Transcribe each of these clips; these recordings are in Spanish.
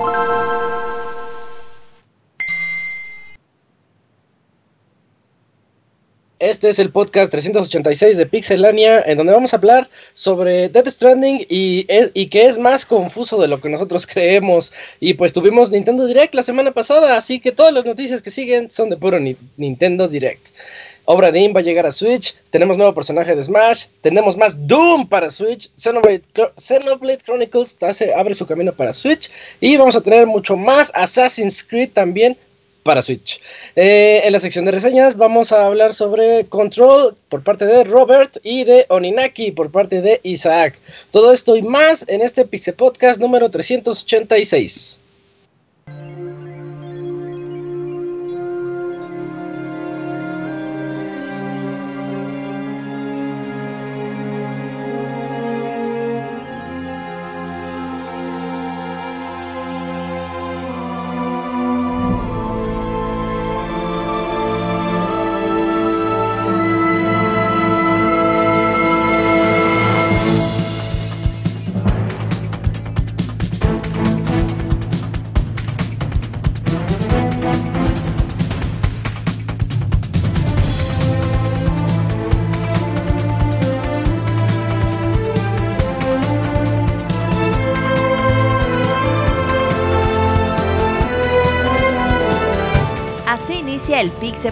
you Este es el podcast 386 de Pixelania, en donde vamos a hablar sobre Death Stranding y, y que es más confuso de lo que nosotros creemos. Y pues tuvimos Nintendo Direct la semana pasada, así que todas las noticias que siguen son de puro Nintendo Direct. Obra Dinn va a llegar a Switch, tenemos nuevo personaje de Smash, tenemos más Doom para Switch, Xenoblade, Chronicles hace, abre su camino para Switch y vamos a tener mucho más Assassin's Creed también para Switch. Eh, en la sección de reseñas vamos a hablar sobre Control por parte de Robert y de Oninaki por parte de Isaac. Todo esto y más en este Pixel Podcast número 386.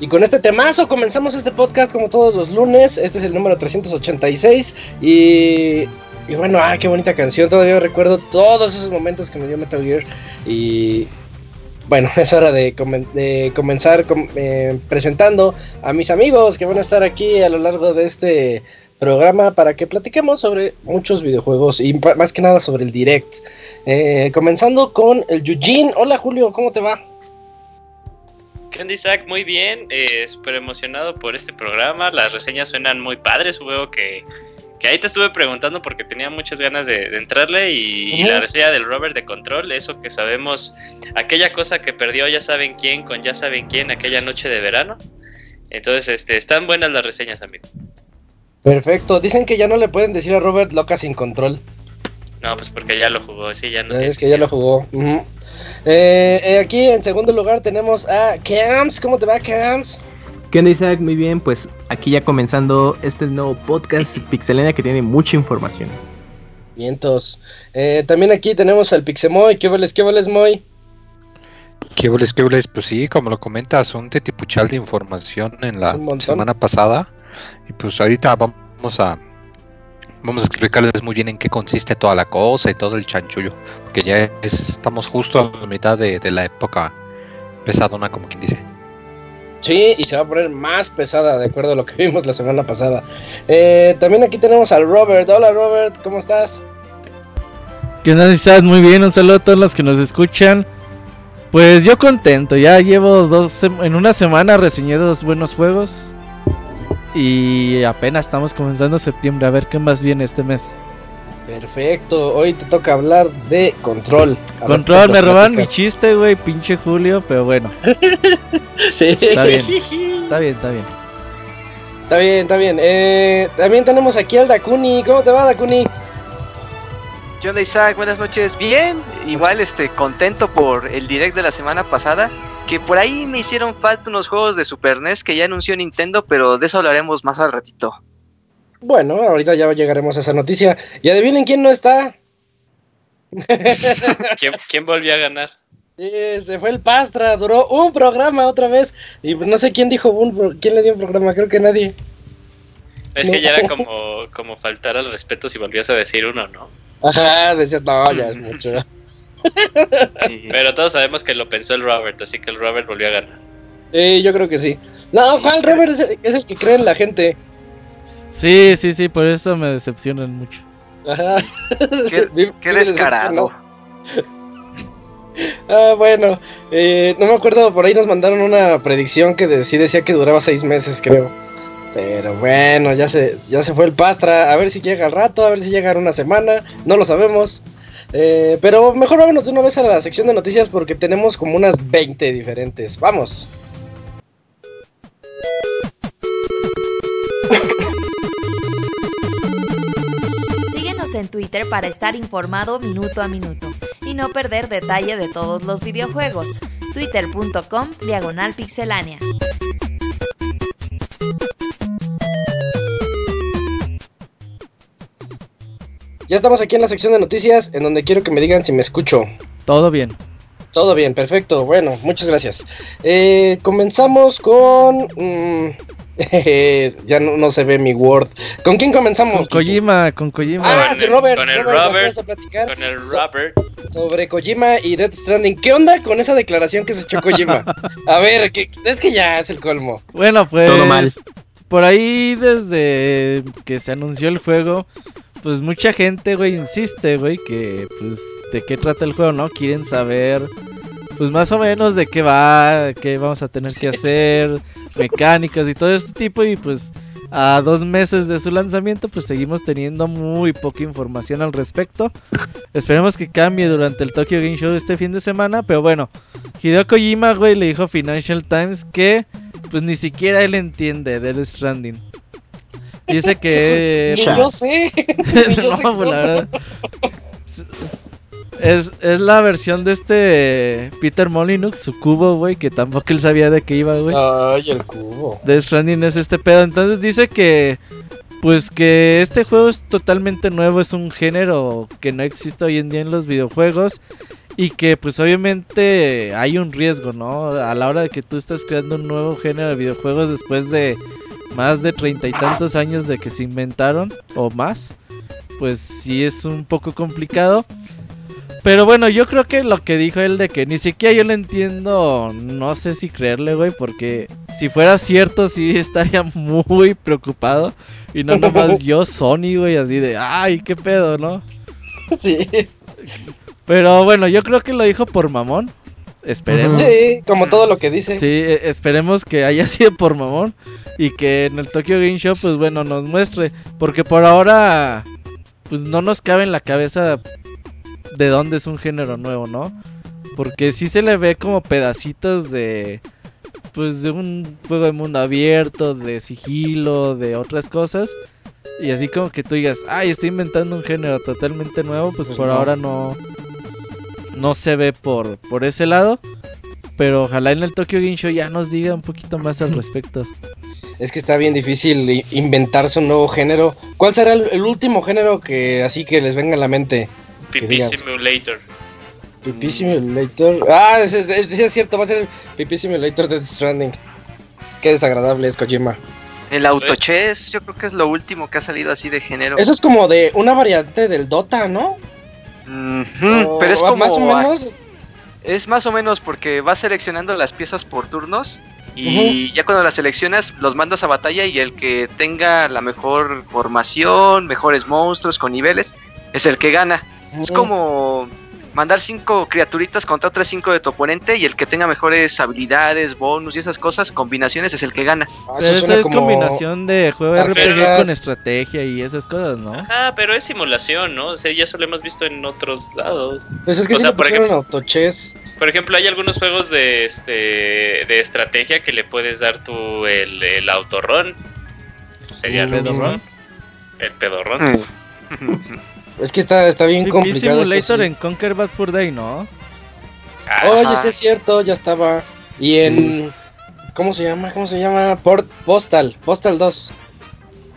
Y con este temazo comenzamos este podcast como todos los lunes. Este es el número 386. Y, y bueno, ah, qué bonita canción. Todavía recuerdo todos esos momentos que me dio Metal Gear. Y bueno, es hora de, comenzar eh, presentando a mis amigos que van a estar aquí a lo largo de este programa para que platiquemos sobre muchos videojuegos y más que nada sobre el direct. Eh, comenzando con el Eugene. Hola Julio, ¿cómo te va? Candy Isaac? Muy bien, eh, súper emocionado por este programa. Las reseñas suenan muy padres. Juego que, que ahí te estuve preguntando porque tenía muchas ganas de, entrarle. Y, la reseña del Robert de Control, eso que sabemos, aquella cosa que perdió ya saben quién con ya saben quién aquella noche de verano. Entonces, este, están buenas las reseñas, amigo. Perfecto. Dicen que ya no le pueden decir a Robert loca sin control. No, pues porque ya lo jugó, sí, ya no. Es que ya lo jugó. Eh, eh, aquí en segundo lugar tenemos a Cams. ¿Cómo te va, Cams? ¿Qué onda, Isaac? Muy bien, pues aquí ya comenzando este nuevo podcast Pixelenia que tiene mucha información. Vientos. Eh, también aquí tenemos al Pixemoy. ¿Qué vales, qué vales, Moy? ¿Qué vales, qué vales? Pues sí, como lo comentas, un tetipuchal de información en la semana pasada. Y pues ahorita vamos a vamos a explicarles muy bien en qué consiste toda la cosa y todo el chanchullo, porque ya estamos justo a la mitad de, la época pesadona, como quien dice. Sí, y se va a poner más pesada, de acuerdo a lo que vimos la semana pasada. Eh, también aquí tenemos al Robert. Hola Robert, ¿cómo estás? ¿Qué onda, estás? Muy bien, un saludo a todos los que nos escuchan. Pues yo contento, ya llevo dos, en una semana reseñé dos buenos juegos. Y apenas estamos comenzando septiembre, a ver qué más viene este mes. Perfecto, hoy te toca hablar de control. control, me roban mi chiste, güey, pinche Julio, pero bueno. sí. Está bien, está bien, está bien. Está bien, está bien. Eh, también tenemos aquí al Dakuni. ¿Cómo te va, Dakuni? ¿Qué onda, Isaac? Buenas noches. Bien, igual este, contento por el direct de la semana pasada que por ahí me hicieron falta unos juegos de Super NES que ya anunció Nintendo, pero de eso hablaremos más al ratito. Bueno, ahorita ya llegaremos a esa noticia. Y adivinen quién no está. ¿Quién, volvió a ganar? se fue el Pastra, duró un programa otra vez. Y no sé quién dijo un, quién le dio un programa, creo que nadie. Es que ya era como, como faltar al respeto si volvías a decir uno, ¿no? Ajá, decías, no, ya es mucho. Pero todos sabemos que lo pensó el Robert, así que el Robert volvió a ganar. Sí, yo creo que sí. No, Juan Robert es el, que cree en la gente. Sí, sí, sí, por eso me decepcionan mucho. Qué, descarado. ah, bueno, eh, no me acuerdo, por ahí nos mandaron una predicción que sí decía que duraba seis meses, creo. Pero bueno, ya se, ya se fue el Pastra. A ver si llega al rato, a ver si llega en una semana. No lo sabemos. Eh, pero mejor vámonos de una vez a la sección de noticias porque tenemos como unas 20 diferentes. Vamos. Síguenos en Twitter para estar informado minuto a minuto y no perder detalle de todos los videojuegos. Twitter.com Diagonal Pixelánea. Ya estamos aquí en la sección de noticias, en donde quiero que me digan si me escucho. Todo bien. Todo bien, perfecto. Bueno, muchas gracias. Eh, comenzamos con... Mm, ya no, se ve mi Word. ¿Con quién comenzamos? Con Kojima, con Kojima. Ah, con, Robert. Con el Robert. con el Robert. sobre Kojima y Death Stranding. ¿Qué onda con esa declaración que se echó Kojima? A ver, es que ya es el colmo. Bueno, pues... Todo mal. Por ahí desde que se anunció el juego pues mucha gente, güey, insiste, güey, que pues de qué trata el juego, ¿no? Quieren saber, pues más o menos de qué va, qué vamos a tener que hacer, mecánicas y todo este tipo y pues a dos meses de su lanzamiento pues seguimos teniendo muy poca información al respecto. Esperemos que cambie durante el Tokyo Game Show este fin de semana, pero bueno, Hideo Kojima, güey, le dijo a Financial Times que pues ni siquiera él entiende del Stranding. Dice que. yo sé. yo sé pues, la verdad. Es, es, la versión de este Peter Molinux, su cubo, güey, que tampoco él sabía de qué iba, güey. Ay, el cubo. De Stranding es este pedo. Entonces dice que. Pues que este juego es totalmente nuevo, es un género que no existe hoy en día en los videojuegos. Y que pues obviamente hay un riesgo, ¿no? A la hora de que tú estás creando un nuevo género de videojuegos después de más de treinta y tantos años de que se inventaron o más, pues sí es un poco complicado. Pero bueno, yo creo que lo que dijo él de que ni siquiera yo lo entiendo, no sé si creerle, güey, porque si fuera cierto sí estaría muy preocupado. Y no nomás yo, Sony, güey, así de, ay, qué pedo, ¿no? Sí. Pero bueno, yo creo que lo dijo por mamón. Esperemos. Sí, como todo lo que dice. Sí, e, esperemos que haya sido por mamón y que en el Tokyo Game Show, pues bueno, nos muestre. Porque por ahora, pues no nos cabe en la cabeza de dónde es un género nuevo, ¿no? Porque sí se le ve como pedacitos de, pues de un juego de mundo abierto, de sigilo, de otras cosas. Y así como que tú digas, ay, estoy inventando un género totalmente nuevo, pues, pues por ahora no, no se ve por, por ese lado. Pero ojalá en el Tokyo Game Show ya nos diga un poquito más al respecto. Es que está bien difícil inventarse un nuevo género. ¿Cuál será el, último género que así que les venga a la mente? Pipí Simulator. Pipí Simulator. Ah, es, es, cierto, va a ser el Pipí Simulator de Stranding. Qué desagradable es Kojima. El autochess, yo creo que es lo último que ha salido así de género. Eso es como de una variante del Dota, ¿no? Pero es como más o menos. Es más o menos porque vas seleccionando las piezas por turnos y ya cuando las seleccionas los mandas a batalla y el que tenga la mejor formación, mejores monstruos con niveles, es el que gana. Es como mandar cinco criaturitas contra otras cinco de tu oponente y el que tenga mejores habilidades, bonus y esas cosas, combinaciones es el que gana. Ah, eso, es combinación de juego de RPG con estrategia y esas cosas, ¿no? Ajá, pero es simulación, ¿no? O sea, ya eso lo hemos visto en otros lados. Pues es que o sea, por ejemplo, autochess. Por ejemplo, hay algunos juegos de este de estrategia que le puedes dar tú el, el autorrón. Sería el pedorrón. El pedorrón. Es que está, está bien complicado. Simulator en Conquer Bad Fur Day, ¿no? Oye, sí es cierto, ya estaba. Y en. ¿Cómo se llama? ¿Cómo se llama? Port Postal. Postal 2.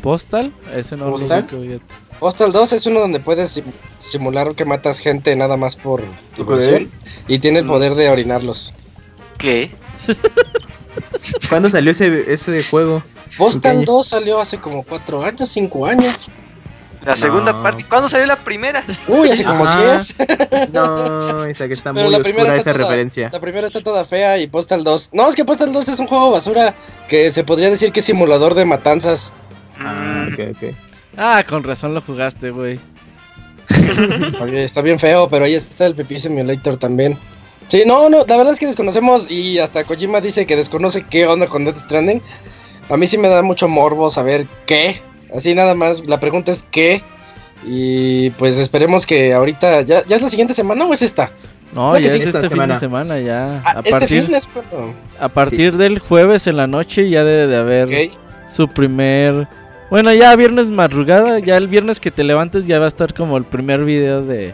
¿Postal? Ese no ¿Postal? Lo Postal 2 es uno donde puedes simular que matas gente nada más por diversión. Y tiene el mm. poder de orinarlos. ¿Qué? ¿Cuándo salió ese, ese juego? Postal 2 salió hace como 4 años, 5 años. La segunda parte. ¿Cuándo salió la primera? Uy, hace como 10. no, esa que está muy la oscura esa referencia. La primera está toda fea y Postal 2. No, es que Postal 2 es un juego basura que se podría decir que es simulador de matanzas. Ah, ok, ok. Ah, con razón lo jugaste, güey. Oye, está bien feo, pero ahí está el Pepi Simulator también. Sí, no, no, la verdad es que desconocemos y hasta Kojima dice que desconoce qué onda con Death Stranding. A mí sí me da mucho morbo saber qué. Así nada más, la pregunta es qué. Y pues esperemos que ahorita, ¿ya, ya es la siguiente semana o es esta? No, ya es este fin de semana, ya. Ah, a este partir, fin es cuando... a partir del jueves en la noche ya debe de haber su primer... Bueno, ya viernes madrugada, ya el viernes que te levantes ya va a estar como el primer video de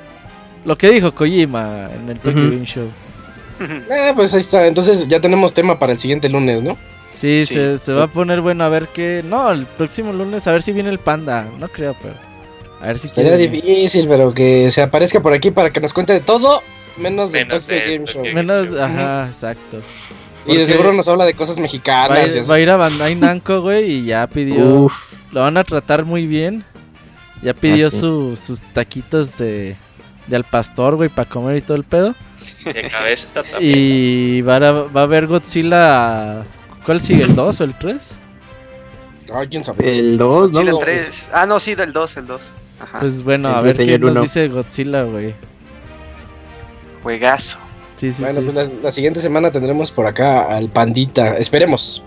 lo que dijo Kojima en el Tokyo. Game Show. Ah, pues ahí está. Entonces ya tenemos tema para el siguiente lunes, ¿no? Sí, Sí. Se, se va a poner bueno a ver qué... No, el próximo lunes a ver si viene el panda. No creo, pero... A ver si Sería quiere. difícil, pero que se aparezca por aquí para que nos cuente de todo, menos de Menos Tokyo de Game Show. Menos, ajá, exacto. Y de seguro nos habla de cosas va, a mexicanas. y ir, va a ir a Bandai Namco, güey, y ya pidió... Uf, Lo van a tratar muy bien. Ya pidió Ah, sí. su- sus taquitos de, de al pastor, güey, para comer y todo el pedo. De cabeza también. Y va a, va a haber Godzilla... ¿Cuál sigue? ¿El 2 o el 3? Ay, quién sabe. el 2, Sí, ¿no? el 3. Ah, no, sí, del 2, el 2. Ajá. Pues bueno, a El ver qué nos dice Godzilla, güey. Juegazo. Sí, sí, bueno, sí. pues la, la siguiente semana tendremos por acá al pandita. Esperemos.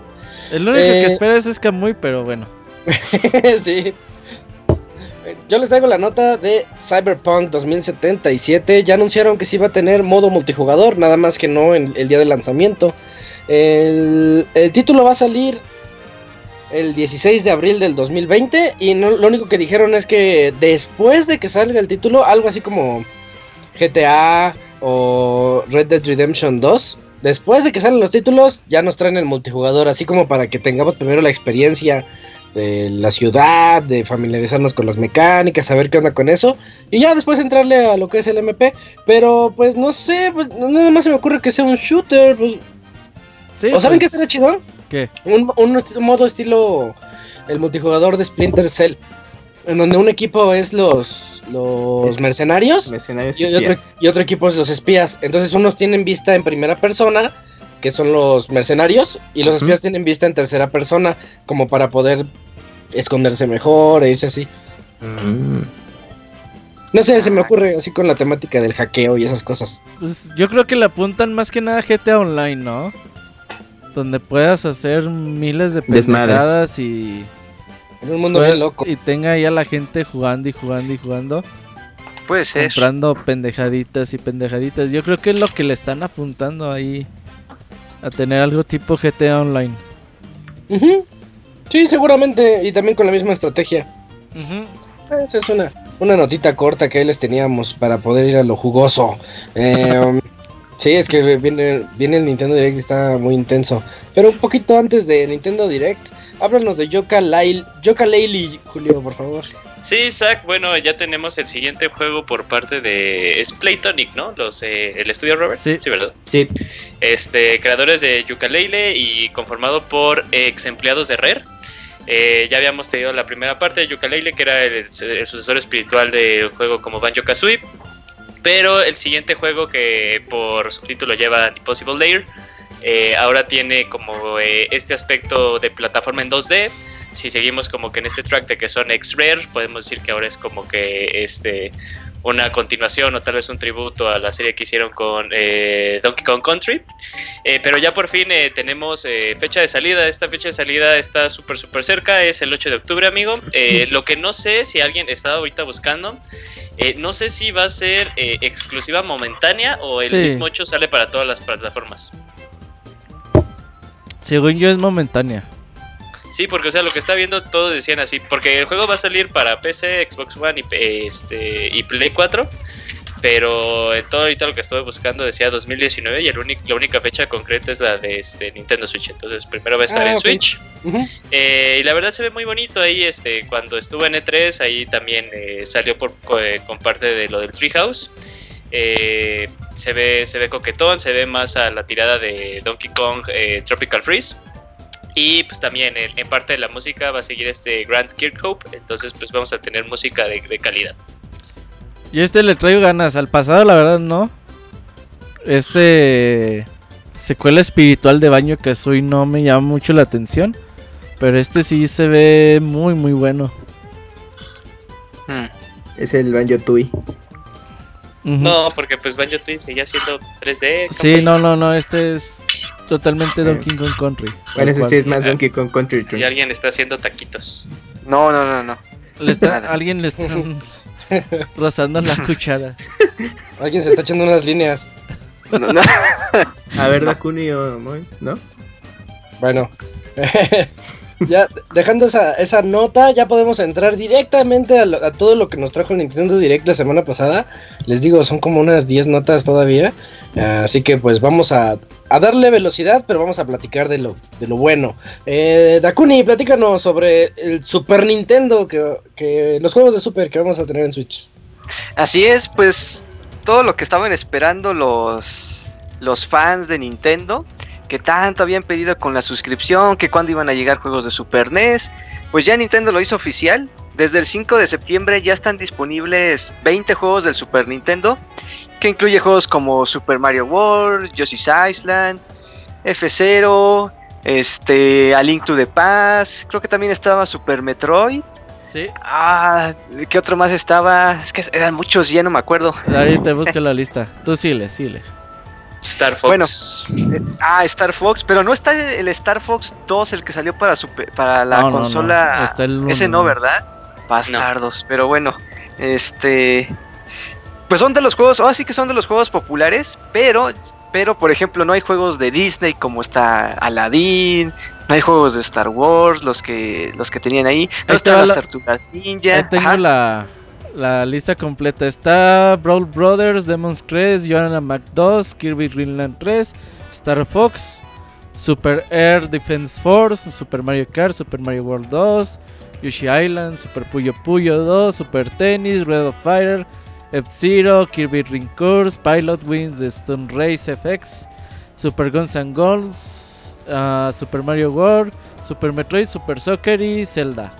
El único que eh, esperas es Kamui, pero bueno. sí. Yo les traigo la nota de Cyberpunk 2077. Ya anunciaron que sí va a tener modo multijugador, nada más que no en el día del lanzamiento. El, el título va a salir el 16 de abril del 2020 y no, lo único que dijeron es que después de que salga el título, algo así como GTA o Red Dead Redemption 2, después de que salen los títulos ya nos traen el multijugador, así como para que tengamos primero la experiencia de la ciudad, de familiarizarnos con las mecánicas, saber qué onda con eso, y ya después entrarle a lo que es el MP, pero pues no sé, pues nada más se me ocurre que sea un shooter, pues, Sí, ¿o saben qué pues, estaría chido? ¿Qué? Un, un esti- modo estilo el multijugador de Splinter Cell, en donde un equipo es los, los Es- mercenarios Mercenarios y, y otro, espías. y otro equipo es los espías. Entonces unos tienen vista en primera persona, que son los mercenarios, y los espías tienen vista en tercera persona, como para poder esconderse mejor e irse así. Mm. No sé, se me Ah. ocurre así con la temática del hackeo y esas cosas. Pues yo creo que le apuntan más que nada a GTA Online, ¿no? Donde puedas hacer miles de pendejadas y, En un mundo bien loco. y tenga ahí a la gente jugando y jugando y jugando, Puede ser. comprando pendejaditas y pendejaditas. Yo creo que es lo que le están apuntando ahí a tener algo tipo GTA Online. Sí, seguramente, y también con la misma estrategia. Esa es una, una notita corta que ahí les teníamos para poder ir a lo jugoso. Eh, sí, es que viene, viene el Nintendo Direct y está muy intenso. Pero un poquito antes de Nintendo Direct, háblanos de Yoka Lail, Yoka Laylee, Julio, por favor. Sí, Zach, bueno, ya tenemos el siguiente juego por parte de es Playtonic, ¿no? Los eh, el estudio Robert. Sí. ¿verdad? Sí, Este, creadores de Yooka-Laylee y conformado por ex empleados de Rare. Eh, ya habíamos tenido la primera parte de Yooka-Laylee, que era el, el sucesor espiritual del juego como Banjo-Kazooie. Pero el siguiente juego que por subtítulo lleva The Possible Layer, eh, ahora tiene como eh, este aspecto de plataforma en 2D. Si seguimos como que en este track de que son ex Rare, podemos decir que ahora es como que este una continuación o tal vez un tributo a la serie que hicieron con eh, Donkey Kong Country. Eh, pero ya por fin eh, tenemos fecha de salida. Esta fecha de salida está súper, súper cerca. Es el 8 de octubre, amigo. Lo que no sé si alguien está ahorita buscando. no sé si va a ser exclusiva momentánea o el Sí. mismo 8 sale para todas las plataformas. Según yo es momentánea. Sí, porque o sea, lo que está viendo todos decían así, porque el juego va a salir para PC, Xbox One y, este, y Play 4, pero todo ahorita lo que estuve buscando decía 2019 y el único, la única fecha concreta es la de este, Nintendo Switch, entonces primero va a estar Ah, en ok. Switch. Eh, y la verdad se ve muy bonito ahí, este, cuando estuvo en E3, ahí también eh, salió por, eh, con parte de lo del Treehouse. Eh, se ve, se ve coquetón, se ve más a la tirada de Donkey Kong Tropical Freeze. Y pues también en, en parte de la música va a seguir este Grant Kirkhope, entonces pues vamos a tener música de, de calidad. Y este le traigo ganas. Al pasado, la verdad, no. Ese secuela espiritual de Baño Kazooie no me llama mucho la atención. Pero este sí se ve muy, muy bueno. Hmm. es el Banjo Tui. No, porque pues Banjo Tooie seguía siendo 3D. Sí, no, no, no, este es totalmente Donkey Kong Country. Bueno, ese sí es más Donkey Kong Country. Y alguien está haciendo taquitos. No, no, no, no. Le está, alguien le está rozando la cuchara. Alguien se está echando unas líneas. No, no. A ver, Dakuni o ¿no? Bueno. Ya dejando esa, esa, nota, ya podemos entrar directamente a, todo lo que nos trajo el Nintendo Direct la semana pasada. Les digo, son como unas 10 notas todavía. así que pues vamos a, a, darle velocidad, pero vamos a platicar de lo, de lo bueno. Eh, Dakuni, platícanos sobre el Super Nintendo, que, que los juegos de Super que vamos a tener en Switch. Así es, pues todo lo que estaban esperando los, los fans de Nintendo que tanto habían pedido con la suscripción, que cuando iban a llegar juegos de Super NES, pues ya Nintendo lo hizo oficial. Desde el 5 de septiembre ya están disponibles 20 juegos del Super Nintendo, que incluye juegos como Super Mario World, Yoshi's Island, F0, este, A Link to the Past, creo que también estaba Super Metroid. Sí. Ah, ¿qué otro más estaba? Es que eran muchos, ya no me acuerdo. Ahí te busco la lista. Tú síle, síle. Star Fox. Bueno, eh, ah, Star Fox, pero no está el Star Fox 2, el que salió para, para la consola. Está el ese no, ¿verdad? Bastardos, pero bueno, este. Pues son de los juegos, oh, sí que son de los juegos populares, pero, pero por ejemplo, no hay juegos de Disney como está Aladdin, no hay juegos de Star Wars, los que, los que tenían ahí, no están las Tortugas Ninja. Ahí tengo la, la lista completa está Brawl Brothers, Demon's Crest, Joanna Mac 2, Kirby Greenland 3, Star Fox, Super Air Defense Force, Super Mario Kart, Super Mario World 2, Yoshi Island, Super Puyo Puyo 2, Super Tennis, Red of Fire, F-Zero, Kirby Ring Course, Pilot Wings, Stone Race FX, Super Guns and Goals, uh, Super Mario World, Super Metroid, Super Soccer y Zelda.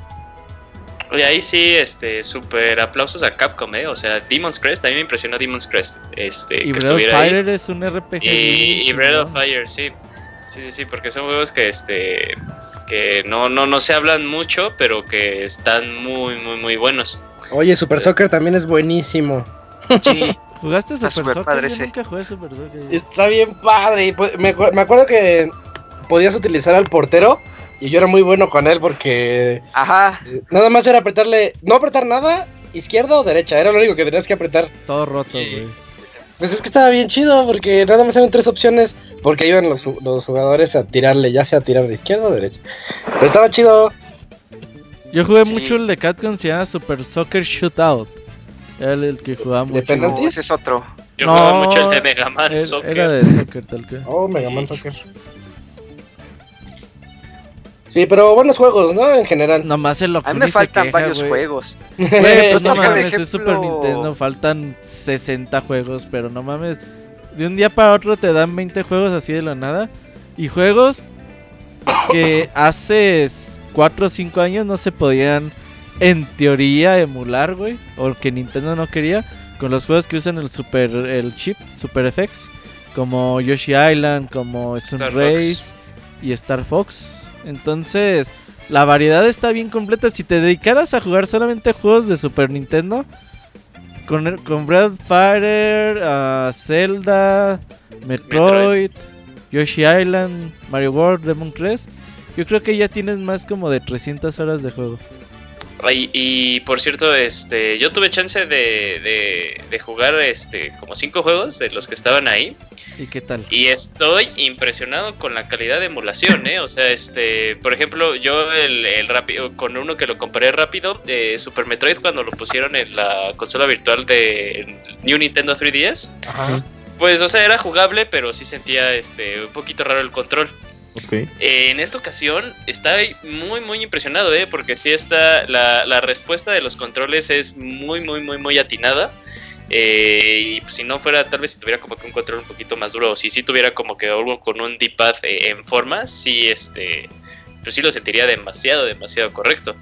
Y ahí sí, este, super aplausos a Capcom, ¿eh? O sea, Demon's Crest, a mí me impresionó Demon's Crest. Este, y Breath of Fire es un RPG. Y, y Breath of Fire, sí. Sí, sí, sí, porque son juegos que, este, que no, no, no se hablan mucho, pero que están muy, muy, muy buenos. Oye, Super Soccer también es buenísimo. Sí. ¿Jugaste Super, Soccer? Padre, Yo nunca jugué Super Soccer. Está bien padre. Pues, me, me acuerdo que podías utilizar al portero y yo era muy bueno con él porque. Ajá. Nada más era apretarle. No apretar nada, izquierda o derecha. Era lo único que tenías que apretar. Todo roto, güey. Pues es que estaba bien chido porque nada más eran tres opciones. Porque iban los, jugadores a tirarle, ya sea a tirar de izquierda o derecha. Pero estaba chido. Yo jugué mucho el de Catcon, se llama Super Soccer Shootout. Era el, que jugaba mucho. ¿De penaltis? ese es otro. Yo jugaba mucho el de Mega Man Soccer. Era de Soccer, tal que. Oh, Mega Man Soccer. Sí, pero buenos juegos, ¿no? En general. Nomás en lo A mí me faltan varios juegos. Güey, pues no mames, es Super Nintendo, faltan 60 juegos, pero no mames. De un día para otro te dan 20 juegos así de la nada. Y juegos que hace 4 o 5 años no se podían, en teoría, emular, güey. O que Nintendo no quería. Con los juegos que usan el Super el chip, Super FX. Como Yoshi Island, como Stone Race y Star Fox. Entonces, la variedad está bien completa. Si te dedicaras a jugar solamente juegos de Super Nintendo, con, con Breath Fire, uh, Zelda, Metroid, Yoshi Island, Mario World, Demon Crest, yo creo que ya tienes más como de 300 horas de juego. Y, por cierto, este, yo tuve chance de, de, jugar este, como cinco juegos de los que estaban ahí. ¿Y qué tal? Y estoy impresionado con la calidad de emulación, ¿eh? O sea, este, por ejemplo, yo el, el rápido, con uno que lo comparé rápido, de Super Metroid cuando lo pusieron en la consola virtual de New Nintendo 3DS. Pues, o sea, era jugable, pero sí sentía este, un poquito raro el control. Eh, en esta ocasión está muy, muy impresionado, ¿eh? Porque sí está, la, la respuesta de los controles es muy, muy, muy, muy atinada. Eh, y pues, si no fuera, tal vez si tuviera como que un control un poquito más duro, o si sí tuviera como que algo con un D-pad eh, en forma, sí, este, pues sí lo sentiría demasiado, demasiado correcto.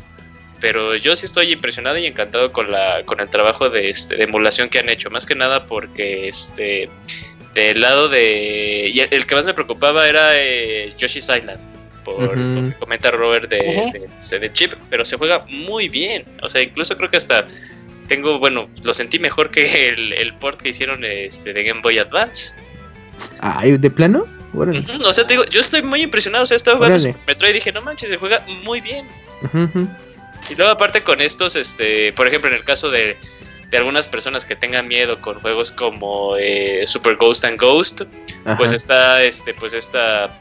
Pero yo sí estoy impresionado y encantado con la, con el trabajo de, este, de emulación que han hecho, más que nada porque este del lado de. Y el, que más me preocupaba era eh, Yoshi's Island. Por lo que comenta Robert de, de, Chip. Pero se juega muy bien. O sea, incluso creo que hasta tengo, bueno, lo sentí mejor que el, el port que hicieron este, de Game Boy Advance. Ay, ¿de plano? Órale. O sea, te digo, yo estoy muy impresionado. O sea, estaba jugando Super Metroid y dije, no manches, se juega muy bien. Y luego, aparte, con estos, este, por ejemplo, en el caso de, de algunas personas que tengan miedo con juegos como eh, Super Ghost and Ghost, pues está, este, pues esta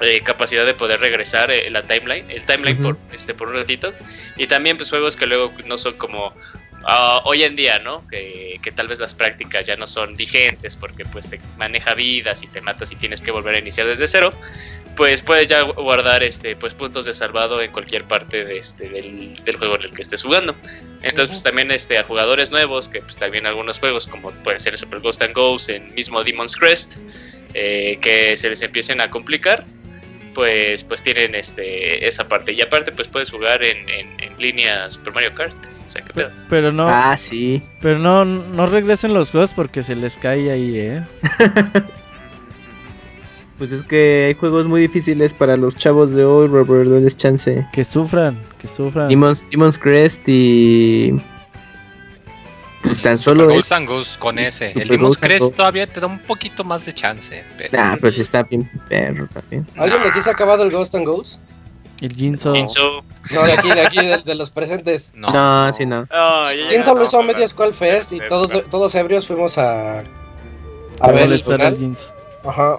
eh, capacidad de poder regresar eh, la timeline, el timeline por, este, por un ratito. Y también, pues, juegos que luego no son como Ah, hoy en día, ¿no? Que, tal vez las prácticas ya no son vigentes porque pues te maneja vidas y te matas y tienes que volver a iniciar desde cero, pues puedes ya guardar este pues puntos de salvado en cualquier parte de este del, juego en el que estés jugando. Entonces pues también este a jugadores nuevos que pues también algunos juegos como puede ser Super Ghost and Ghost, el mismo Demon's Crest, eh, que se les empiecen a complicar, pues pues tienen este esa parte y aparte pues puedes jugar en, en, en línea Super Mario Kart pero, no. Ah, sí. Pero no, no regresen los juegos porque se les cae ahí, ¿eh? pues es que hay juegos muy difíciles para los chavos de hoy, Robert. No les chance. Que sufran, que sufran. Demon's, Crest y. Pues tan solo. Super Ghost con ese. el Demon's Crest todavía te da un poquito más de chance. Pero... Nah, pues está bien perro también. ¿Alguien de aquí se ha acabado el Ghost and Ghost? El Jinso. No, de aquí, de aquí, de, los presentes. No, no sí, no. Jinso lo hizo a medio Skull Fest y todos, todos ebrios fuimos a. A ver el Ajá.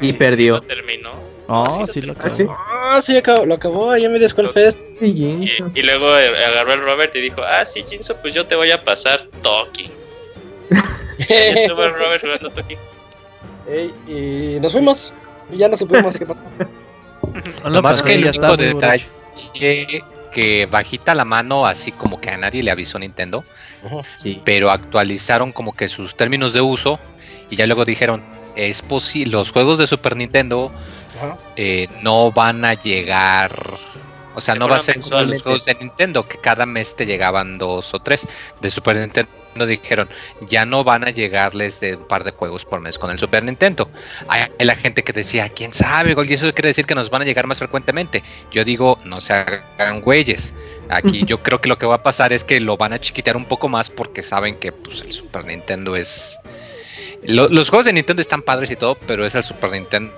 Y perdió. terminó. Ah, sí, lo acabó. Ah, sí, acabó, lo acabó ahí medio Skull Fest. Y, y, luego agarró el Robert y dijo: Ah, sí, Jinso, pues yo te voy a pasar Toki. y estuvo el Robert jugando Toki. y nos fuimos. Y ya no supimos qué pasó. Lo más que el único detalle que bajita la mano, así como que a nadie le avisó Nintendo, pero actualizaron como que sus términos de uso y ya luego dijeron, es posible, los juegos de Super Nintendo eh, no van a llegar, o sea, no va a ser como los juegos de Nintendo, que cada mes te llegaban dos o tres de Super Nintendo dijeron, ya no van a llegarles de un par de juegos por mes con el Super Nintendo. Hay la gente que decía, quién sabe, y eso quiere decir que nos van a llegar más frecuentemente. Yo digo, no se hagan güeyes. Aquí yo creo que lo que va a pasar es que lo van a chiquitear un poco más porque saben que pues, el Super Nintendo es... los juegos de Nintendo están padres y todo, pero es el Super Nintendo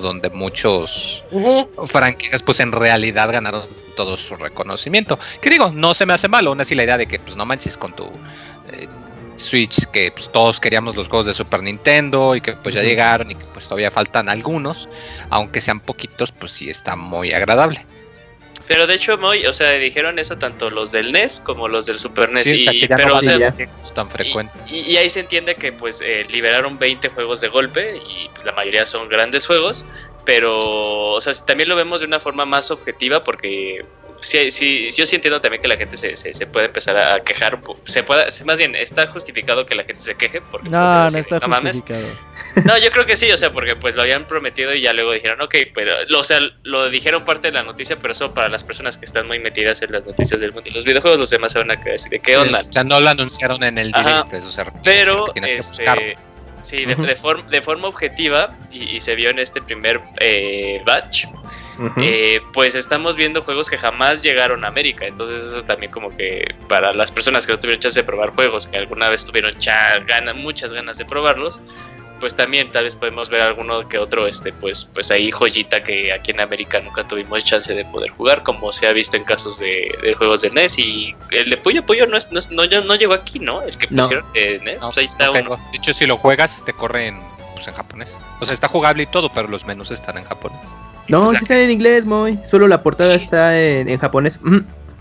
donde muchos franquicias pues en realidad ganaron todo su reconocimiento. Que digo, no se me hace malo, aún así la idea de que pues no manches con tu eh, Switch que pues, todos queríamos los juegos de Super Nintendo y que pues ya llegaron y que pues todavía faltan algunos, aunque sean poquitos, pues sí está muy agradable. Pero de hecho, muy, o sea, dijeron eso tanto los del NES como los del Super NES. y, pero, tan frecuente. Y, ahí se entiende que pues eh, liberaron 20 juegos de golpe y pues, la mayoría son grandes juegos. Pero, o sea, también lo vemos de una forma más objetiva porque sí, sí, yo sí entiendo también que la gente se, se, puede empezar a quejar. Se puede, más bien, está justificado que la gente se queje. Porque, no, pues, no está justificado. No, yo creo que sí, o sea, porque pues lo habían prometido y ya luego dijeron, ok, pero, o sea, lo dijeron parte de la noticia, pero eso para las personas que están muy metidas en las noticias del mundo y los videojuegos, los demás se van a quedar así de qué onda. o sea, no lo anunciaron en el directo, eso se Pero, este, sí, de, de, de, forma objetiva, y, se vio en este primer eh, batch, eh, pues estamos viendo juegos que jamás llegaron a América. Entonces eso también como que para las personas que no tuvieron chance de probar juegos, que alguna vez tuvieron ganas, muchas ganas de probarlos, pues también tal vez podemos ver alguno que otro, este, pues, pues ahí joyita que aquí en América nunca tuvimos chance de poder jugar, como se ha visto en casos de, juegos de NES y el de Puyo Puyo no, es, no, no, llegó aquí, ¿no? El que pusieron de NES, pues ahí está uno. De hecho, si lo juegas, te corre en, pues, en japonés. O sea, está jugable y todo, pero los menús están en japonés. No, sí está en inglés, muy. Solo la portada está en, japonés.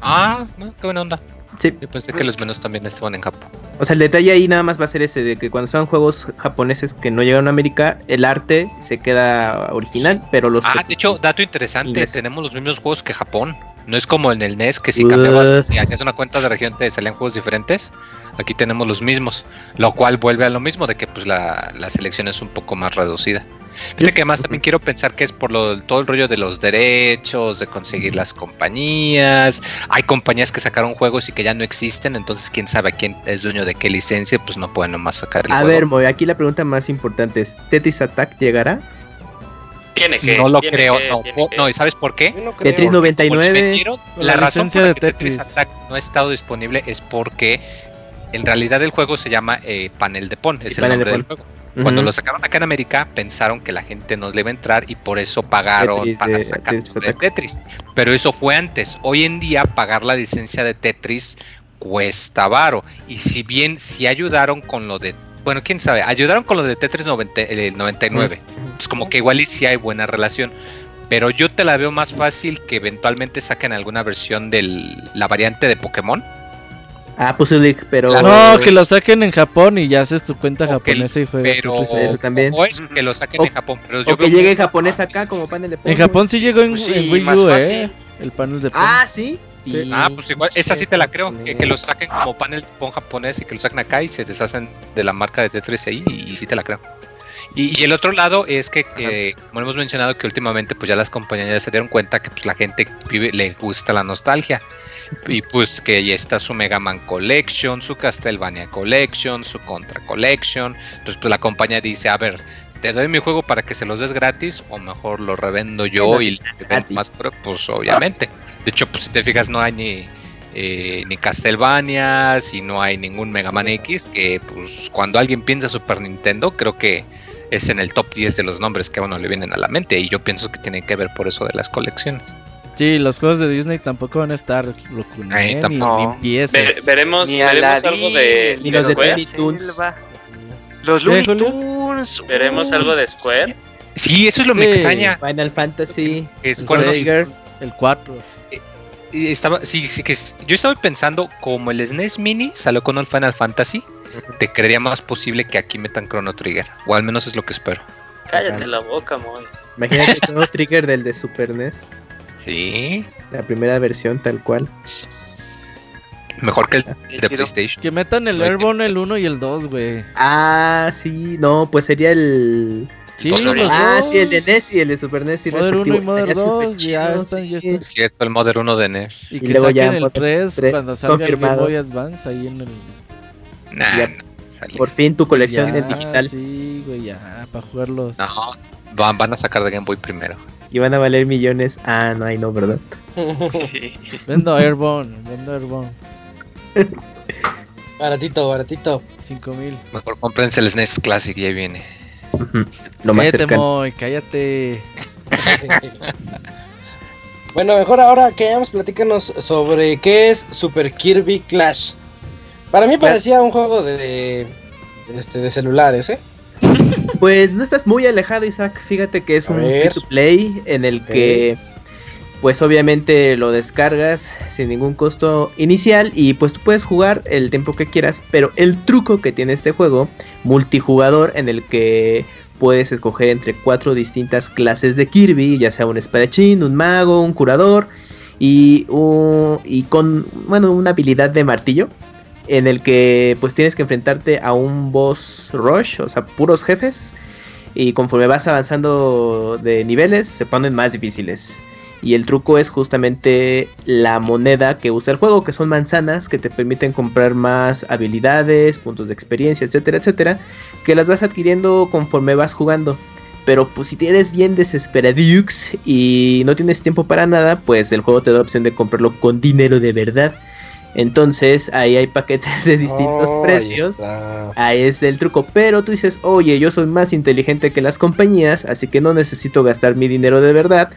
Ah, qué buena onda. Sí. Yo pensé que los menús también estaban en Japón. O sea, el detalle ahí nada más va a ser ese, de que cuando son juegos japoneses que no llegaron a América, el arte se queda original, pero los... Ah, de hecho, dato interesante, tenemos los mismos juegos que Japón. No es como en el NES que si cambiabas, y hacías una cuenta de región te salían juegos diferentes. Aquí tenemos los mismos, lo cual vuelve a lo mismo de que pues la, la selección es un poco más reducida. Fíjate que además también quiero pensar que es por lo, todo el rollo de los derechos, de conseguir las compañías. Hay compañías que sacaron juegos y que ya no existen, entonces quién sabe quién es dueño de qué licencia, pues no pueden nomás sacar el A ver, Moy, aquí la pregunta más importante es, ¿Tetris Attack llegará? Tiene que. No lo creo, no. no. ¿y sabes por qué? Tetris 99. la, razón por la que Tetris Attack no ha estado disponible es porque en realidad el juego se llama eh, Panel de Pon, es el nombre del juego. Cuando lo sacaron acá en América, pensaron que la gente no le iba a entrar y por eso pagaron para sacar Tetris, Tetris. Pero eso fue antes. Hoy en día, pagar la licencia de Tetris cuesta varo. Y si bien si ayudaron con lo de. Bueno, quién sabe, ayudaron con lo de Tetris 99. Pues como que igual y sí hay buena relación. Pero yo te la veo más fácil que eventualmente saquen alguna versión de la variante de Pokémon Ah, pues League, pero. No, que lo saquen en Japón y ya haces tu cuenta japonesa y juegas pero... eso también. O es que lo saquen en Japón. Pero yo o que llegue en japonés acá como panel de En Japón sí llegó en, pues Wii U, eh. El panel de Ah, sí. Ah, pues igual, esa sí te la creo, que, que, lo saquen como panel de japonés y que lo saquen acá y se deshacen de la marca de Tetris ahí y, sí te la creo. Y, el otro lado es que, como hemos mencionado, que últimamente pues ya las compañías ya se dieron cuenta que pues la gente vive, le gusta la nostalgia y pues que ya está su Mega Man Collection, su Castlevania Collection, su Contra Collection. Entonces pues la compañía dice, a ver, te doy mi juego para que se los des gratis o mejor lo revendo yo y vendo más pues obviamente. De hecho, pues si te fijas no hay ni eh, ni Castlevania, si no hay ningún Mega Man X, que pues cuando alguien piensa Super Nintendo, creo que es en el top 10 de los nombres que a uno le vienen a la mente y yo pienso que tiene que ver por eso de las colecciones. Sí, los juegos de Disney tampoco van a estar Locuné, ni, ni veremos, veremos algo de, ni los de Looney Tunes. Los Looney Tunes. Veremos algo de Square. Sí, eso es lo que me extraña. Final Fantasy. Es el, el 4. Eh, estaba, sí, sí, que yo estaba pensando, como el SNES Mini salió con el Final Fantasy, te creería más posible que aquí metan Chrono Trigger. O al menos es lo que espero. Cállate la boca, mon. Imagínate Chrono Trigger del de Super NES. Sí. La primera versión tal cual. Mejor que el de PlayStation. Que metan el Airborne el 1 y el 2, güey. Ah, sí, no, pues sería el... Sí, los ah, sí, el de NES y el de Super NES. Y Modern 1 y Modern 2, ya están, ya están. cierto, el Modern 1 de NES. Y, que luego saquen ya el 3, 3 cuando salga el Game Boy Advance ahí en el... Nah, Por fin tu colección es digital. Sí, güey, ya, para jugarlos. No, van, van a sacar de Game Boy primero y van a valer millones. Ah, no, hay no, ¿verdad? vendo Airborne, vendo Airborne. baratito, baratito. 5000. Mejor comprense el SNES Classic y ahí viene. Lo más cállate, Moy, cállate. bueno, mejor ahora que hayamos platícanos sobre qué es Super Kirby Clash. Para mí parecía un juego de, este, de celulares, ¿eh? Pues no estás muy alejado, Isaac. Fíjate que es un free to play en el que pues obviamente lo descargas sin ningún costo inicial y pues tú puedes jugar el tiempo que quieras, pero el truco que tiene este juego, multijugador en el que puedes escoger entre cuatro distintas clases de Kirby, ya sea un espadachín, un mago, un curador y, y con bueno, una habilidad de martillo en el que pues tienes que enfrentarte a un boss rush, o sea, puros jefes, y conforme vas avanzando de niveles se ponen más difíciles. Y el truco es justamente la moneda que usa el juego, que son manzanas que te permiten comprar más habilidades, puntos de experiencia, etcétera, etcétera, que las vas adquiriendo conforme vas jugando. Pero pues si tienes bien desesperadux y no tienes tiempo para nada, pues el juego te da la opción de comprarlo con dinero de verdad. Entonces ahí hay paquetes de distintos oh, precios. Ahí, es el truco. Pero tú dices, oye, yo soy más inteligente que las compañías, así que no necesito gastar mi dinero de verdad.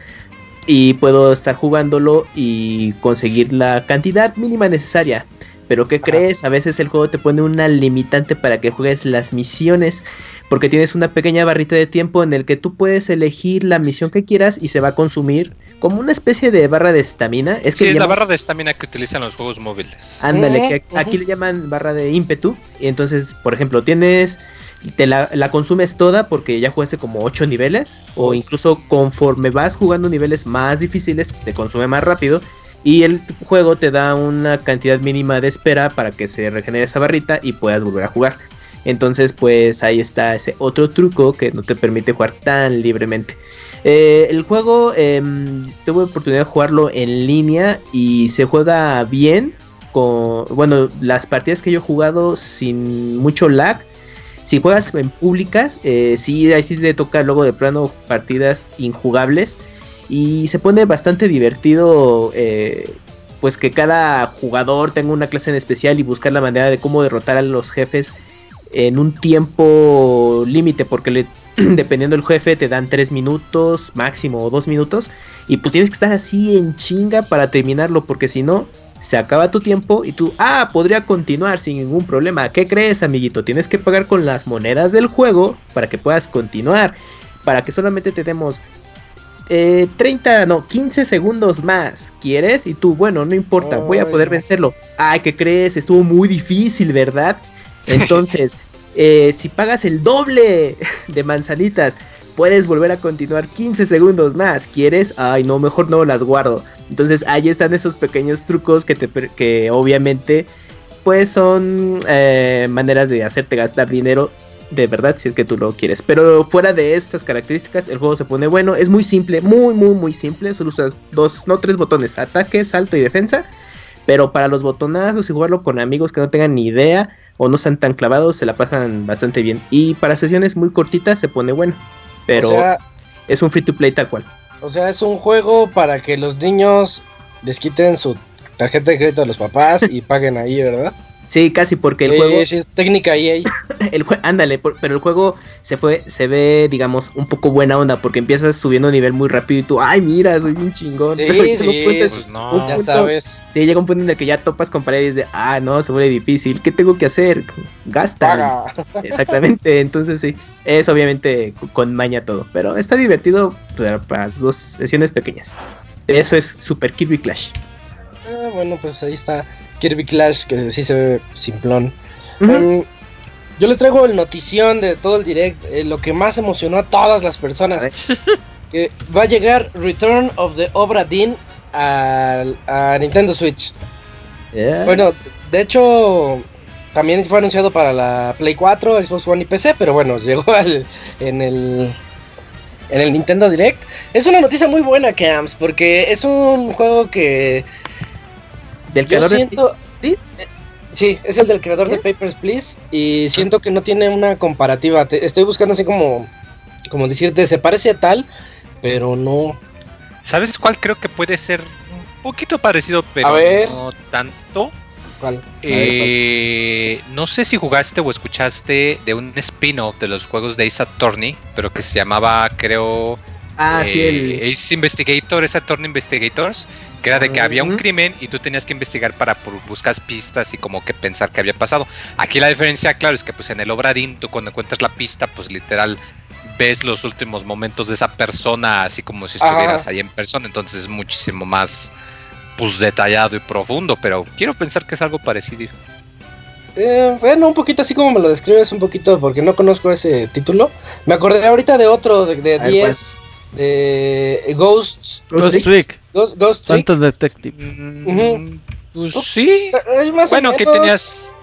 Y puedo estar jugándolo y conseguir la cantidad mínima necesaria. Pero ¿qué crees? A veces el juego te pone una limitante para que juegues las misiones porque tienes una pequeña barrita de tiempo en el que tú puedes elegir la misión que quieras y se va a consumir como una especie de barra de estamina. Es que sí, es la barra de estamina que utilizan los juegos móviles. Ándale, que aquí le llaman barra de ímpetu. Y entonces, por ejemplo, tienes te la, la, consumes toda porque ya jugaste como 8 niveles o incluso conforme vas jugando niveles más difíciles te consume más rápido y el juego te da una cantidad mínima de espera para que se regenere esa barrita y puedas volver a jugar. Entonces, pues ahí está ese otro truco que no te permite jugar tan libremente. Eh, el juego em, tuve oportunidad de jugarlo en línea y se juega bien. Con, bueno, las partidas que yo he jugado sin mucho lag. Si juegas en públicas, eh, sí, ahí sí te toca luego de plano partidas injugables. Y se pone bastante divertido eh, pues que cada jugador tenga una clase en especial y buscar la manera de cómo derrotar a los jefes en un tiempo límite, porque dependiendo del jefe te dan 3 minutos máximo o 2 minutos y pues tienes que estar así en chinga para terminarlo, porque si no, se acaba tu tiempo y tú, ah, podría continuar sin ningún problema. ¿Qué crees, amiguito? Tienes que pagar con las monedas del juego para que puedas continuar. Para que solamente te demos eh, 30, no, 15 segundos más. ¿Quieres? Y tú, bueno, no importa, voy a poder vencerlo. Ay, ¿qué crees? Estuvo muy difícil, ¿verdad? Entonces, eh, si pagas el doble de manzanitas, puedes volver a continuar 15 segundos más. ¿Quieres? Ay, no, mejor no las guardo. Entonces ahí están esos pequeños trucos que, te, que obviamente pues son eh, maneras de hacerte gastar dinero de verdad si es que tú lo quieres. Pero fuera de estas características, el juego se pone bueno. Es muy simple, muy, muy, muy simple. Solo usas dos, no tres botones, ataque, salto y defensa. Pero para los botonazos y jugarlo con amigos que no tengan ni idea o no sean tan clavados, se la pasan bastante bien. Y para sesiones muy cortitas se pone bueno. Pero es un free to play tal cual. O sea, es un juego para que los niños les quiten su tarjeta de crédito a los papás y paguen ahí, ¿verdad? Sí, casi porque el juego. Sí, es técnica EA. El ándale, pero el juego se fue, se ve, digamos, un poco buena onda porque empiezas subiendo nivel muy rápido y tú, ay, mira, soy un chingón. Sí, sí, pues no, ya sabes. Sí, llega un punto en el que ya topas con paredes de, ah, no, se vuelve difícil, ¿qué tengo que hacer? Gasta. Exactamente, entonces sí, es obviamente con maña todo, pero está divertido para, dos sesiones pequeñas. Eso es Super Kirby Clash. Ah, bueno, pues ahí está Kirby Clash, que sí se ve simplón. Em, yo les traigo el notición de todo el direct, eh, lo que más emocionó a todas las personas. que va a llegar Return of the Obra Dinn a, Nintendo Switch. Bueno, de hecho, también fue anunciado para la Play 4, Xbox One y PC, pero bueno, llegó en el en el Nintendo Direct. Es una noticia muy buena, Camps, porque es un juego que del creador siento, de Sí, es el del creador de Papers, Please. Y siento que no tiene una comparativa. estoy buscando así como, como decirte, se parece a tal, pero no. ¿Sabes cuál creo que puede ser un poquito parecido, pero no tanto? ¿Cuál? Eh, no sé si jugaste o escuchaste de un spin-off de los juegos de Ace Attorney, pero que se llamaba, creo. Ah, sí, el... Eh, Ace Investigator, Ace Attorney Investigators que era de que había un crimen y tú tenías que investigar para buscar pistas y como que pensar qué había pasado. Aquí la diferencia, claro, es que pues en el Obradín tú cuando encuentras la pista, pues literal ves los últimos momentos de esa persona así como si estuvieras ahí en persona, entonces es muchísimo más pues detallado y profundo, pero quiero pensar que es algo parecido. Eh, bueno, un poquito así como me lo describes, un poquito porque no conozco ese título. Me acordé ahorita de otro de 10 de Ghosts. Ghost Trick. Ghost, Ghost Trick. Detective. Mm, pues sí. bueno, que tenías.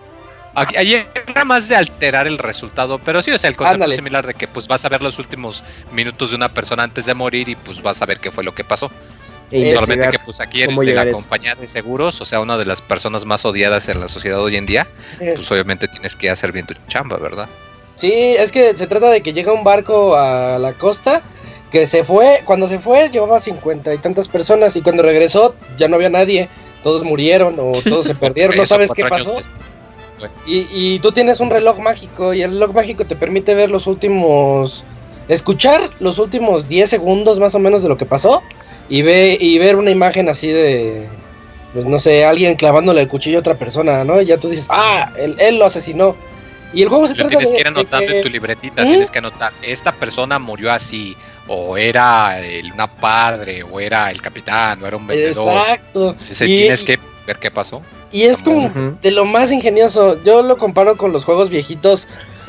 Ayer era más de alterar el resultado, pero sí, o sea, el concepto es similar de que pues vas a ver los últimos minutos de una persona antes de morir y pues vas a ver qué fue lo que pasó. Solamente que pues aquí eres de la compañía de seguros, o sea, una de las personas más odiadas en la sociedad hoy en día, pues obviamente tienes que hacer bien tu chamba, ¿verdad? Sí, es que se trata de que llega un barco a la costa que se fue, cuando se fue llevaba cincuenta y tantas personas y cuando regresó ya no había nadie, todos murieron o todos se perdieron, no sabes qué pasó. Y, y, tú tienes un reloj mágico y el reloj mágico te permite ver los últimos, escuchar los últimos 10 segundos más o menos de lo que pasó y, ve, y ver una imagen así de, pues no sé, alguien clavándole el cuchillo a otra persona, ¿no? Y ya tú dices, ah, él, él lo asesinó. Y el juego se trata tienes que ir anotando en tu libretita, tienes que anotar, esta persona murió así, o era el, una padre, o era el capitán, o era un vendedor. Exacto. tienes que ver qué pasó. Y es como de lo más ingenioso. Yo lo comparo con los juegos viejitos.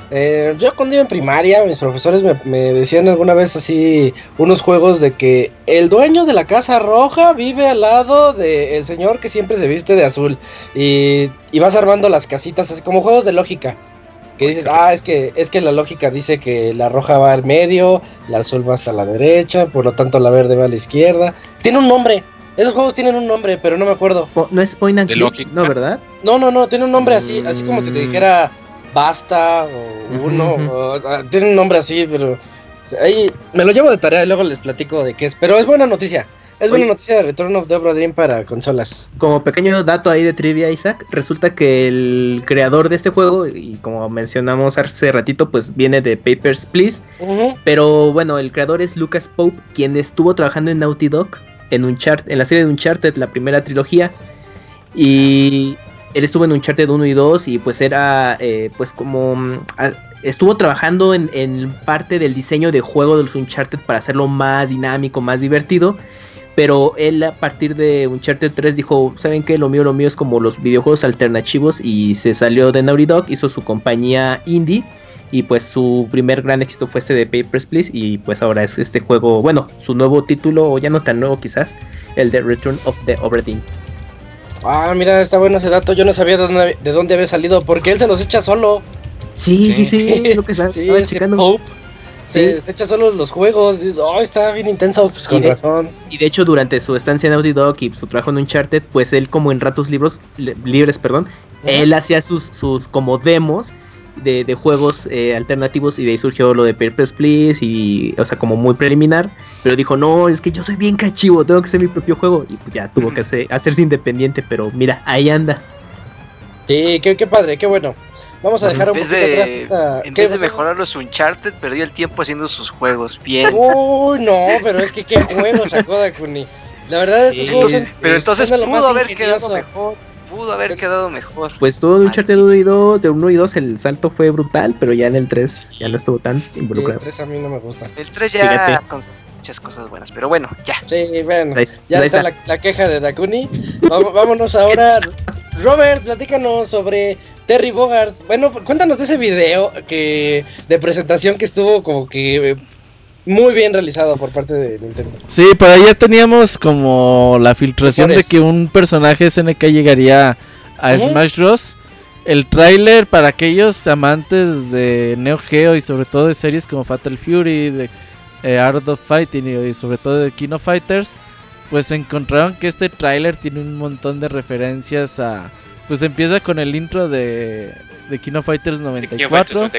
Eh, yo cuando iba en primaria, mis profesores me, decían alguna vez así unos juegos de que el dueño de la casa roja vive al lado del señor que siempre se viste de azul. Y, y vas armando las casitas, así como juegos de lógica. Que dices, ah, es que, es que la lógica dice que la roja va al medio, la azul va hasta la derecha, por lo tanto la verde va a la izquierda. Tiene un nombre. Esos juegos tienen un nombre, pero no me acuerdo. No es Point and Click, ¿no, verdad? No, no, no, tiene un nombre así, así como si te mm. dijera Basta o Uno. Ah, tiene un nombre así, pero ahí me lo llevo de tarea y luego les platico de qué es. Pero es buena noticia. Es buena noticia de Return of the Obra Dinn para consolas. Como pequeño dato ahí de trivia, Isaac, resulta que el creador de este juego, y como mencionamos hace ratito, pues viene de Papers, Please. Pero bueno, el creador es Lucas Pope, quien estuvo trabajando en Naughty Dog, en, Uncharted, en la serie de Uncharted, la primera trilogía. Y él estuvo en Uncharted 1 y 2 y pues era eh, pues como mm, estuvo trabajando en, parte del diseño de juego de los Uncharted para hacerlo más dinámico, más divertido. Pero él a partir de Uncharted 3 dijo, ¿saben qué? Lo mío, lo mío es como los videojuegos alternativos y se salió de Naughty Dog, hizo su compañía indie y pues su primer gran éxito fue este de Papers, Please y pues ahora es este juego, bueno, su nuevo título, o ya no tan nuevo quizás, el de Return of the Oberdeen. Ah, mira, está bueno ese dato. Yo no sabía de dónde, de dónde había salido, porque él se los echa solo. Sí, sí, sí, lo que está, sí, checando. Se, echa solo los juegos. Dice, oh, está bien intenso, pues con razón. Y de hecho, durante su estancia en Naughty Dog y su trabajo en Uncharted, pues él, como en ratos libros, libres, perdón, él hacía sus, sus como demos de, juegos eh, alternativos y de ahí surgió lo de Purpose Please y, o sea, como muy preliminar, pero dijo, no, es que yo soy bien cachivo, tengo que hacer mi propio juego y pues ya tuvo que hacerse independiente, pero mira, ahí anda. Sí, qué, qué padre, qué bueno. Vamos a dejar un poquito de, atrás esta... En vez de mejorar los Uncharted, perdió el tiempo haciendo sus juegos. Bien. Uy, no, pero es que qué juego sacó Dakuni. La verdad, estos juegos son, Pero entonces pudo haber quedado mejor pudo haber quedado mejor. Pues todo en Uncharted 1 y 2, de 1 y 2 el salto fue brutal, pero ya en el 3 ya no estuvo tan involucrado. el 3 a mí no me gusta. El 3 ya con muchas cosas buenas, pero bueno, ya. Sí, bueno, ya está, La, queja de Dakuni. Vámonos ahora. Robert, platícanos sobre Terry Bogard. Bueno, cuéntanos de ese video que de presentación que estuvo como que muy bien realizado por parte de Nintendo. Sí, por ya teníamos como la filtración de que un personaje SNK llegaría a Smash Bros. El tráiler para aquellos amantes de Neo Geo y sobre todo de series como Fatal Fury, de eh, Art of Fighting y, sobre todo de Kino Fighters, pues encontraron que este tráiler tiene un montón de referencias a... Pues empieza con el intro de, de Kino Fighters 94.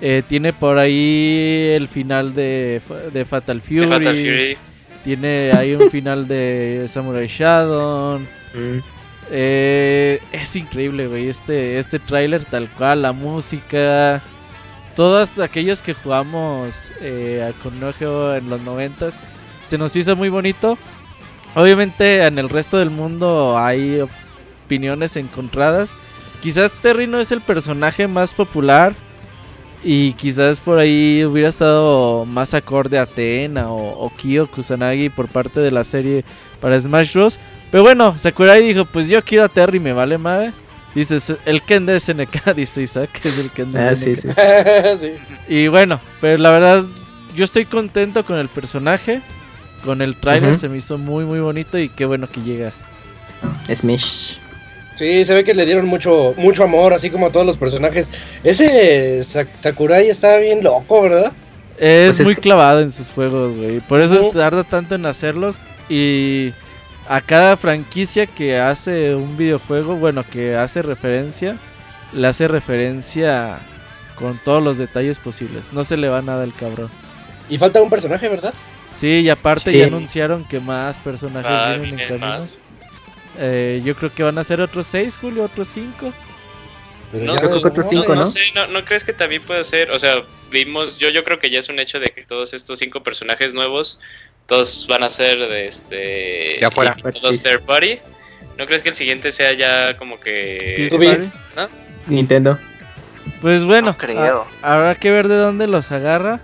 Eh, tiene por ahí el final de, de Fatal, Fury, Tiene ahí un final de Samurai Shadow. Mm. Eh, es increíble, güey. Este, este tráiler tal cual, la música. Todos aquellos que jugamos eh, con Neo en los 90 se nos hizo muy bonito. Obviamente en el resto del mundo hay opiniones encontradas. Quizás Terry no es el personaje más popular. Y quizás por ahí hubiera estado más acorde a Atena o, Kyo Kusanagi por parte de la serie para Smash Bros. Pero bueno, Sakurai dijo, pues yo quiero a Terry, me vale madre. Dices, el Ken de SNK, dice Isaac, que es el Ken de ah, SNK. Sí, sí, Y bueno, pero la verdad, yo estoy contento con el personaje. Con el trailer se me hizo muy, muy bonito y qué bueno que llega. Smash. Sí, se ve que le dieron mucho, mucho amor, así como a todos los personajes. Ese Sakurai está bien loco, ¿verdad? Es pues muy clavado en sus juegos, güey. Por eso tarda tanto en hacerlos. Y a cada franquicia que hace un videojuego, bueno, que hace referencia, le hace referencia con todos los detalles posibles. No se le va nada al cabrón. Y falta un personaje, ¿verdad? Sí, y aparte ya anunciaron que más personajes ah, vienen en camino. Eh, yo creo que van a ser otros 6, Julio, otros 5. No, creo que otros 5, ¿no? No, sé, no, crees que también puede ser? O sea, vimos, yo, yo creo que ya es un hecho de que todos estos 5 personajes nuevos, todos van a ser de este. Ya fuera. Todos third party. ¿No crees que el siguiente sea ya como que. ¿No? Nintendo. Pues bueno, creo. habrá que ver de dónde los agarra.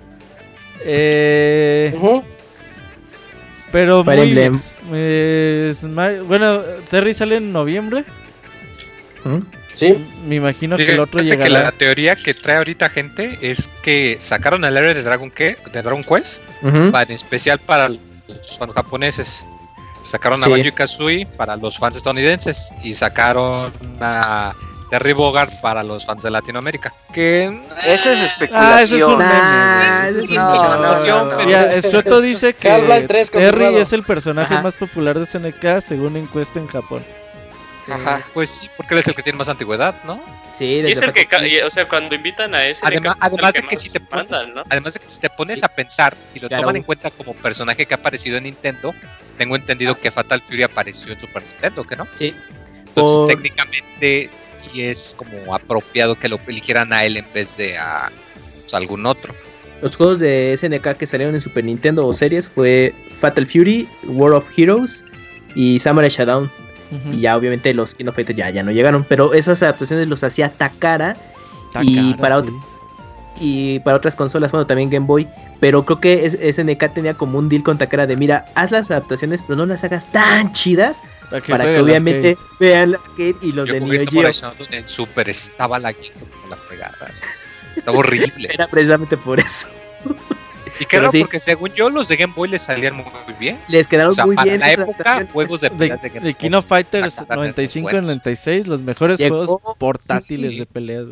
Eh. Pero muy, bueno, Terry sale en noviembre. ¿Mm? Sí. Me imagino que el otro llegará. Que la teoría que trae ahorita gente es que sacaron el área de Dragon, de Dragon Quest, en especial para los fans japoneses. Sacaron a Banjo Kazooie para los fans estadounidenses y sacaron a Terry Bogard para los fans de Latinoamérica. Que esa es especulación. Ah, eso es un meme. Ah, es especulación. dice que Terry es el personaje más popular de SNK según encuesta en Japón. Ajá. Pues sí, porque él es el que tiene más antigüedad, ¿no? Sí, y es el que, o sea, cuando invitan a ese. Además, además de que si te pones, además de que si te pones a pensar y lo toman en cuenta como personaje que ha aparecido en Nintendo, tengo entendido que Fatal Fury apareció en Super Nintendo, ¿que no? Sí. Entonces, técnicamente, sí es como apropiado que lo eligieran a él en vez de a pues, algún otro. Los juegos de SNK que salieron en Super Nintendo o series fue Fatal Fury, War of Heroes y Samurai Shodown. Y ya obviamente los King of Fighters ya, ya no llegaron, pero esas adaptaciones los hacía Takara, y para y para otras consolas, bueno, también Game Boy, pero creo que SNK tenía como un deal con Takara de, mira, haz las adaptaciones, pero no las hagas tan chidas para que, obviamente vean la arcade y los de Neo Geo. En Super estaba la como la fregada. Estaba horrible. Era precisamente por eso. Y claro, porque según yo, los de Game Boy les salían muy bien. Les quedaron muy bien. En la época, juegos de, de, de, de King of Fighters 95 y 96, los mejores juegos portátiles de peleas,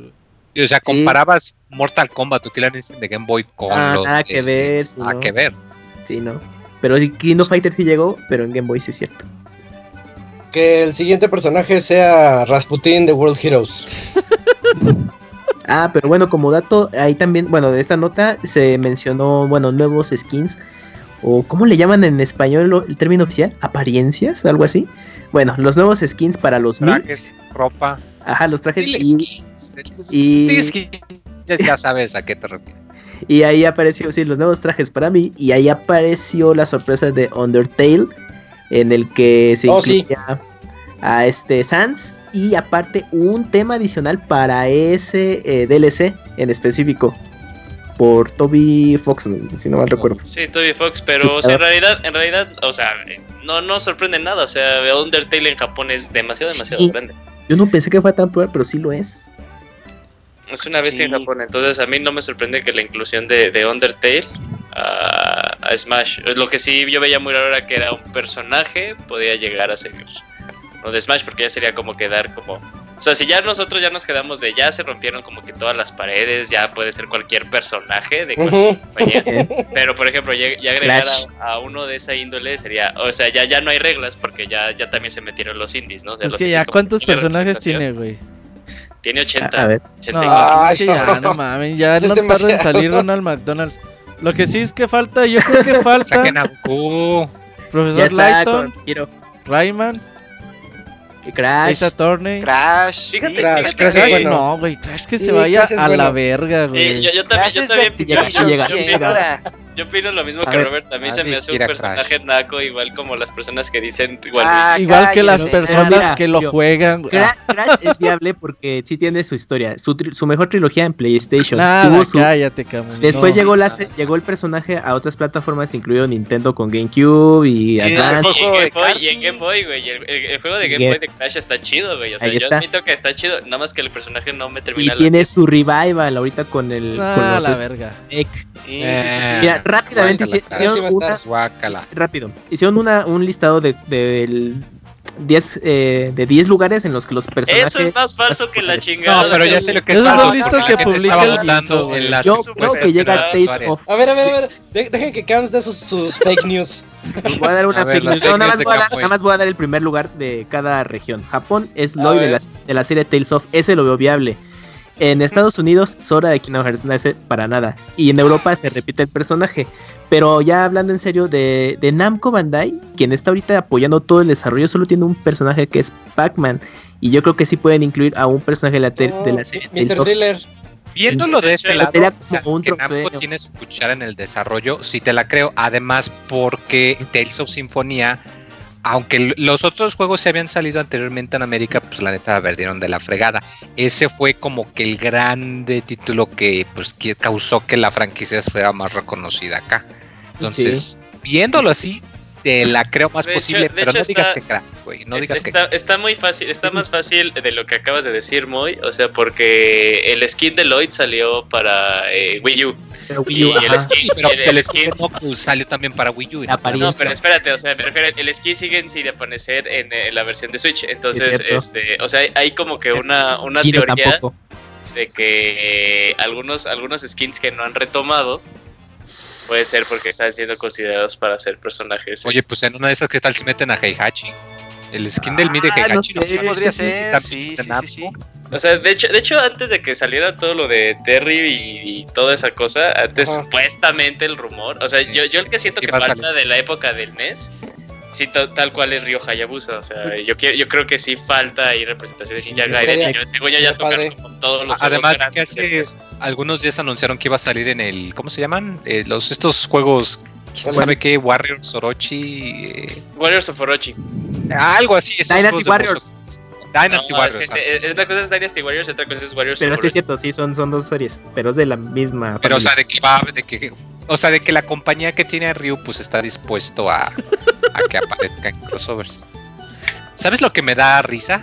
o sea, comparabas Mortal Kombat o Killer Instinct de Game Boy con ah, los. Nada que ver. nada que ver. Sí, no. Pero King of Fighters sí llegó, pero en Game Boy sí es cierto. Que el siguiente personaje sea Rasputin de World Heroes. Ah, pero bueno, como dato, ahí también, bueno, de esta nota se mencionó, bueno, nuevos skins, o ¿cómo le llaman en español el término oficial? ¿Apariencias? ¿Algo así? Bueno, los nuevos skins para los trajes, ropa. Ajá, los trajes y, skins. ya sabes a qué te refieres. Y ahí apareció, sí, los nuevos trajes para mí. Y ahí apareció la sorpresa de Undertale, en el que se oh, a este Sans y aparte un tema adicional para ese eh, DLC en específico por Toby Fox, si no mal recuerdo. Sí, Toby Fox, pero o sea, en realidad, en realidad, o sea, no, no sorprende nada, o sea, Undertale en Japón es demasiado, demasiado grande. Yo no pensé que fuera tan peor, pero sí lo es. Es una bestia en Japón, entonces a mí no me sorprende que la inclusión de, de Undertale a, a, Smash. Lo que sí yo veía muy raro era que era un personaje, podía llegar a ser o de Smash, porque ya sería como quedar como. O sea, si ya nosotros ya nos quedamos de ya se rompieron como que todas las paredes, ya puede ser cualquier personaje de cualquier compañía. Pero por ejemplo, ya, agregar a, uno de esa índole sería, o sea, ya, ya no hay reglas porque ya, ya también se metieron los indies, ¿no? es que ya cuántos personajes tiene, güey. Tiene 80. A ver. no, es que ya, no mames, ya no tarda en salir Ronald McDonald's. Lo que sí es que falta, yo creo que falta. Saquen a Profesor Lighton, Rayman, Crash. Esa Attorney. Crash. Fíjate, Crash, Crash, No, güey, Crash que se vaya a la verga, güey. yo, yo, también, yo también, yo, opino lo mismo que Robert. También se me hace un personaje naco, igual como las personas que dicen igual. Ah, igual que las personas que lo juegan. Crash, es viable porque sí tiene su historia. Su, su mejor trilogía en PlayStation. Nada, cállate, cabrón. Después llegó, la, llegó el personaje a otras plataformas, incluido Nintendo con GameCube y Advance. Y en Game Boy, güey. El juego de Game Boy de Crash está chido, güey. O sea, yo admito que está chido, nada más que el personaje no me termina. Y tiene su revival ahorita con el. Ah, la verga. Sí, sí, sí, Mira, rápidamente hicieron una, rápido. Hicieron una, un listado de, de, 10 eh, de 10 lugares en los que los personajes. Eso es más falso que la chingada. No, pero ya sé lo que es. Esas son listas que publica el Guiso, en las Yo creo que llega Taste of. A ver, a ver, a ver. dejen que Camps dé sus, sus fake news. voy a dar una fake news. No, nada, más voy a dar, nada más voy a dar el primer lugar de cada región. Japón es Lloyd de la, de la serie Tales of. Ese lo veo viable. En Estados Unidos, Sora de Kingdom Hearts no es para nada. Y en Europa se repite el personaje. Pero ya hablando en serio de, Namco Bandai, quien está ahorita apoyando todo el desarrollo, solo tiene un personaje que es Pac-Man. Y yo creo que sí pueden incluir a un personaje de la, de la serie. Mr. Driller. Viéndolo de ese lado, que Namco tiene su cuchara en el desarrollo, sí te la creo. Además, porque Tales of Sinfonía aunque los otros juegos se habían salido anteriormente en América, pues la neta perdieron de la fregada. Ese fue como que el grande título que pues que causó que la franquicia fuera más reconocida acá. Entonces, viéndolo así, te la creo más posible, pero no digas que crack, güey. No digas está, que... está muy fácil, está más fácil de lo que acabas de decir, Moy. O sea, porque el skin de Lloyd salió para eh, Wii U. y el skin, pero el, skin salió también para Wii U. No, pero espérate, o sea, me refiero, el skin sigue sin aparecer en, en, la versión de Switch. Entonces, este, o sea, hay como que una, una teoría de que algunos, algunos skins que no han retomado Puede ser porque están siendo considerados para ser personajes. Oye, pues en una de esas, ¿qué tal si meten a Heihachi? El skin del Mide ah, no sé, podría ser. Sí, sí, sí, O sea, de hecho, de hecho, antes de que saliera todo lo de Terry y, toda esa cosa, antes supuestamente el rumor, o sea, yo, yo el que siento que falta de la época del mes sí, tal cual es Ryo Hayabusa. O sea, yo, yo creo que sí falta ahí representación de Ninja Gaiden. Y yo, ya tocaron con todos los Además, que hace algunos días anunciaron que iba a salir en el. ¿Cómo se llaman? Eh, los Estos juegos. ¿Quién sabe qué? Warriors Orochi. Eh... Warriors of Orochi. Algo así. Dynasty Warriors. Dynasty Warriors. Es, es, una cosa es Dynasty Warriors y otra cosa es Warriors. Pero sí es cierto, sí, son, son dos series, pero es de la misma. Pero, o sea, de que va, de que, o sea, de que la compañía que tiene a Ryu, pues está dispuesto a, a que aparezca en crossovers. ¿Sabes lo que me da risa?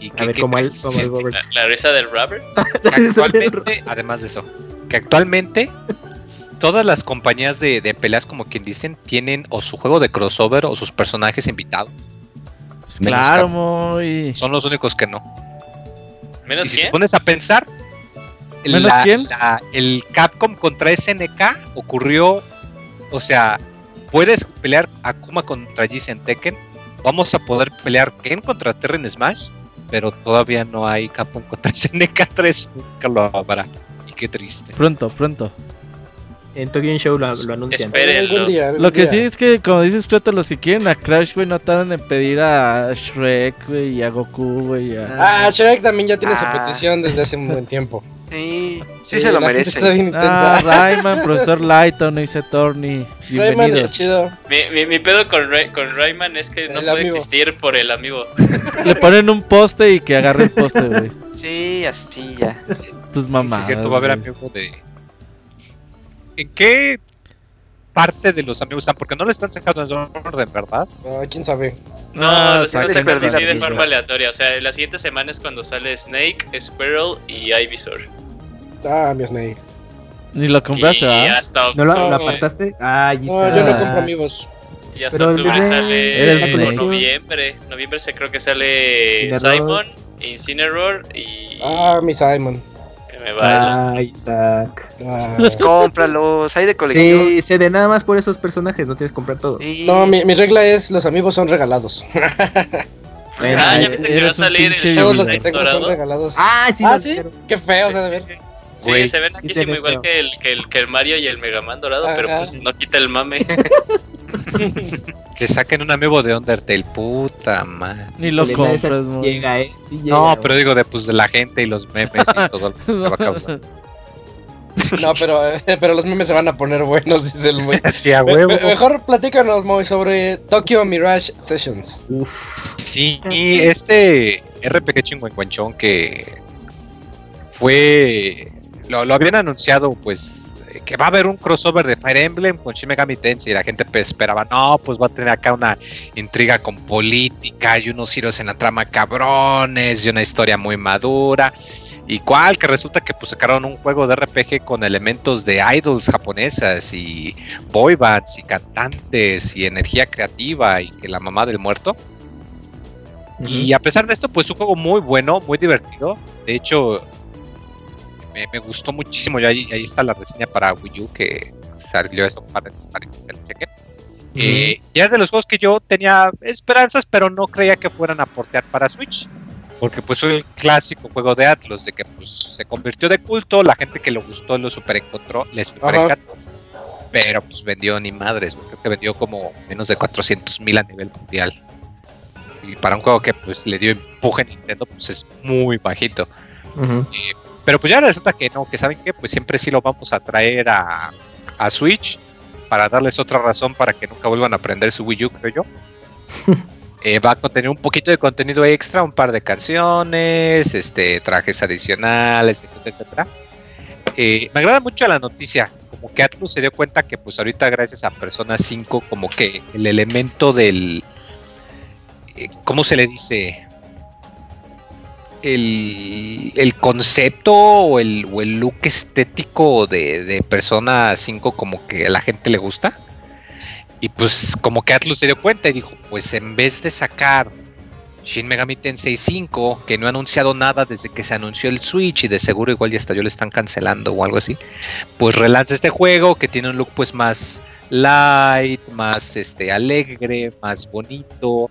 Y que, a ver, como, el, La, risa del Robert. actualmente, además de eso, que actualmente todas las compañías de, de, peleas, como quien dicen, tienen o su juego de crossover o sus personajes invitados. Pues claro, muy. Son los únicos que no. ¿Menos si te pones a pensar, ¿Menos quién? el Capcom contra SNK ocurrió, o sea, puedes pelear Akuma contra Jis en Tekken, vamos a poder pelear Ken contra Terry Smash, pero todavía no hay Capcom contra SNK 3, nunca lo habrá. Y qué triste. Pronto, pronto. En Tokyo Show lo, lo anuncian. lo que sí es que, como dices, Cloto, los que quieren a Crash, güey, no tardan en pedir a Shrek, güey, y a Goku, güey. A... Ah, Shrek también ya tiene su ah. petición desde hace un buen tiempo. Sí, sí, se lo merece. Ah, Rayman, profesor Lighton, dice Torny. Bienvenidos. Chido. Mi, mi, pedo con, con Rayman es que no puede existir por el amigo. Le ponen un poste y que agarre el poste, güey. Sí, así ya. Tus mamás. Sí, es cierto, va a haber amigo de. ¿En qué parte de los amigos están? Porque no le están sacando en orden, ¿verdad? Ah, quién sabe. No, no los están sacando así de forma aleatoria. O sea, la siguiente semana es cuando sale Snake, Squirrel y Ivysaur. Ah, mi Snake. Ni lo compraste, ¿ah? ¿No lo, lo, apartaste? Ah, no, yo no compro amigos. Y hasta octubre sale. Eres noviembre. Noviembre se creo que sale Simon, Incineroar y. Ah, mi Simon. Me vale. Ah, Isaac. Ah. Pues cómpralos, hay de colección. Sí, se de nada más por esos personajes, no tienes que comprar todos. No, mi, mi, regla es: los amigos son regalados. ah, ya viste que va a salir el Todos los que tengo son regalados. Ah, sí, ¿Ah, ¿sí? Qué feo se de ver. Sí, se ven aquí igual que el, que, el, que el Mario y el Mega Man dorado, pero pues no quita el mame. que saquen un amigo de Undertale, puta madre. Ni lo compras, llega, eh, No, pero digo de pues de la gente y los memes y todo lo que va a causar. No, pero, eh, pero los memes se van a poner buenos, dice el güey. sí, a huevo. mejor platícanos, Moy, sobre Tokyo Mirage Sessions. Uf. Sí, y este RPG chingüencuenchón que fue lo, lo, habían anunciado, pues, que va a haber un crossover de Fire Emblem con Shin Megami Tensei y la gente esperaba, no, pues va a tener acá una intriga con política y unos giros en la trama cabrones y una historia muy madura. Y cual, que resulta que pues sacaron un juego de RPG con elementos de idols japonesas y boy bands y cantantes y energía creativa y que la mamá del muerto. Y a pesar de esto, pues un juego muy bueno, muy divertido. De hecho, me, gustó muchísimo. Y ahí, ahí, está la reseña para Wii U que salió eso para, para que se lo chequen. Eh, y de los juegos que yo tenía esperanzas, pero no creía que fueran a portear para Switch. Porque pues fue el clásico juego de Atlas, de que pues se convirtió de culto, la gente que lo gustó lo super encontró, les super encantó. Pero pues vendió ni madres, creo que vendió como menos de 400 mil a nivel mundial. Y para un juego que pues le dio empuje a Nintendo, pues es muy bajito. Pero pues ya resulta que no, que saben que pues siempre sí lo vamos a traer a, a Switch para darles otra razón para que nunca vuelvan a aprender su Wii U, creo yo. eh, va a contener un poquito de contenido extra, un par de canciones, este, trajes adicionales, etcétera, etcétera. Eh, me agrada mucho la noticia, como que Atlus se dio cuenta que pues ahorita gracias a Persona 5 como que el elemento del, eh, ¿cómo se le dice? El, concepto o el, look estético de, Persona 5 como que a la gente le gusta. Y pues como que Atlus se dio cuenta y dijo, pues en vez de sacar Shin Megami Tensei 5, que no ha anunciado nada desde que se anunció el Switch y de seguro igual ya hasta yo le están cancelando o algo así, pues relanza este juego que tiene un look pues más light, más este alegre, más bonito,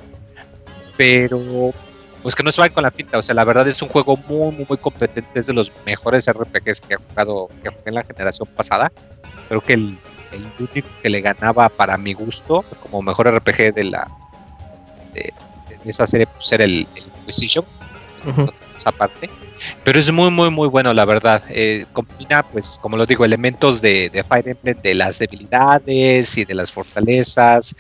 pero pues que no se vayan con la pinta, o sea, la verdad es un juego muy, muy, muy competente, es de los mejores RPGs que he jugado, que jugué en la generación pasada. Creo que el, el único que le ganaba para mi gusto, como mejor RPG de la de, esa serie, pues era el, el Inquisition, esa parte. Pero es muy, muy, muy bueno, la verdad. Eh, combina, pues, como lo digo, elementos de, de Fire Emblem, de las debilidades y de las fortalezas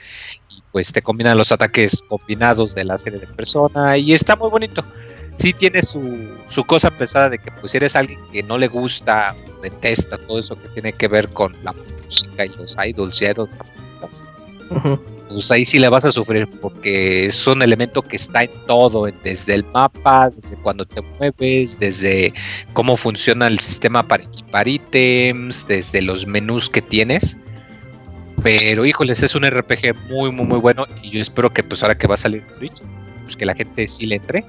pues te combinan los ataques combinados de la serie de persona y está muy bonito. Sí tiene su, su cosa pesada de que pues si eres alguien que no le gusta, detesta todo eso que tiene que ver con la música y los idols y idols pues ahí sí le vas a sufrir porque es un elemento que está en todo, desde el mapa, desde cuando te mueves, desde cómo funciona el sistema para equipar ítems, desde los menús que tienes pero híjoles, es un RPG muy, muy, muy bueno. Y yo espero que pues ahora que va a salir Switch, pues que la gente sí le entre.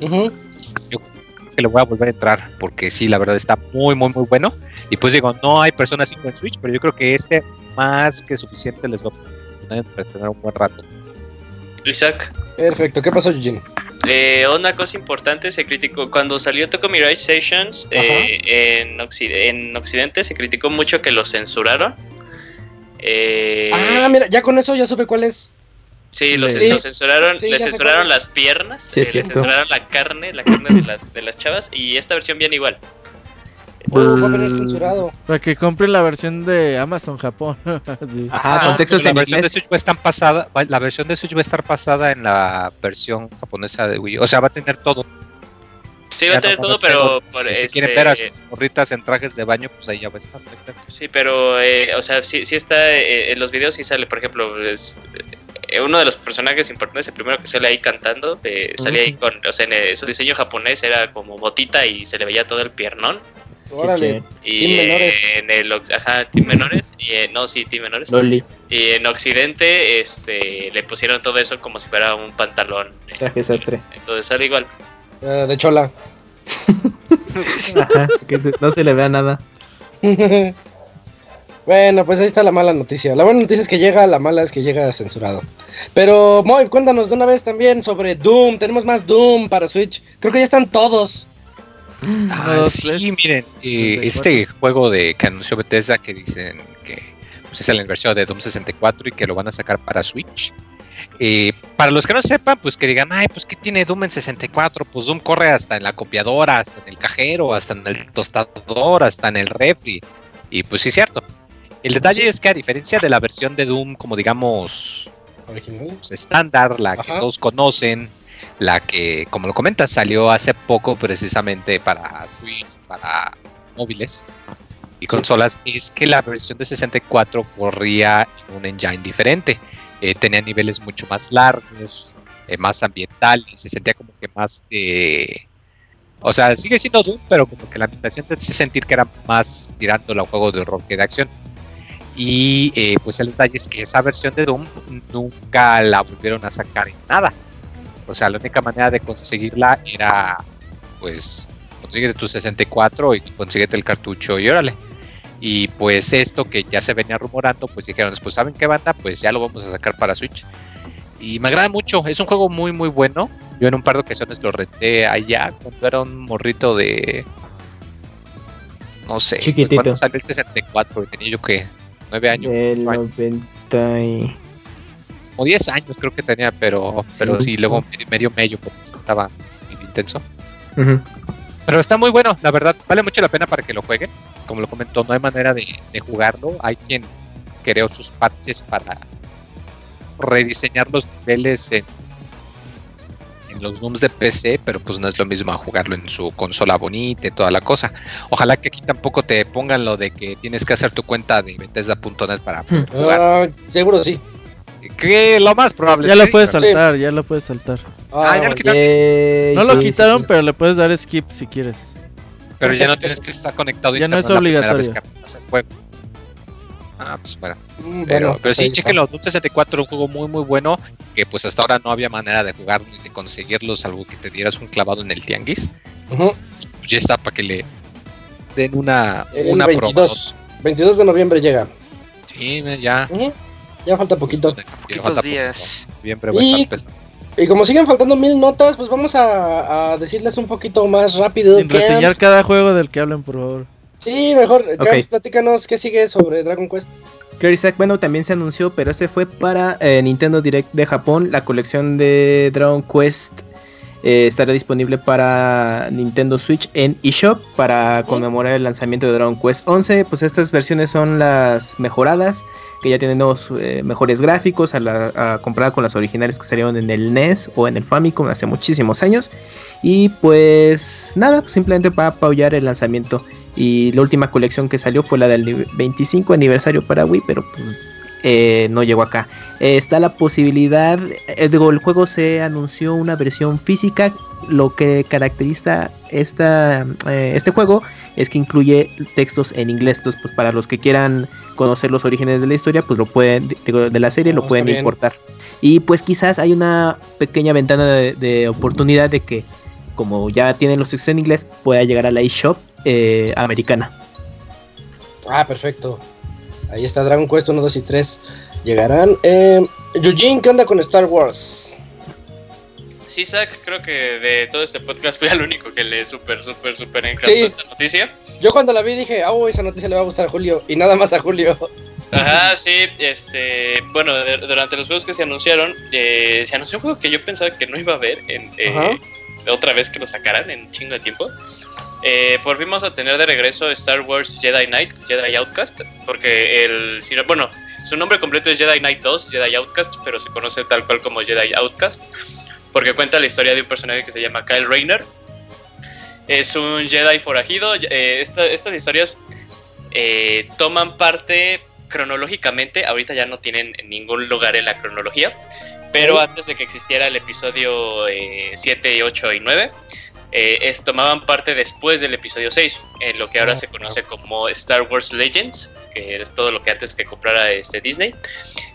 Yo creo que le voy a volver a entrar, porque sí, la verdad está muy, muy, muy bueno. Y pues digo, no hay personas en Switch, pero yo creo que este más que suficiente les va a entretener un buen rato. Isaac. Perfecto, ¿qué pasó, Eugene? Eh, una cosa importante, se criticó, cuando salió Tokomi Rise Sessions eh, en, en Occidente se criticó mucho que lo censuraron eh, ah, mira, ya con eso ya supe cuál es. Sí, los, censuraron, le censuraron las piernas, le censuraron la carne, la carne de las, de las chavas, y esta versión viene igual. Para que compren la versión de Amazon Japón. Ajá, la versión de Switch va a estar pasada, la versión de Switch va a estar pasada en la versión japonesa de Wii. O sea, va a tener todo. Sí, va a tener todo, pero. Por, si quieren ver a sus morritas en trajes de baño, pues ahí ya va a estar. Sí, pero, eh, o sea, sí, sí está. Eh, en los videos sí sale, por ejemplo, es, eh, uno de los personajes importantes, el primero que sale ahí cantando, eh, salía ahí con. O sea, en su diseño japonés era como botita y se le veía todo el piernón. Órale. Y menores. en el ajá, team menores y no, sí, team menores. Y en occidente este le pusieron todo eso como si fuera un pantalón. Traje este, sastre. Entonces sale igual. Uh, de chola. Que no se le vea nada. bueno, pues ahí está la mala noticia. La buena noticia es que llega, la mala es que llega censurado. Pero, Moy, cuéntanos de una vez también sobre Doom. Tenemos más Doom para Switch. Creo que ya están todos. Ah, sí, miren, eh, este juego de que anunció Bethesda que dicen que pues, es la versión de Doom 64 y que lo van a sacar para Switch. Eh, para los que no sepan, pues que digan, ay, pues que tiene Doom en 64, pues Doom corre hasta en la copiadora, hasta en el cajero, hasta en el tostador, hasta en el refri. Y pues sí es cierto. El detalle es que a diferencia de la versión de Doom, como digamos, pues, estándar, la que todos conocen, la que, como lo comentas, salió hace poco precisamente para Switch, para móviles y consolas, es que la versión de 64 corría en un engine diferente. Eh, tenía niveles mucho más largos, eh, más ambientales, se sentía como que más de... O sea, sigue siendo Doom, pero como que la ambientación te hace sentir que era más tirando a juego de horror que de acción. Y eh, pues el detalle es que esa versión de Doom nunca la volvieron a sacar en nada. O sea, la única manera de conseguirla era, pues, consíguete tu 64 y consíguete el cartucho y órale. Y pues esto que ya se venía rumorando, pues dijeron, pues saben qué banda, pues ya lo vamos a sacar para Switch. Y me agrada mucho, es un juego muy muy bueno. Yo en un par de ocasiones lo renté allá cuando era un morrito de no sé, Chiquitito. cuando salió el 64, tenía yo que 9 años. El 90 y... O 10 años creo que tenía, pero pero sí luego medio medio porque estaba muy intenso. Pero está muy bueno, la verdad, vale mucho la pena para que lo jueguen como lo comentó, no hay manera de, jugarlo. Hay quien creó sus parches para rediseñar los niveles en, los Dooms de PC, pero pues no es lo mismo a jugarlo en su consola bonita y toda la cosa. Ojalá que aquí tampoco te pongan lo de que tienes que hacer tu cuenta de Bethesda.net para hmm. jugar. Ah, seguro sí. Que lo más probable. Ya lo puedes saltar, ya lo puedes saltar. Ah, ya lo No lo quitaron, pero le puedes dar skip si quieres. Pero ya no tienes que estar conectado. Ya no es obligatorio. Ah, pues bueno. Mm, pero, pero sí, chequenlo. Doom 64 un juego muy, muy bueno. Que pues hasta ahora no había manera de jugar ni de conseguirlo, salvo que te dieras un clavado en el tianguis. pues ya está para que le den una, una 22, 22 de noviembre llega. Sí, ya. Ya falta poquito. Poquitos días. y, Y como siguen faltando mil notas, pues vamos a, decirles un poquito más rápido. Sin reseñar cada juego del que hablen, por favor. Sí, mejor. Okay. platícanos qué sigue sobre Dragon Quest. Claro, bueno, también se anunció, pero ese fue para eh, Nintendo Direct de Japón, la colección de Dragon Quest eh, estará disponible para Nintendo Switch en eShop para conmemorar el lanzamiento de Dragon Quest 11. Pues estas versiones son las mejoradas, que ya tienen nuevos, eh, mejores gráficos a, la, con las originales que salieron en el NES o en el Famicom hace muchísimos años. Y pues nada, simplemente para apoyar el lanzamiento. Y la última colección que salió fue la del 25 aniversario para Wii, pero pues eh, no llegó acá. Eh, está la posibilidad, eh, digo, el juego se anunció una versión física. Lo que caracteriza esta, este juego es que incluye textos en inglés. Entonces, pues para los que quieran conocer los orígenes de la historia, pues lo pueden, de, la serie, lo pueden importar. Y pues quizás hay una pequeña ventana de, oportunidad de que, como ya tienen los textos en inglés, pueda llegar a la eShop americana. Ah, perfecto. Ahí está Dragon Quest 1, 2 y 3. Llegarán. Eh, Eugene, ¿qué onda con Star Wars? Sí, Zach, creo que de todo este podcast fui el único que le súper, súper, súper encantó esta noticia. Yo cuando la vi dije, oh, esa noticia le va a gustar a Julio. Y nada más a Julio. Ajá, sí, este, bueno, durante los juegos que se anunciaron, eh, se anunció un juego que yo pensaba que no iba a ver en, eh, otra vez que lo sacaran en chingo de tiempo. Eh, por fin vamos a tener de regreso Star Wars Jedi Knight, Jedi Outcast, porque el, bueno, su nombre completo es Jedi Knight 2, Jedi Outcast, pero se conoce tal cual como Jedi Outcast, porque cuenta la historia de un personaje que se llama Kyle Rayner. Es un Jedi forajido. Eh, estas historias eh, toman parte cronológicamente, ahorita ya no tienen ningún lugar en la cronología, pero antes de que existiera el episodio 7, 8 y 9 eh, tomaban parte después del episodio 6, en lo que ahora se conoce como Star Wars Legends, que es todo lo que antes que comprara este Disney.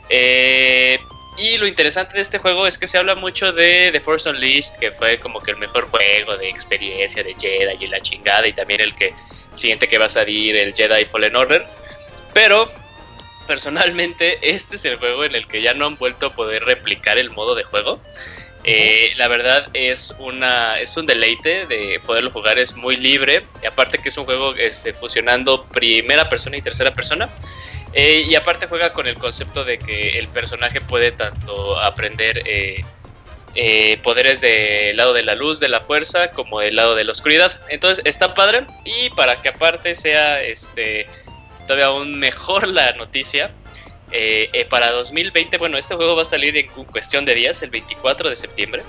Eh, y lo interesante de este juego es que se habla mucho de The Force Unleashed, que fue como que el mejor juego de experiencia de Jedi y la chingada, y también el que siguiente que va a salir, el Jedi Fallen Order. Pero personalmente este es el juego en el que ya no han vuelto a poder replicar el modo de juego. Eh, la verdad es una es un deleite de poderlo jugar, es muy libre y aparte que es un juego este, fusionando primera persona y tercera persona. Eh, y aparte juega con el concepto de que el personaje puede tanto aprender eh, poderes del lado de la luz, de la fuerza, como del lado de la oscuridad. Entonces está padre y para que aparte sea este todavía aún mejor la noticia, eh, eh, para 2020, bueno, este juego va a salir en cuestión de días, el 24 de septiembre.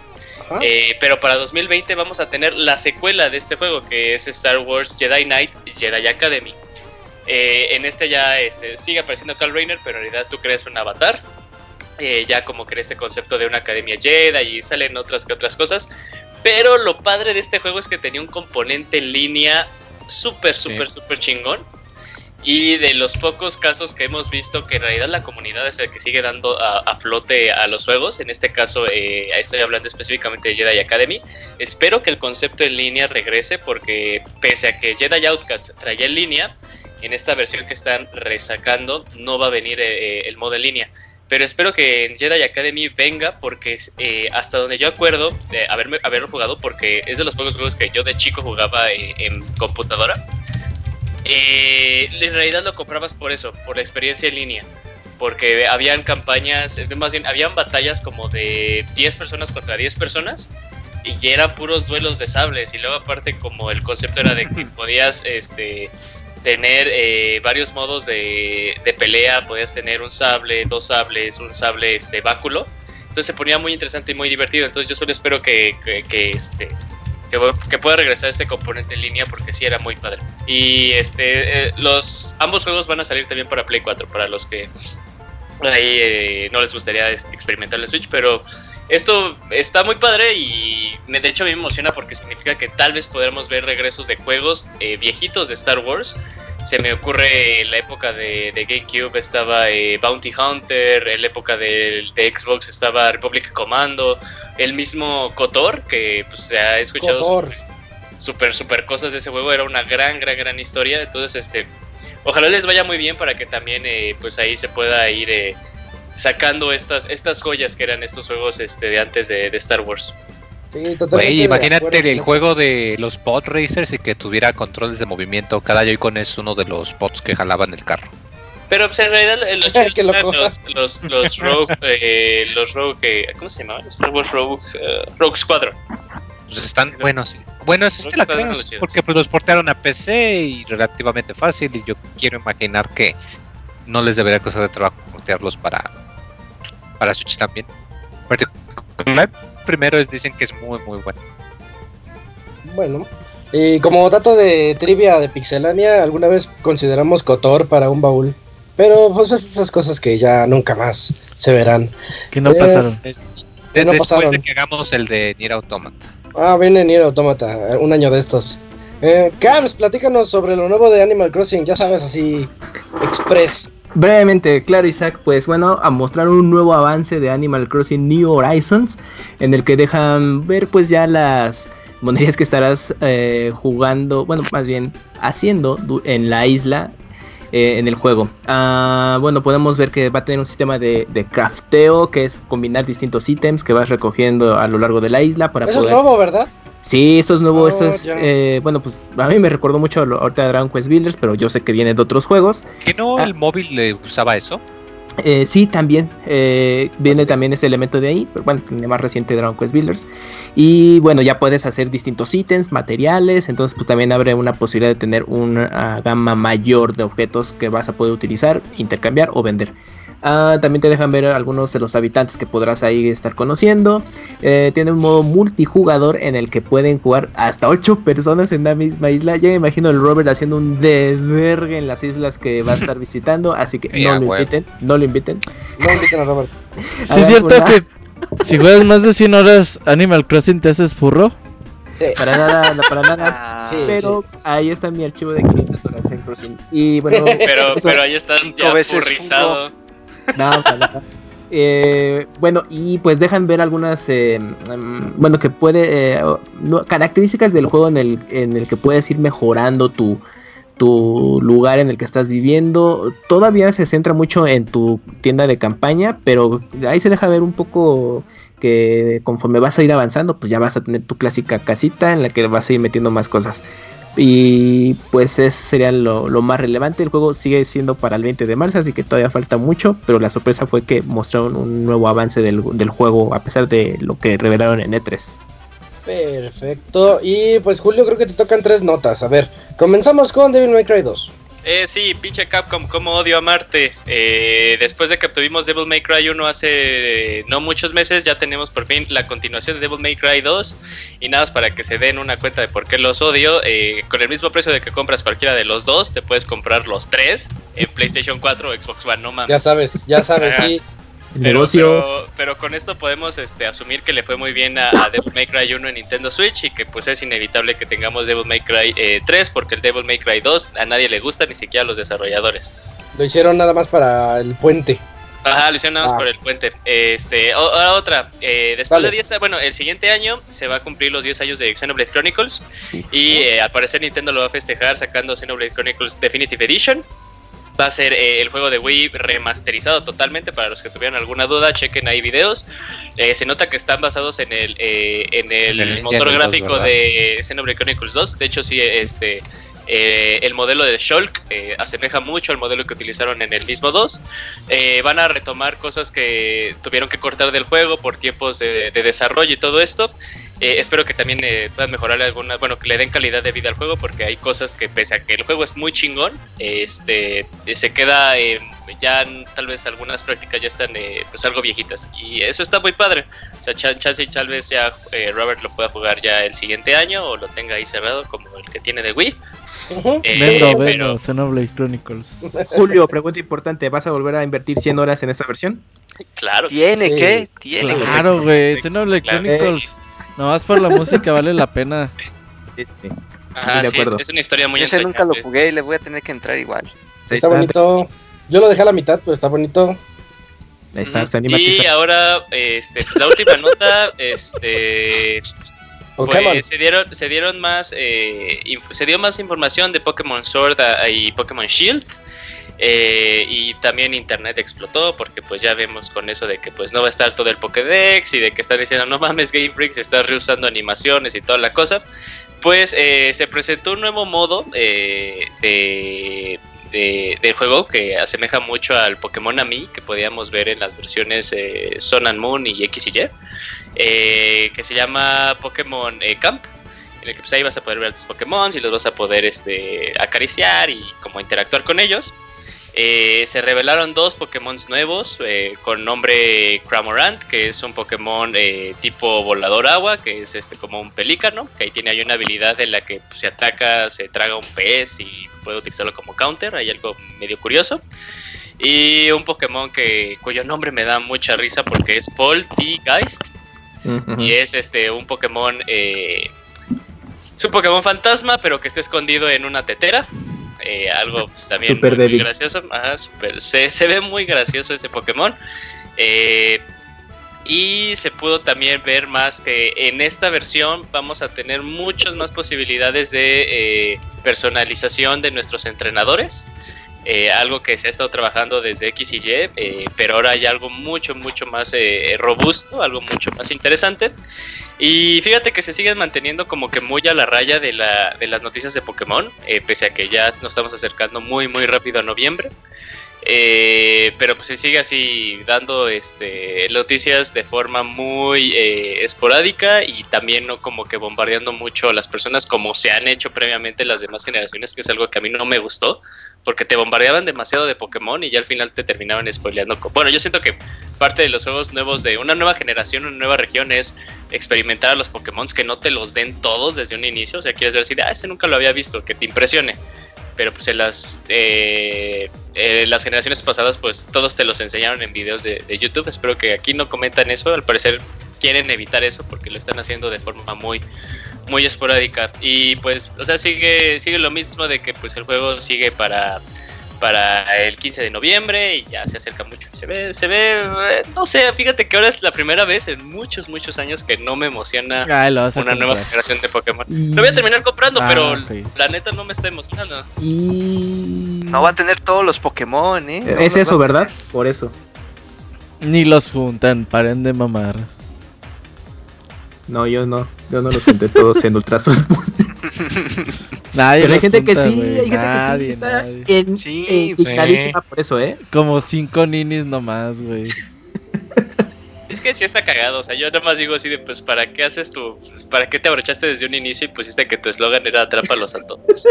Eh, pero para 2020 vamos a tener la secuela de este juego, que es Star Wars Jedi Knight Jedi Academy. en este ya este, sigue apareciendo Cal Rayner, pero en realidad tú crees un avatar. ya como crees este concepto de una academia Jedi y salen otras que otras cosas. Pero lo padre de este juego es que tenía un componente en línea súper, súper, súper chingón. Y de los pocos casos que hemos visto que en realidad la comunidad es el que sigue dando a, flote a los juegos, en este caso eh, estoy hablando específicamente de Jedi Academy, espero que el concepto en línea regrese porque pese a que Jedi Outcast traía en línea, en esta versión que están resacando no va a venir eh, eh, el modo en línea. Pero espero que en Jedi Academy venga porque hasta donde yo acuerdo de haberme, haberlo jugado porque es de los pocos juegos que yo de chico jugaba en computadora eh, en realidad lo comprabas por eso, por la experiencia en línea. Porque habían campañas, más bien, habían batallas como de 10 personas contra 10 personas y eran puros duelos de sables. Y luego, aparte, como el concepto era de que podías este, tener eh, varios modos de, pelea, podías tener un sable, dos sables, un sable este, báculo. Entonces se ponía muy interesante y muy divertido. Entonces, yo solo espero que, que este, que, pueda regresar este componente en línea porque sí era muy padre. Y este, eh, los ambos juegos van a salir también para Play 4 para los que ahí eh, no les gustaría experimentar el Switch, pero esto está muy padre y de hecho a mí me emociona porque significa que tal vez podremos ver regresos de juegos eh, viejitos de Star Wars se me ocurre en la época de, GameCube estaba eh, Bounty Hunter, en la época de, Xbox estaba Republic Commando, el mismo Kotor, que pues, se ha escuchado super, super, cosas de ese juego, era una gran, gran, gran historia, entonces este, ojalá les vaya muy bien para que también eh, pues ahí se pueda ir eh, sacando estas, estas joyas que eran estos juegos este, de antes de, Star Wars. Sí, totalmente. imagínate el juego de los pod racers y que tuviera controles de movimiento. Cada Joy-Con es uno de los pods que jalaban el carro. Pero pues, en realidad los, los, los, Rogue, eh, los Rogue, eh, ¿cómo se llamaban? Star Wars Rogue, uh, Rogue Squadron. Pues están buenos. Bueno, eso sí la creo, porque pues los portaron a PC y relativamente fácil y yo quiero imaginar que no les debería costar de trabajo portearlos para para Switch también. Es, dicen que es muy muy bueno. Bueno, y como dato de trivia de Pixelania, alguna vez consideramos Cotor para un baúl. Pero pues esas cosas que ya nunca más se verán. Que no pasaron. después de que hagamos el de Nier Automata. Ah, viene Nier Automata, un año de estos. Eh, Cams, platícanos sobre lo nuevo de Animal Crossing, ya sabes, así, express. Brevemente, claro Isaac, pues bueno, a mostrar un nuevo avance de Animal Crossing New Horizons, en el que dejan ver pues ya las monerías que estarás eh, jugando, bueno, más bien haciendo en la isla eh, en el juego. Ah, bueno, podemos ver que va a tener un sistema de, crafteo, que es combinar distintos ítems que vas recogiendo a lo largo de la isla para Eso es nuevo, ¿verdad? Sí, esto es nuevo, esto es, eh, bueno, pues a mí me recordó mucho ahorita de Dragon Quest Builders, pero yo sé que viene de otros juegos. ¿Que no ah. el móvil le usaba eso? Eh, sí, también eh, viene también ese elemento de ahí, pero bueno, tiene más reciente Dragon Quest Builders. Y bueno, ya puedes hacer distintos ítems, materiales, entonces pues también abre una posibilidad de tener una gama mayor de objetos que vas a poder utilizar, intercambiar o vender. Ah, también te dejan ver algunos de los habitantes que podrás ahí estar conociendo. Eh, tiene un modo multijugador en el que pueden jugar hasta 8 personas en la misma isla. Ya me imagino el Robert haciendo un desvergue en las islas que va a estar visitando. Así que no lo inviten, no lo inviten. No inviten a Robert. sí, es cierto que si juegas más de 100 horas Animal Crossing te haces furro. Sí. Para nada, no, para nada. Ah, pero ahí está mi archivo de 500 horas en Crossing. Y bueno, pero, pero ahí estás ya furrizado. No, eh, bueno, y pues dejan ver algunas, eh, mm, bueno, que puede, eh, características del juego en el, en el que puedes ir mejorando tu, tu lugar en el que estás viviendo. Todavía se centra mucho en tu tienda de campaña, pero ahí se deja ver un poco que conforme vas a ir avanzando, pues ya vas a tener tu clásica casita en la que vas a ir metiendo más cosas. Y pues eso sería lo, más relevante. El juego sigue siendo para el 20 de marzo, así que todavía falta mucho. Pero la sorpresa fue que mostraron un nuevo avance del, del juego a pesar de lo que revelaron en E3. Perfecto. Y pues Julio, creo que te tocan tres notas. A ver, comenzamos con Devil May Cry 2. Eh, sí, pinche Capcom, como odio a Marte. Eh, después de que obtuvimos Devil May Cry 1 hace eh, no muchos meses, ya tenemos por fin la continuación de Devil May Cry 2. Y nada más para que se den una cuenta de por qué los odio. Eh, con el mismo precio de que compras cualquiera de los dos, te puedes comprar los tres en PlayStation 4 o Xbox One, no mames. Ya sabes, ya sabes, sí. Pero, pero, con esto podemos este, asumir que le fue muy bien a, Devil May Cry 1 en Nintendo Switch y que pues es inevitable que tengamos Devil May Cry 3 eh, porque el Devil May Cry 2 a nadie le gusta, ni siquiera a los desarrolladores. Lo hicieron nada más para el puente. Ajá, lo hicieron nada más ah. por el puente. Este, ahora otra, eh, después de 10, bueno, el siguiente año se va a cumplir los 10 años de Xenoblade Chronicles y eh, al parecer Nintendo lo va a festejar sacando Xenoblade Chronicles Definitive Edition. Va a ser eh, el juego de Wii remasterizado totalmente. Para los que tuvieran alguna duda, chequen ahí videos. Eh, se nota que están basados en el, eh, en el, motor gráfico de Xenoblade Chronicles 2. De hecho, sí, este, el modelo de Shulk asemeja mucho al modelo que utilizaron en el mismo 2. van a retomar cosas que tuvieron que cortar del juego por tiempos de, de desarrollo y todo esto. Eh, espero que también eh, puedan mejorarle algunas, bueno, que le den calidad de vida al juego, porque hay cosas que pese a que el juego es muy chingón, este, se queda ya tal vez algunas prácticas ya están eh, pues algo viejitas y eso está muy padre. O sea, chance y tal vez ya Robert lo pueda jugar ya el siguiente año o lo tenga ahí cerrado como el que tiene de Wii. vendo, Xenoblade Chronicles. Julio, pregunta importante, ¿vas a volver a invertir 100 horas en esta versión? Claro. ¿Tiene que? ¿Tiene Claro, güey, Xenoblade Chronicles. No, más por la música vale la pena. Sí, sí. Ajá, sí, es, una historia muy Ese nunca lo jugué y le voy a tener que entrar igual. está bonito. Yo lo dejé a la mitad, pero está bonito. Está, y ahora, este, pues la última nota, este, pues, se dieron, se dieron más, eh, se dio más información de Pokémon Sword y Pokémon Shield. Eh, y también internet explotó porque pues ya vemos con eso de que pues no va a estar todo el Pokédex y de que están diciendo no mames Game Freak estás reusando animaciones y toda la cosa pues eh, se presentó un nuevo modo eh, de, del juego que asemeja mucho al Pokémon Ami que podíamos ver en las versiones Sun and Moon y X y Y que se llama Pokémon Camp en el que pues ahí vas a poder ver a tus Pokémon y los vas a poder este, acariciar y como interactuar con ellos eh, se revelaron dos Pokémon nuevos eh, con nombre Cramorant, que es un Pokémon eh, tipo volador agua, que es este como un pelícano, que ahí tiene hay una habilidad en la que pues, se ataca, se traga un pez y puede utilizarlo como counter, hay algo medio curioso. Y un Pokémon que cuyo nombre me da mucha risa porque es Poltegeist. Y es este un Pokémon es un Pokémon fantasma, pero que está escondido en una tetera. Eh, algo pues, también muy, gracioso. se, ve muy gracioso ese Pokémon. Eh, y se pudo también ver más que en esta versión vamos a tener muchas más posibilidades de eh, personalización de nuestros entrenadores. algo que se ha estado trabajando desde X y Y, pero ahora hay algo mucho, mucho más robusto, algo mucho más interesante. Y fíjate que se siguen manteniendo como que muy a la raya de, la, de las noticias de Pokémon, eh, pese a que ya nos estamos acercando muy muy rápido a noviembre. Eh, pero pues se sigue así dando este, noticias de forma muy eh, esporádica y también no como que bombardeando mucho a las personas como se han hecho previamente las demás generaciones, que es algo que a mí no me gustó, porque te bombardeaban demasiado de Pokémon y ya al final te terminaban spoileando. Bueno, yo siento que parte de los juegos nuevos de una nueva generación, una nueva región es experimentar a los Pokémon que no te los den todos desde un inicio, o sea, quieres ver si, ah, ese nunca lo había visto, que te impresione. Pero pues en las, eh, eh, las generaciones pasadas pues todos te los enseñaron en videos de, YouTube. Espero que aquí no comentan eso, al parecer quieren evitar eso porque lo están haciendo de forma muy muy esporádica. Y pues o sea sigue sigue lo mismo de que pues el juego sigue para para el 15 de noviembre y ya se acerca mucho. Se ve, se ve, eh, no sé, fíjate que ahora es la primera vez en muchos, muchos años que no me emociona una nueva generación de Pokémon. Lo voy a terminar comprando, ah, pero la neta no me está emocionando. Y... No va a tener todos los Pokémon, ¿eh? Es eso, ¿verdad? Por eso. Ni los juntan, paren de mamar. No, yo no. Yo no los junté todos en Ultrason. Nadie Pero hay gente que sí, hay gente que sí está en, sí, por eso, ¿eh? Como cinco ninis nomás, güey. Es que sí está cagado, o sea, yo nada más digo así de, pues, ¿para qué haces tu, para qué te abrochaste desde un inicio y pusiste que tu eslogan era atrapa a los santos?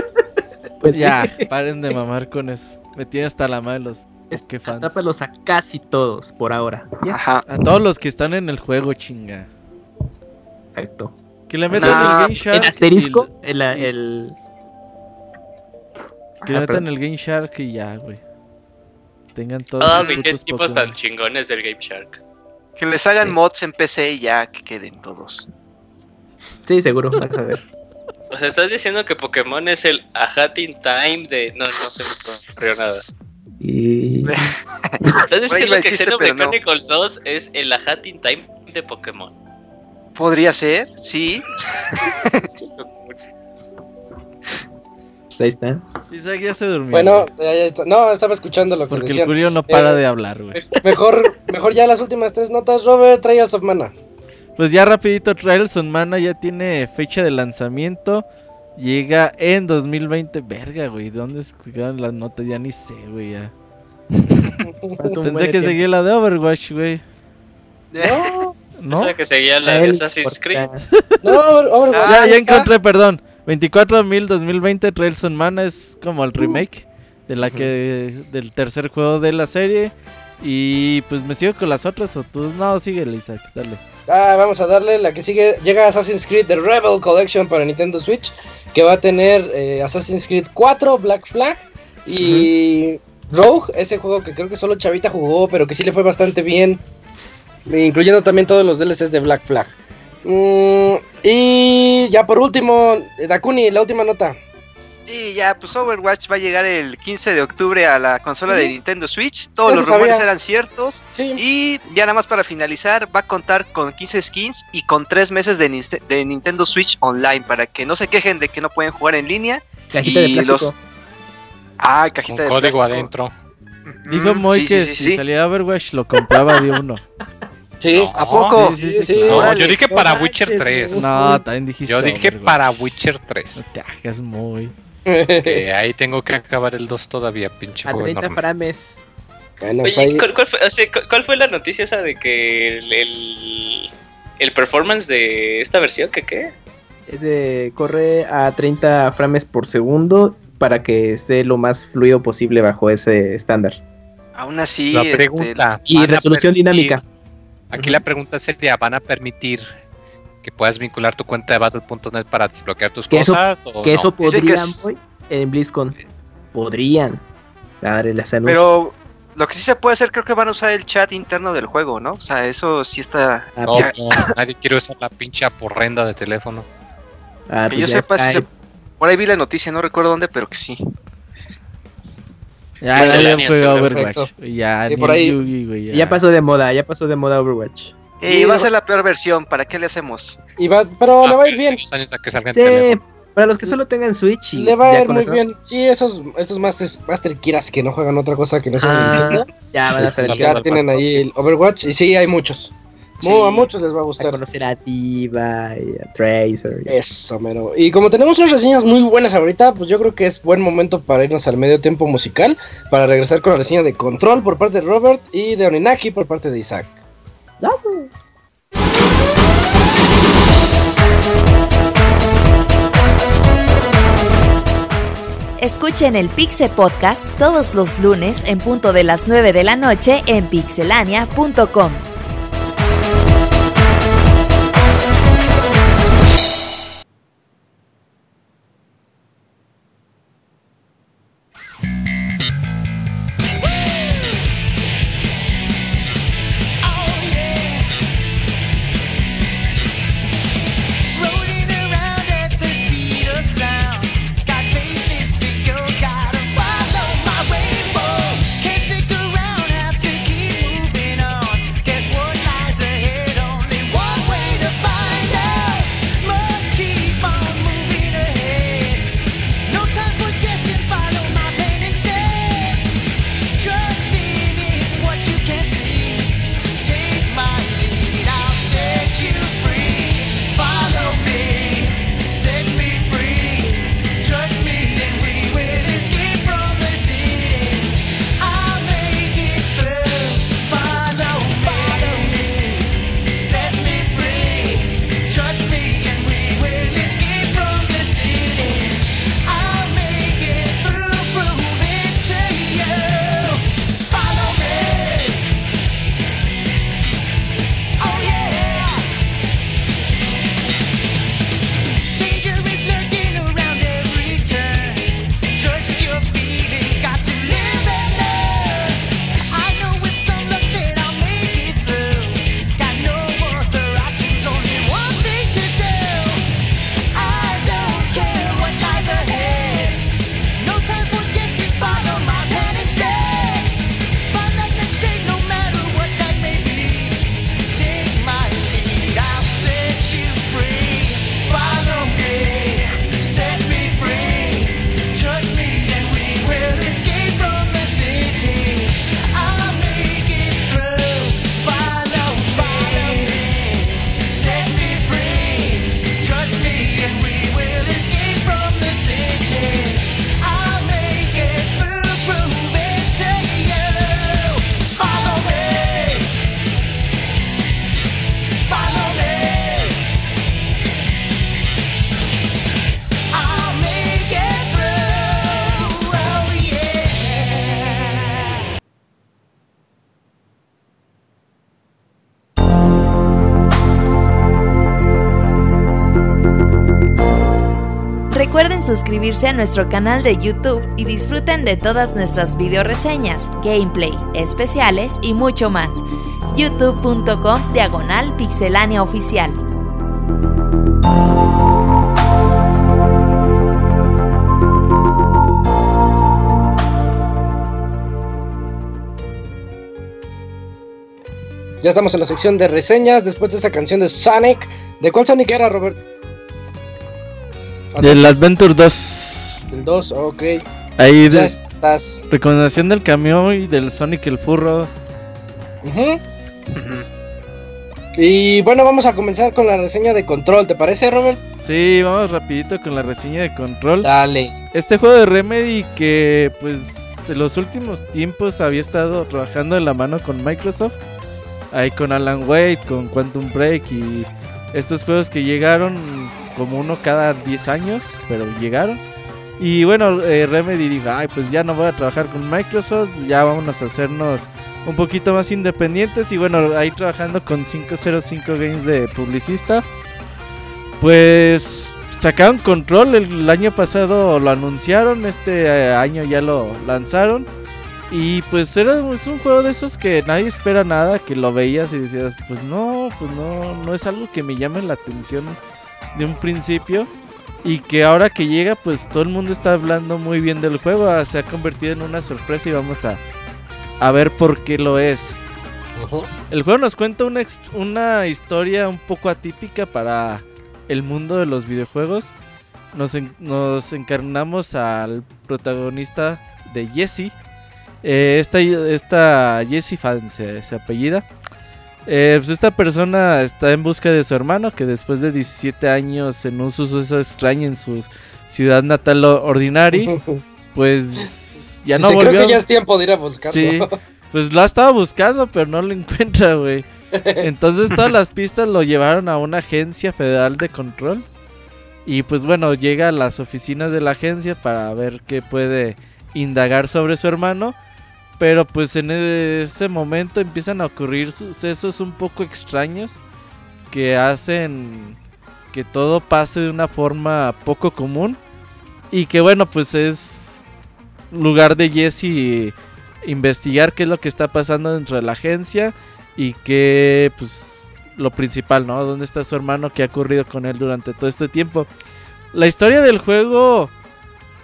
Pues ya, paren de mamar con eso. Me tiene hasta la mano los que fans. Atrápalos a casi todos, por ahora. Ajá. A todos los que están en el juego, chinga. Exacto. Que le metan el Game Shark. En asterisco, el, el... Que metan el Game Shark y ya, güey. Tengan todos Ah, qué tipos tan chingones del Game Shark. Que les hagan mods en PC y ya que queden todos. Sí, seguro, vas a ver. O sea, estás diciendo que Pokémon es el Ahatin Time de. No, no se me ocurrió nada. Y. Estás diciendo que Xenoblade Chronicles 2 es el Ahatin Time de Pokémon. Podría ser, sí. Pues ahí está. Isaac ya se durmió. Bueno, ya, está. no, estaba escuchando lo que Porque el Curio no para eh, de hablar, güey. Mejor, mejor ya las últimas tres notas. Robert, Trials of Mana. Pues ya rapidito, Trials of Mana ya tiene fecha de lanzamiento. Llega en 2020. Verga, güey. ¿Dónde quedaron las notas? Ya ni sé, güey. Ya. Pensé que seguía la de Overwatch, güey. No. ¿No? que seguía la de Assassin's Creed. no, ya, ya encontré, perdón. 24 mil 2020 Trails on Mana es como el remake de la que del tercer juego de la serie. Y pues me sigo con las otras o tú no sigue Isaac, dale. Ah, vamos a darle la que sigue llega Assassin's Creed The Rebel Collection para Nintendo Switch que va a tener eh, Assassin's Creed 4 Black Flag y Rogue, ese juego que creo que solo Chavita jugó, pero que sí le fue bastante bien incluyendo también todos los DLCs de Black Flag. Mm, y ya por último, Dakuni, la última nota. Y ya, pues Overwatch va a llegar el 15 de octubre a la consola de Nintendo Switch. Todos los rumores eran ciertos. Y ya nada más para finalizar, va a contar con 15 skins y con 3 meses de, Nintendo Switch Online para que no se quejen de que no pueden jugar en línea. Cajita de plástico. Ah, cajita de código adentro. Dijo Moy que si salía Overwatch lo compraba de uno. Sí, ¿a poco? Sí, sí, no, yo dije para Witcher 3. No, también dijiste. Yo dije para Witcher 3. No te hagas muy. ahí tengo que acabar el 2 todavía, pinche A 30 frames. Oye, ¿cuál, fue, la noticia esa de que el, el, performance de esta versión, que qué? Es de, corre a 30 frames por segundo para que esté lo más fluido posible bajo ese estándar. Aún así, la este, pregunta, y resolución dinámica. Aquí la pregunta sería, ¿van a permitir que puedas vincular tu cuenta de Battle.net para desbloquear tus cosas? que eso podrían, en BlizzCon. Podrían. Pero lo que sí se puede hacer, creo que van a usar el chat interno del juego, ¿no? O sea, eso sí está. No, nadie quiere usar la pinche porrenda de teléfono. Ah, que pues yo sepa, si por ahí vi la noticia, no recuerdo dónde, pero que sí. Ya, ya, ya Overwatch. Ya, por ahí, ya. pasó de moda, ya pasó de moda Overwatch. Y va a ser la peor versión, ¿para qué le hacemos? Y va, pero le va a ir bien. sí, para los que solo tengan Switch. Y le va a ir muy bien. Sí, esos, esos Master, Master Kiras que no juegan otra cosa que no sea ah, Ya van a ser Ya tienen ahí el Overwatch y sí, hay muchos. A muchos les va a gustar. A conocer a Diva y a Tracer. Eso, mero. Y como tenemos unas reseñas muy buenas ahorita, pues yo creo que es buen momento para irnos al medio tiempo musical. Para regresar con la reseña de Control por parte de Robert y de Oninaki por parte de Isaac. Escuchen el Pixel Podcast todos los lunes en punto de las 9 de la noche en pixelania.com. suscribirse a nuestro canal de YouTube y disfruten de todas nuestras video reseñas, gameplay, especiales y mucho más. youtube.com diagonal pixelania oficial. Ya estamos en la sección de reseñas después de esa canción de Sonic. ¿De cuál Sonic era, Robert? Del Adventure 2. Del 2, ok. Ahí estás? Recomendación del camión y del Sonic el Furro. Y bueno, vamos a comenzar con la reseña de Control, ¿te parece, Robert? Sí, vamos rapidito con la reseña de Control. Dale. Este juego de Remedy que pues en los últimos tiempos había estado trabajando en la mano con Microsoft. Ahí con Alan Wake, con Quantum Break y estos juegos que llegaron como uno cada 10 años, pero llegaron. Y bueno, eh, Remedy dijo, ay, pues ya no voy a trabajar con Microsoft, ya vamos a hacernos un poquito más independientes. Y bueno, ahí trabajando con 505 Games de publicista. Pues sacaron Control el, año pasado, lo anunciaron, este eh, año ya lo lanzaron. Y pues era es un juego de esos que nadie espera nada, que lo veías y decías, pues no, pues no, no es algo que me llame la atención de un principio. Y que ahora que llega, pues todo el mundo está hablando muy bien del juego. Ah, se ha convertido en una sorpresa y vamos a, a ver por qué lo es. El juego nos cuenta una, una historia un poco atípica para el mundo de los videojuegos. Nos, nos encarnamos al protagonista de Jesse. Eh, esta, esta Jessie Fan se, apellida. Eh, pues esta persona está en busca de su hermano que después de 17 años en un suceso extraño en su ciudad natal ordinaria, pues ya no volvió. Creo que ya es tiempo de ir a buscarlo. Sí, pues lo ha estado buscando, pero no lo encuentra, güey. Entonces todas las pistas lo llevaron a una agencia federal de control. Y pues bueno, llega a las oficinas de la agencia para ver qué puede indagar sobre su hermano. Pero pues en ese momento empiezan a ocurrir sucesos un poco extraños que hacen que todo pase de una forma poco común. Y que bueno, pues es lugar de Jesse investigar qué es lo que está pasando dentro de la agencia y que pues lo principal, ¿no? ¿Dónde está su hermano? ¿Qué ha ocurrido con él durante todo este tiempo? La historia del juego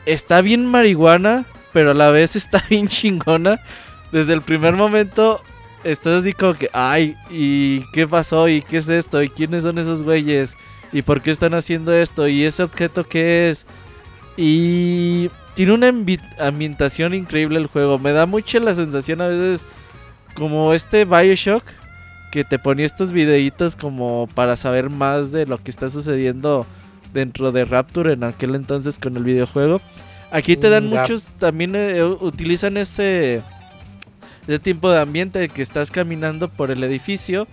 está bien marihuana, pero a la vez está bien chingona. Desde el primer momento estás así como que, ay, ¿y qué pasó? ¿Y qué es esto? ¿Y quiénes son esos güeyes? ¿Y por qué están haciendo esto? ¿Y ese objeto qué es? Y tiene una ambientación increíble el juego. Me da mucha la sensación a veces como este Bioshock que te ponía estos videitos como para saber más de lo que está sucediendo dentro de Rapture en aquel entonces con el videojuego. Aquí te dan mm, muchos, también eh, utilizan ese, ese tiempo de ambiente de que estás caminando por el edificio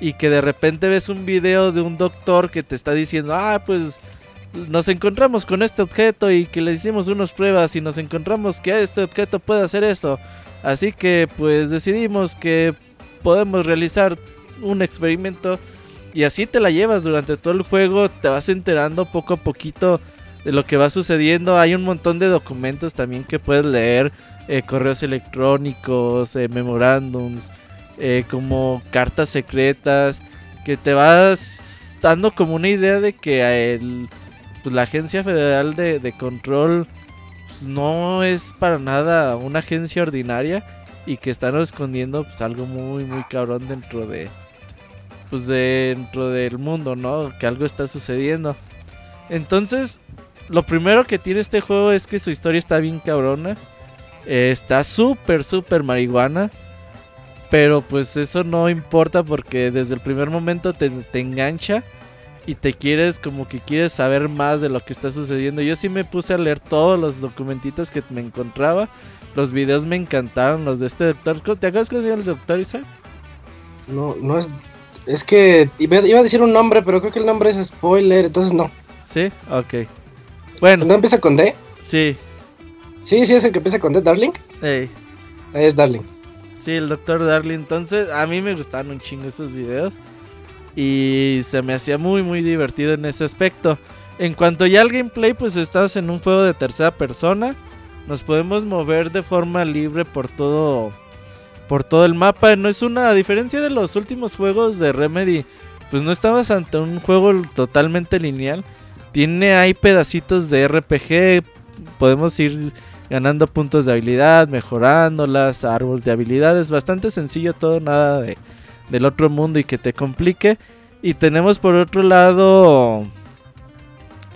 y que de repente ves un video de un doctor que te está diciendo, ah, pues nos encontramos con este objeto y que le hicimos unas pruebas y nos encontramos que este objeto puede hacer esto. Así que pues decidimos que podemos realizar un experimento y así te la llevas durante todo el juego, te vas enterando poco a poquito de lo que va sucediendo. Hay un montón de documentos también que puedes leer, eh, correos electrónicos, eh, memorándums, eh, como cartas secretas, que te vas dando como una idea de que el, pues, la Agencia Federal de, de Control pues, no es para nada una agencia ordinaria y que están escondiendo pues algo muy muy cabrón dentro de pues dentro del mundo, ¿no? Que algo está sucediendo. Entonces, lo primero que tiene este juego es que su historia está bien cabrona. está súper, súper marihuana. Pero pues eso no importa porque desde el primer momento te, te engancha y te quieres como que quieres saber más de lo que está sucediendo. Yo sí me puse a leer todos los documentitos que me encontraba. Los videos me encantaron, los de este doctor. ¿Te acuerdas cómo se llama el doctor Isaac? No, no es. Es que iba, a decir un nombre, pero creo que el nombre es spoiler, entonces no. ¿Sí? Ok. Bueno. ¿No empieza con D? Sí. Sí, sí, es el que empieza con D, Darling. Ahí Es Darling. Sí, el doctor Darling. Entonces, a mí me gustaron un chingo esos videos. Y se me hacía muy muy divertido en ese aspecto. En cuanto ya al gameplay, pues estás en un juego de tercera persona. Nos podemos mover de forma libre por todo por todo el mapa. No es una a diferencia de los últimos juegos de Remedy, pues no estamos ante un juego totalmente lineal. Tiene ahí pedacitos de RPG, podemos ir ganando puntos de habilidad, mejorándolas, árbol de habilidades, bastante sencillo todo, nada de del otro mundo y que te complique. Y tenemos por otro lado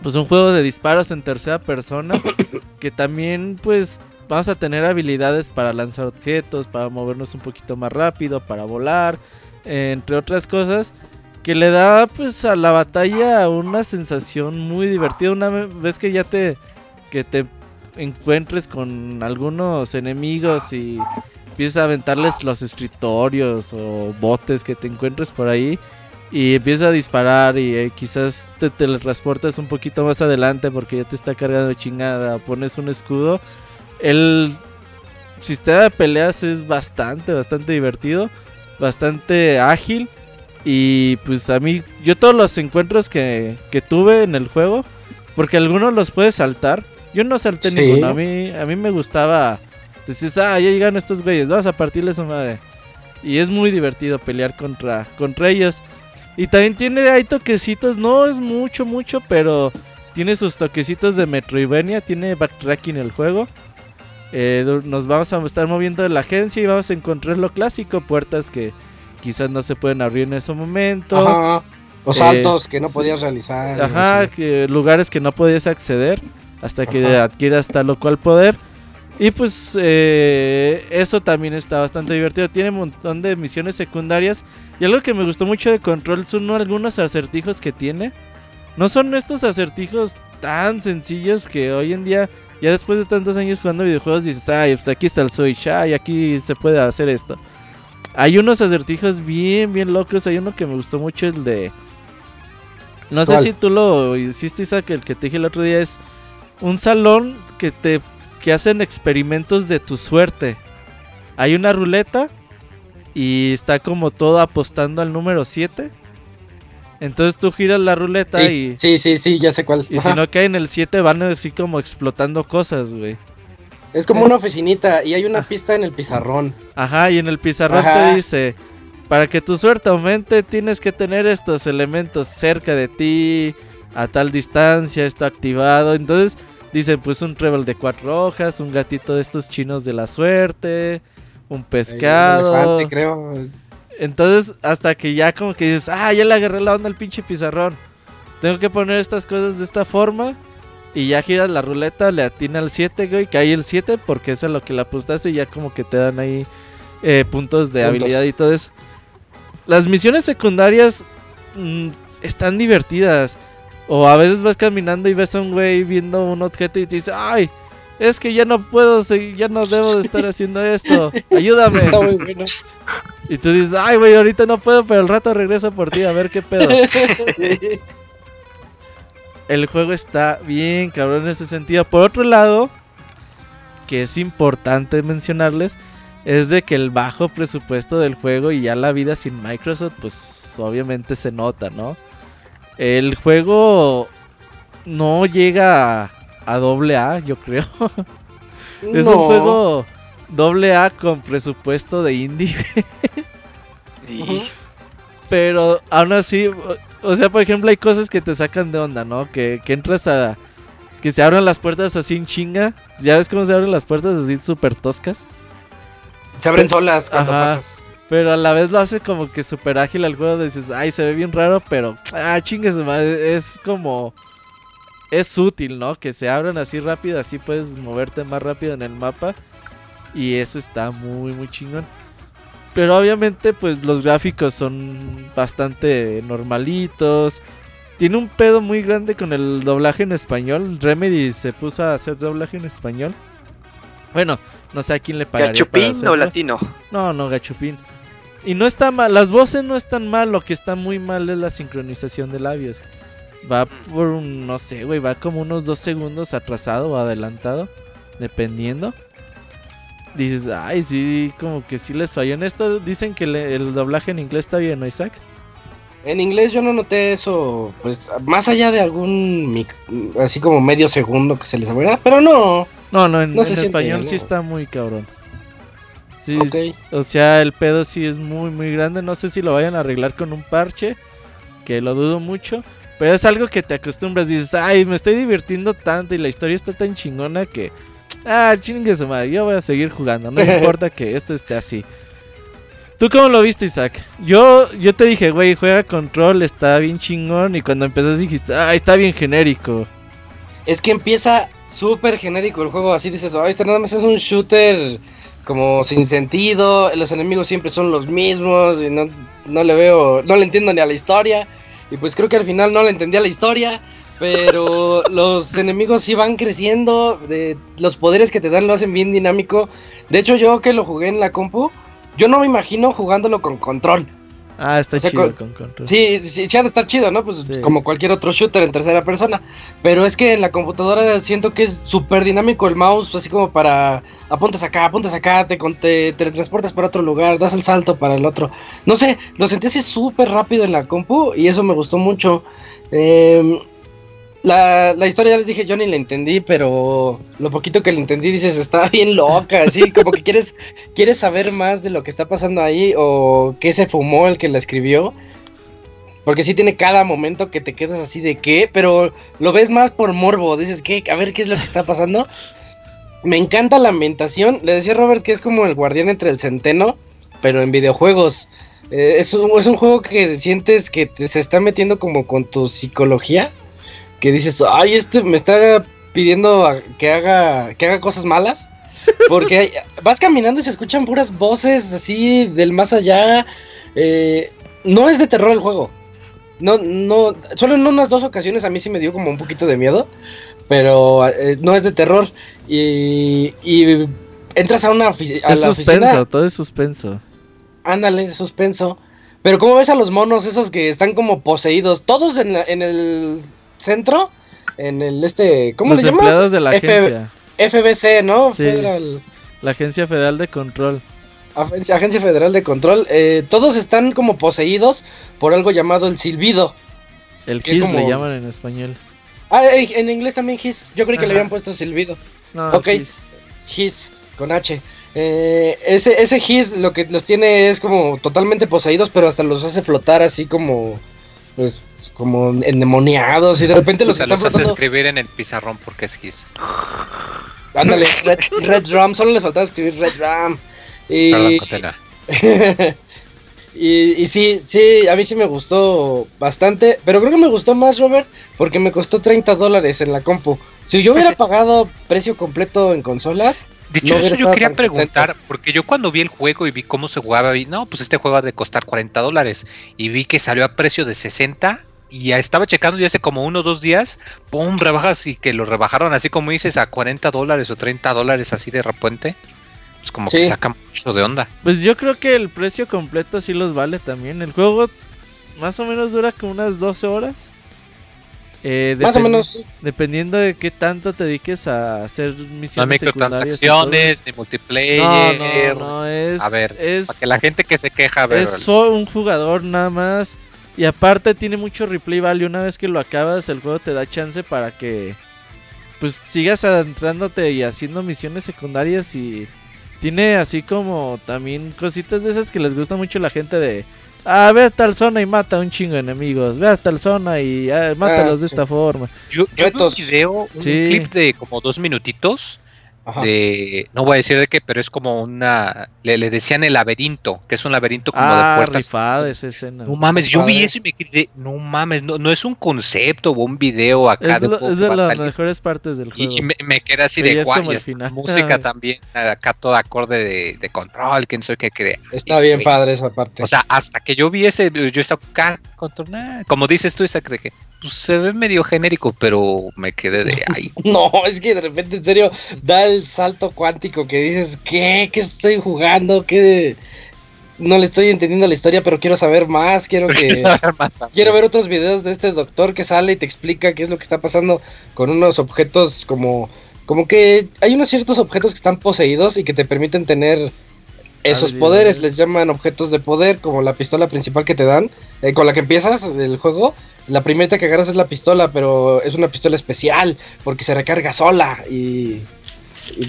pues un juego de disparos en tercera persona que también pues vamos a tener habilidades para lanzar objetos, para movernos un poquito más rápido, para volar, entre otras cosas que le da pues a la batalla una sensación muy divertida una vez que ya te que te encuentres con algunos enemigos y empiezas a aventarles los escritorios o botes que te encuentres por ahí y empiezas a disparar y eh, quizás te teletransportas un poquito más adelante porque ya te está cargando chingada, pones un escudo. El sistema de peleas es bastante, bastante divertido, bastante ágil y pues a mí, yo todos los encuentros que, que tuve en el juego, porque algunos los puedes saltar, yo no salté ninguno, a mí, a mí me gustaba, decís, ah, ya llegaron estos güeyes, vas a partirles su madre. Y es muy divertido pelear contra, contra ellos. Y también tiene hay toquecitos, no es mucho, mucho, pero tiene sus toquecitos de Metroidvania, tiene backtracking el juego. Eh, nos vamos a estar moviendo de la agencia y vamos a encontrar lo clásico, puertas que quizás no se pueden abrir en ese momento. Ajá. O saltos eh, que no podías realizar. Ajá, que lugares que no podías acceder hasta que adquieras tal o cual poder. Y pues eh, eso también está bastante divertido. Tiene un montón de misiones secundarias. Y algo que me gustó mucho de Control son algunos acertijos que tiene. No son estos acertijos tan sencillos que hoy en día, ya después de tantos años jugando videojuegos, dices, ay, pues aquí está el Switch, ay, aquí se puede hacer esto. Hay unos acertijos bien, bien locos. Hay uno que me gustó mucho, el de... No sé si tú lo hiciste, Isaac, el que te dije el otro día es un salón que te que hacen experimentos de tu suerte. Hay una ruleta y está como todo apostando al número 7. Entonces tú giras la ruleta y. Sí, sí, sí, ya sé cuál. Y si no cae en el 7, van así como explotando cosas, güey. Es como una oficinita y hay una ah. pista en el pizarrón. Ajá, y en el pizarrón te dice: Para que tu suerte aumente, tienes que tener estos elementos cerca de ti, a tal distancia, está activado. Entonces Dicen, pues un treble de cuatro hojas, un gatito de estos chinos de la suerte, un pescado. creo. Entonces, hasta que ya como que dices, ah, ya le agarré la onda al pinche pizarrón. Tengo que poner estas cosas de esta forma. Y ya giras la ruleta, le atina al 7, güey, que hay el 7 porque es lo que la apostaste y ya como que te dan ahí eh, puntos de habilidad y todo eso. Las misiones secundarias mm, están divertidas. O a veces vas caminando y ves a un güey viendo un objeto y te dice, ay, es que ya no puedo ya no debo de estar haciendo esto, ayúdame. Y tú dices, ay, güey, ahorita no puedo, pero al rato regreso por ti a ver qué pedo. El juego está bien cabrón en ese sentido. Por otro lado, que es importante mencionarles, es de que el bajo presupuesto del juego y ya la vida sin Microsoft, pues obviamente se nota, ¿no? El juego no llega a, doble A, yo creo. es un juego doble A con presupuesto de indie. Pero aún así, o sea, por ejemplo, hay cosas que te sacan de onda, ¿no? Que, que entras a... Que se abran las puertas así en chinga. ¿Ya ves cómo se abren las puertas así súper toscas? Se abren solas cuando pasas. Pero a la vez lo hace como que súper ágil al juego. Dices, ay, se ve bien raro, pero. Ah, chingues, es como. Es útil, ¿no? Que se abran así rápido, así puedes moverte más rápido en el mapa. Y eso está muy, muy chingón. Pero obviamente, pues los gráficos son bastante normalitos. Tiene un pedo muy grande con el doblaje en español. Remedy se puso a hacer doblaje en español. Bueno, no sé a quién le pagaría. ¿Gachupín o latino? No, no, Gachupín. Y no está mal, las voces no están mal, lo que está muy mal es la sincronización de labios. Va por un, no sé, güey, va como unos dos segundos atrasado o adelantado, dependiendo. Dices, ay, sí, como que sí les falló en esto. Dicen que el doblaje en inglés está bien, ¿no, Isaac? En inglés yo no noté eso, pues más allá de algún, así como medio segundo que se les abriera, pero no. No, no, en, español sí está muy cabrón. Sí, o sea, el pedo sí es muy, muy grande. No sé si lo vayan a arreglar con un parche, que lo dudo mucho. Pero es algo que te acostumbras. Dices, ay, me estoy divirtiendo tanto y la historia está tan chingona que. Ah, chingue su madre, yo voy a seguir jugando. No importa que esto esté así. ¿Tú cómo lo viste, Isaac? Yo, yo te dije, güey, juega control, está bien chingón. Y cuando empezaste dijiste, ay, está bien genérico. Es que empieza súper genérico el juego. Así dices, ay, este nada más es un shooter como sin sentido. Los enemigos siempre son los mismos. Y no, no le veo, no le entiendo ni a la historia. Y pues creo que al final no le entendía la historia. Pero los enemigos sí van creciendo. De, los poderes que te dan lo hacen bien dinámico. De hecho, yo que lo jugué en la compu, yo no me imagino jugándolo con control. Ah, está chido con, control. Sí, sí, sí, ha de estar chido, ¿no? Pues como cualquier otro shooter en tercera persona. Pero es que en la computadora siento que es súper dinámico el mouse, así como para apuntas acá, apuntas acá, te, te teletransportas para otro lugar, das el salto para el otro. No sé, lo sentí así súper rápido en la compu y eso me gustó mucho. Eh, la, la, historia ya les dije, yo ni la entendí, pero lo poquito que le entendí, dices, está bien loca, así como que quieres, quieres saber más de lo que está pasando ahí o qué se fumó el que la escribió. Porque sí tiene cada momento que te quedas así de qué, pero lo ves más por morbo, dices, ¿qué? A ver qué es lo que está pasando. Me encanta la ambientación, le decía Robert que es como el guardián entre el centeno, pero en videojuegos. Eh, es, un, es un juego que sientes que se está metiendo como con tu psicología que dices, ay, este me está pidiendo que haga, que haga cosas malas. Porque vas caminando y se escuchan puras voces así del más allá. Eh, no es de terror el juego. No, no, solo en unas dos ocasiones a mí sí me dio como un poquito de miedo. Pero eh, no es de terror. Y, y entras a una a es suspenso, todo es suspenso. Ándale, suspenso. Pero ¿cómo ves a los monos esos que están como poseídos? Todos en, en el centro, en el este, ¿cómo se llama? de la agencia. FBC, ¿no? La Agencia Federal de Control. Agencia Federal de Control. Eh, todos están como poseídos por algo llamado el silbido. El His le llaman en español. Ah, en inglés también His. Yo creí que le habían puesto silbido. No, ok. His. con H. Eh, ese, ese His lo que los tiene es como totalmente poseídos, pero hasta los hace flotar así como pues como endemoniados y de repente los, o sea, están los escribir en el pizarrón porque es His. Ándale, Red, Red Drum, solo les faltaba escribir Red Drum. Y... Perdón, y, y sí, sí, a mí sí me gustó bastante, pero creo que me gustó más, Robert, porque me costó 30 dólares en la compu. Si yo hubiera pagado precio completo en consolas, de hecho, eso yo quería preguntar, porque yo cuando vi el juego y vi cómo se jugaba, vi, no, pues este juego ha de costar 40 dólares. Y vi que salió a precio de 60 y ya estaba checando ya hace como uno o dos días, ¡pum! Rebajas y que lo rebajaron así como dices a 40 dólares o 30 dólares así de repente. Pues como que saca mucho de onda. Pues yo creo que el precio completo sí los vale también. El juego más o menos dura como unas 12 horas. Eh, Más o menos. Dependiendo de qué tanto te dediques a hacer misiones. No microtransacciones, ni multiplayer. No, no, no, es. A ver, es, para que la gente que se queja. Es solo un jugador nada más. Y aparte tiene mucho replay value. Una vez que lo acabas, el juego te da chance para que. Pues sigas adentrándote y haciendo misiones secundarias. Y tiene así como también cositas de esas que les gusta mucho a la gente de Ah, ve a tal zona y mata a un chingo de enemigos. Ve a tal zona y ah, mátalos de ah, esta forma. Yo, yo vi un video, un clip de como dos minutitos de no voy a decir de qué, pero es como una le, decían el laberinto, que es un laberinto como de ah, puertas. escena. No mames, yo vi eso y me quedé, no mames, no, no es un concepto o un video acá es de, es de las mejores partes del juego. Y, me, quedé así de guay, música también, acá todo acorde de, control, que no sé qué cree. Está bien padre esa parte. O sea, hasta que yo vi ese, yo estaba como dices tú, esa de que pues, se ve medio genérico, pero me quedé de ahí. no, es que de repente, en serio, da el salto cuántico que dices, ¿qué? ¿Qué estoy jugando? ¿Qué? No le estoy entendiendo la historia, pero quiero saber más. Quiero que. quiero ver otros videos de este doctor que sale y te explica qué es lo que está pasando con unos objetos como. Como que hay unos ciertos objetos que están poseídos y que te permiten tener esos poderes. Les llaman objetos de poder, como la pistola principal que te dan, eh, con la que empiezas el juego la primera que agarras es la pistola, pero es una pistola especial porque se recarga sola y,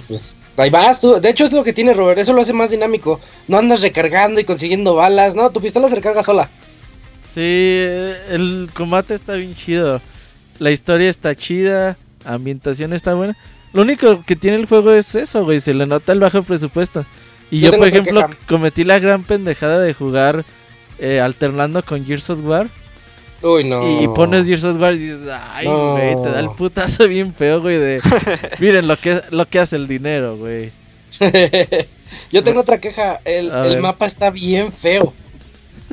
pues ahí vas tú. De hecho es lo que tiene Robert, eso lo hace más dinámico. No andas recargando y consiguiendo balas, no, tu pistola se recarga sola. Sí, el combate está bien chido. La historia está chida, ambientación está buena. Lo único que tiene el juego es eso, güey, se le nota el bajo presupuesto. Y yo, por ejemplo, cometí la gran pendejada de jugar eh, alternando con Gears of War Uy, no. Y pones Gears of War y dices, ay, güey, te da el putazo bien feo, güey, de... Miren lo que, lo que hace el dinero, güey. Yo tengo otra queja, el, el mapa está bien feo.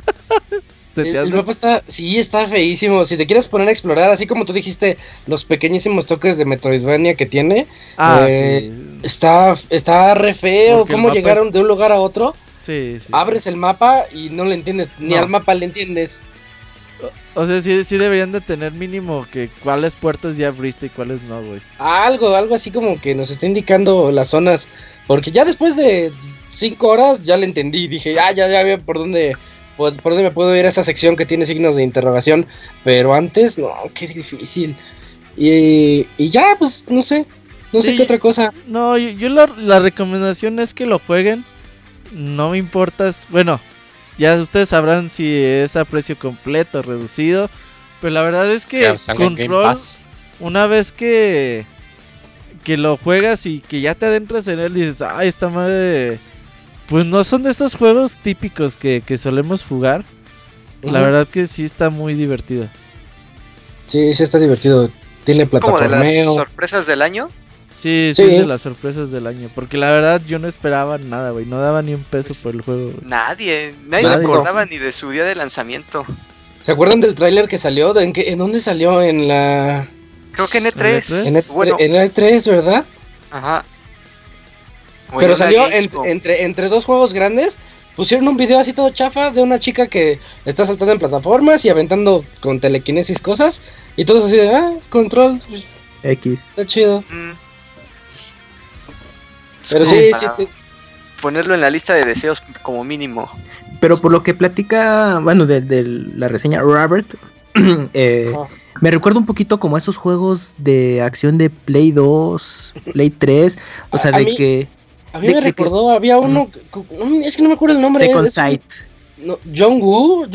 el, mapa está, sí, está feísimo. Si te quieres poner a explorar, así como tú dijiste, los pequeñísimos toques de Metroidvania que tiene, ah, eh, está, está re feo. ¿Cómo llegaron de un lugar a otro? Sí, sí. Abres el mapa y no le entiendes, ni al mapa le entiendes. O sea, sí, sí deberían de tener mínimo que cuáles puertos ya abriste y cuáles no, güey. Algo, algo así como que nos está indicando las zonas. Porque ya después de cinco horas ya le entendí. Dije, ah, ya, ya veo por dónde, por, dónde me puedo ir a esa sección que tiene signos de interrogación. Pero antes, no, qué difícil. Y, y ya, pues, no sé. No sé qué otra cosa. No, yo, la recomendación es que lo jueguen. No me importa. Bueno, ya ustedes sabrán si es a precio completo, reducido. Pero la verdad es que Control, una vez que, que lo juegas y que ya te adentras en él, dices, ay, esta madre. Pues no son de estos juegos típicos que, solemos jugar. La verdad que sí está muy divertido. Sí, sí está divertido. Tiene plataformeo. Como de las sorpresas del año. Sí, sí, es de las sorpresas del año. Porque la verdad yo no esperaba nada, güey. No daba ni un peso pues, por el juego. Nadie, nadie, se acordaba ni de su día de lanzamiento. ¿Se acuerdan del tráiler que salió? ¿En, qué, ¿En dónde salió? En la... Creo que en E3. En E3, en E3 ¿verdad? Ajá. Pero salió entre, entre dos juegos grandes. Pusieron un video así todo chafa de una chica que está saltando en plataformas y aventando con telequinesis cosas. Y todos así de, ah, control. Pues, X. Está chido. Mm. Pero sí, sí. Ponerlo en la lista de deseos como mínimo. Pero por lo que platica, bueno, de, la reseña Robert, eh, me recuerda un poquito como a esos juegos de acción de Play 2, Play 3, o sea, de que... A mí me recordó, había uno, es que no me acuerdo el nombre. Second Sight. No, John Woo.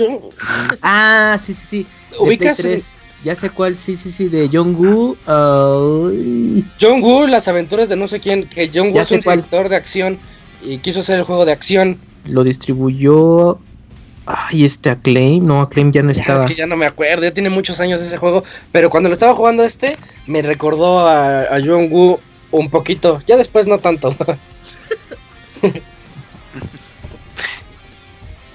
Ah, sí, sí, sí. ¿Ubicas? Ya sé cuál, sí, sí, sí, de John Woo. John Woo, las aventuras de no sé quién. Que John Woo es un director de acción y quiso hacer el juego de acción. Lo distribuyó. Ay, este Acclaim, no, Acclaim ya no estaba. Es que ya no me acuerdo, ya tiene muchos años ese juego. Pero cuando lo estaba jugando este, me recordó a, John Woo un poquito. Ya después no tanto.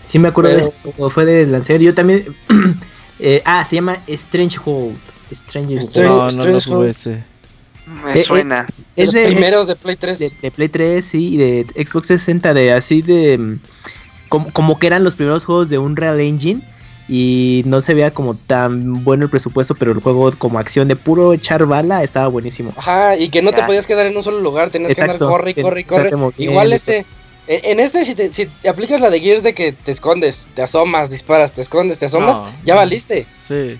sí me acuerdo de eso, fue de lanzamiento. Yo también Eh, ah, se llama Strangehold. Strangehold. No, no lo ese. Me eh, suena. Eh, es de, primeros de Play 3. De, Play 3, sí, de Xbox 60, de así de... Mm, como, que eran los primeros juegos de Unreal Engine y no se veía como tan bueno el presupuesto, pero el juego como acción de puro echar bala estaba buenísimo. Ajá, y que no te podías quedar en un solo lugar, tenías que andar corre, corre, corre. Igual este, en este, si, te, si aplicas la de Gears de que te escondes, te asomas, disparas, te escondes, te asomas, ya valiste. Sí.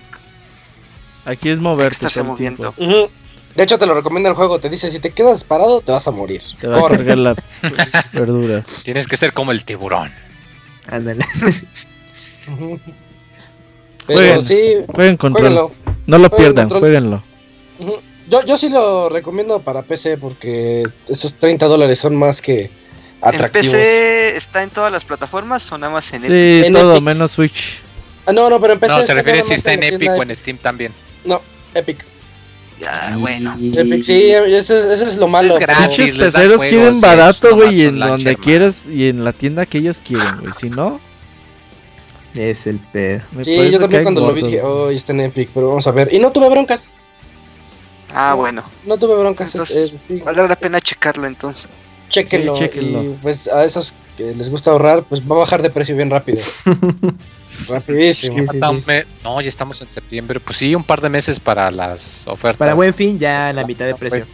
Aquí es moverte. De hecho, te lo recomienda el juego. Te dice: si te quedas parado, te vas a morir. Te va a cargar la verdura. Tienes que ser como el tiburón. Ándale. Jueguen, sí, jueguen control. No lo pierdan, jueguenlo. Yo, yo sí lo recomiendo para PC porque esos 30 dólares son más que ¿En PC está en todas las plataformas o nada más en Epic? Sí, todo menos Switch. Ah, no, no, pero en PC. No, se refiere si está en Epic o en Steam también. No, Epic. Ya, bueno. Epic, sí, ese, es lo malo. Muchos peceros quieren barato, güey, y en donde quieras y en la tienda que ellos quieren, güey. Si no, es el pedo. Sí, yo también cuando lo vi dije, oh, está en Epic, pero vamos a ver. Y no tuve broncas. Ah, bueno. No tuve broncas. Vale la pena checarlo entonces chequenlo. Y pues a esos que les gusta ahorrar, pues va a bajar de precio bien rápido. Rapidísimo. no, ya estamos en septiembre. Pues sí, un par de meses para las ofertas. Para buen fin, ya la mitad de precio.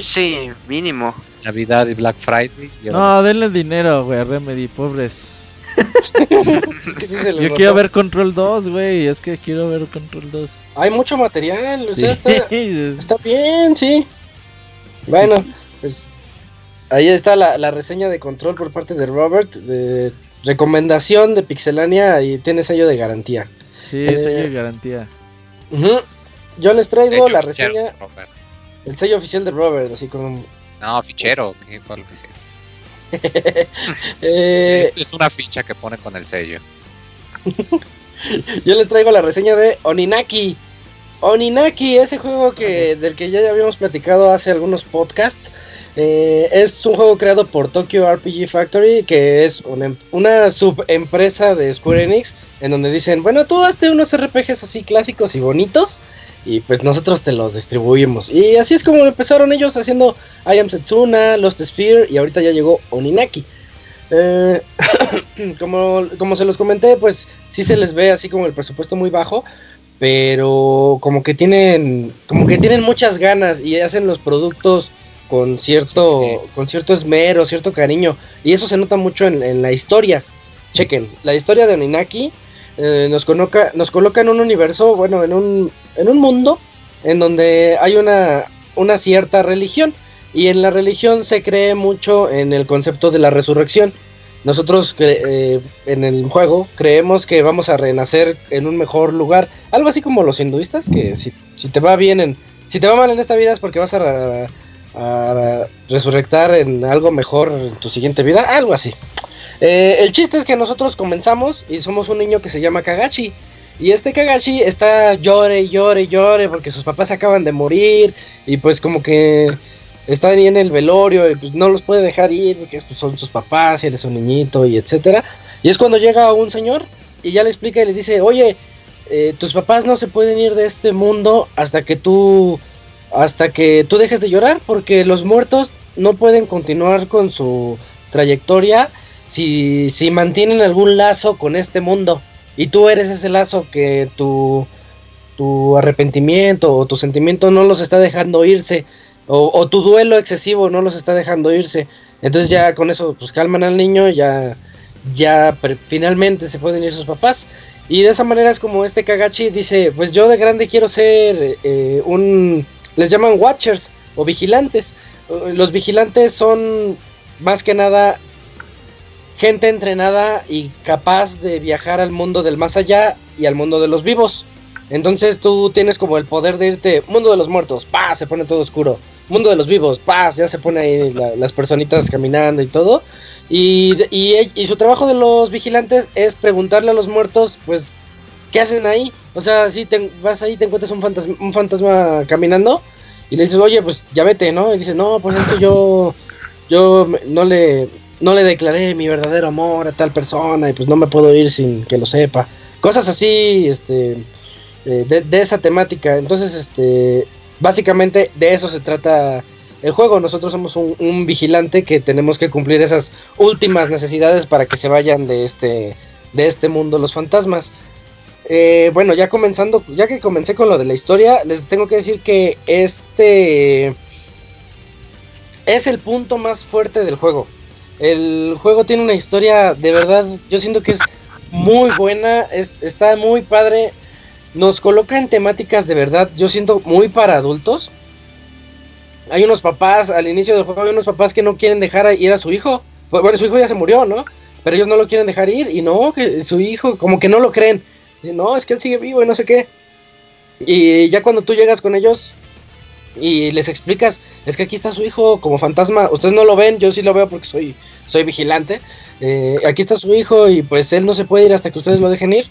sí, mínimo. Navidad y Black Friday. no, denle dinero, güey, Remedy, pobres. Yo quiero ver Control 2, güey. Es que quiero ver Control 2. Hay mucho material, o sea, está, está bien, sí. Bueno, pues Ahí está la, reseña de control por parte de Robert, de recomendación de Pixelania y tiene sello de garantía. Sí, eh, sello de garantía. Yo les traigo la reseña, el sello oficial de Robert, así como... No, fichero, ¿qué fue oficial? eh, es, es, una ficha que pone con el sello. Yo les traigo la reseña de Oninaki. Oninaki, ese juego que, del que ya habíamos platicado hace algunos podcasts. Eh, es un juego creado por Tokyo RPG Factory, que es una, una subempresa de Square Enix, en donde dicen, bueno, tú hazte unos RPGs así clásicos y bonitos, y pues nosotros te los distribuimos. Y así es como empezaron ellos haciendo I Am Setsuna, Lost Sphere, y ahorita ya llegó Oninaki. Eh, como, como se los comenté, pues sí se les ve así como el presupuesto muy bajo, pero como que tienen, como que tienen muchas ganas y hacen los productos con cierto, con cierto esmero, cierto cariño. Y eso se nota mucho en, la historia. Chequen, la historia de Oninaki eh, nos, coloca, nos coloca en un universo, bueno, en un, en un mundo en donde hay una, una cierta religión. Y en la religión se cree mucho en el concepto de la resurrección. Nosotros eh, en el juego creemos que vamos a renacer en un mejor lugar. Algo así como los hinduistas, que si, si te va bien en... Si te va mal en esta vida es porque vas a a resurrectar en algo mejor en tu siguiente vida, algo así. Eh, el chiste es que nosotros comenzamos y somos un niño que se llama Kagachi. Y este Kagachi está llore, llore, llore porque sus papás acaban de morir y pues como que está ahí en el velorio y pues no los puede dejar ir porque pues, son sus papás y él es un niñito y etcétera. Y es cuando llega un señor y ya le explica y le dice, oye, eh, tus papás no se pueden ir de este mundo hasta que tú hasta que tú dejes de llorar, porque los muertos no pueden continuar con su trayectoria si, si mantienen algún lazo con este mundo. Y tú eres ese lazo que tu, tu arrepentimiento o tu sentimiento no los está dejando irse. O, tu duelo excesivo no los está dejando irse. Entonces ya con eso pues calman al niño, ya, ya finalmente se pueden ir sus papás. Y de esa manera es como este Kagachi dice, pues yo de grande quiero ser eh, un les llaman watchers o vigilantes. Los vigilantes son más que nada gente entrenada y capaz de viajar al mundo del más allá y al mundo de los vivos. Entonces tú tienes como el poder de irte, mundo de los muertos, pa, se pone todo oscuro. Mundo de los vivos, paz, ya se pone ahí las personitas caminando y todo. Y, y, su trabajo de los vigilantes es preguntarle a los muertos, pues, ¿qué hacen ahí? O sea, si vas ahí, te encuentras un fantasma, un fantasma caminando y le dices, oye, pues ya vete, ¿no? Y dice, no, pues es que yo, yo no le, no le declaré mi verdadero amor a tal persona y pues no me puedo ir sin que lo sepa. Cosas así, este, eh, de, esa temática. Entonces, este, básicamente de eso se trata el juego. Nosotros somos un, vigilante que tenemos que cumplir esas últimas necesidades para que se vayan de este, de este mundo los fantasmas. Eh, bueno, ya comenzando, ya que comencé con lo de la historia, les tengo que decir que este es el punto más fuerte del juego. El juego tiene una historia de verdad, yo siento que es muy buena, es, está muy padre. Nos coloca en temáticas de verdad, yo siento muy para adultos. Hay unos papás, al inicio del juego hay unos papás que no quieren dejar ir a su hijo. Bueno, su hijo ya se murió, ¿no? Pero ellos no lo quieren dejar ir y no, que su hijo como que no lo creen no, es que él sigue vivo y no sé qué. Y ya cuando tú llegas con ellos y les explicas, es que aquí está su hijo como fantasma, ustedes no lo ven, yo sí lo veo porque soy, soy vigilante. Eh, aquí está su hijo y pues él no se puede ir hasta que ustedes lo dejen ir.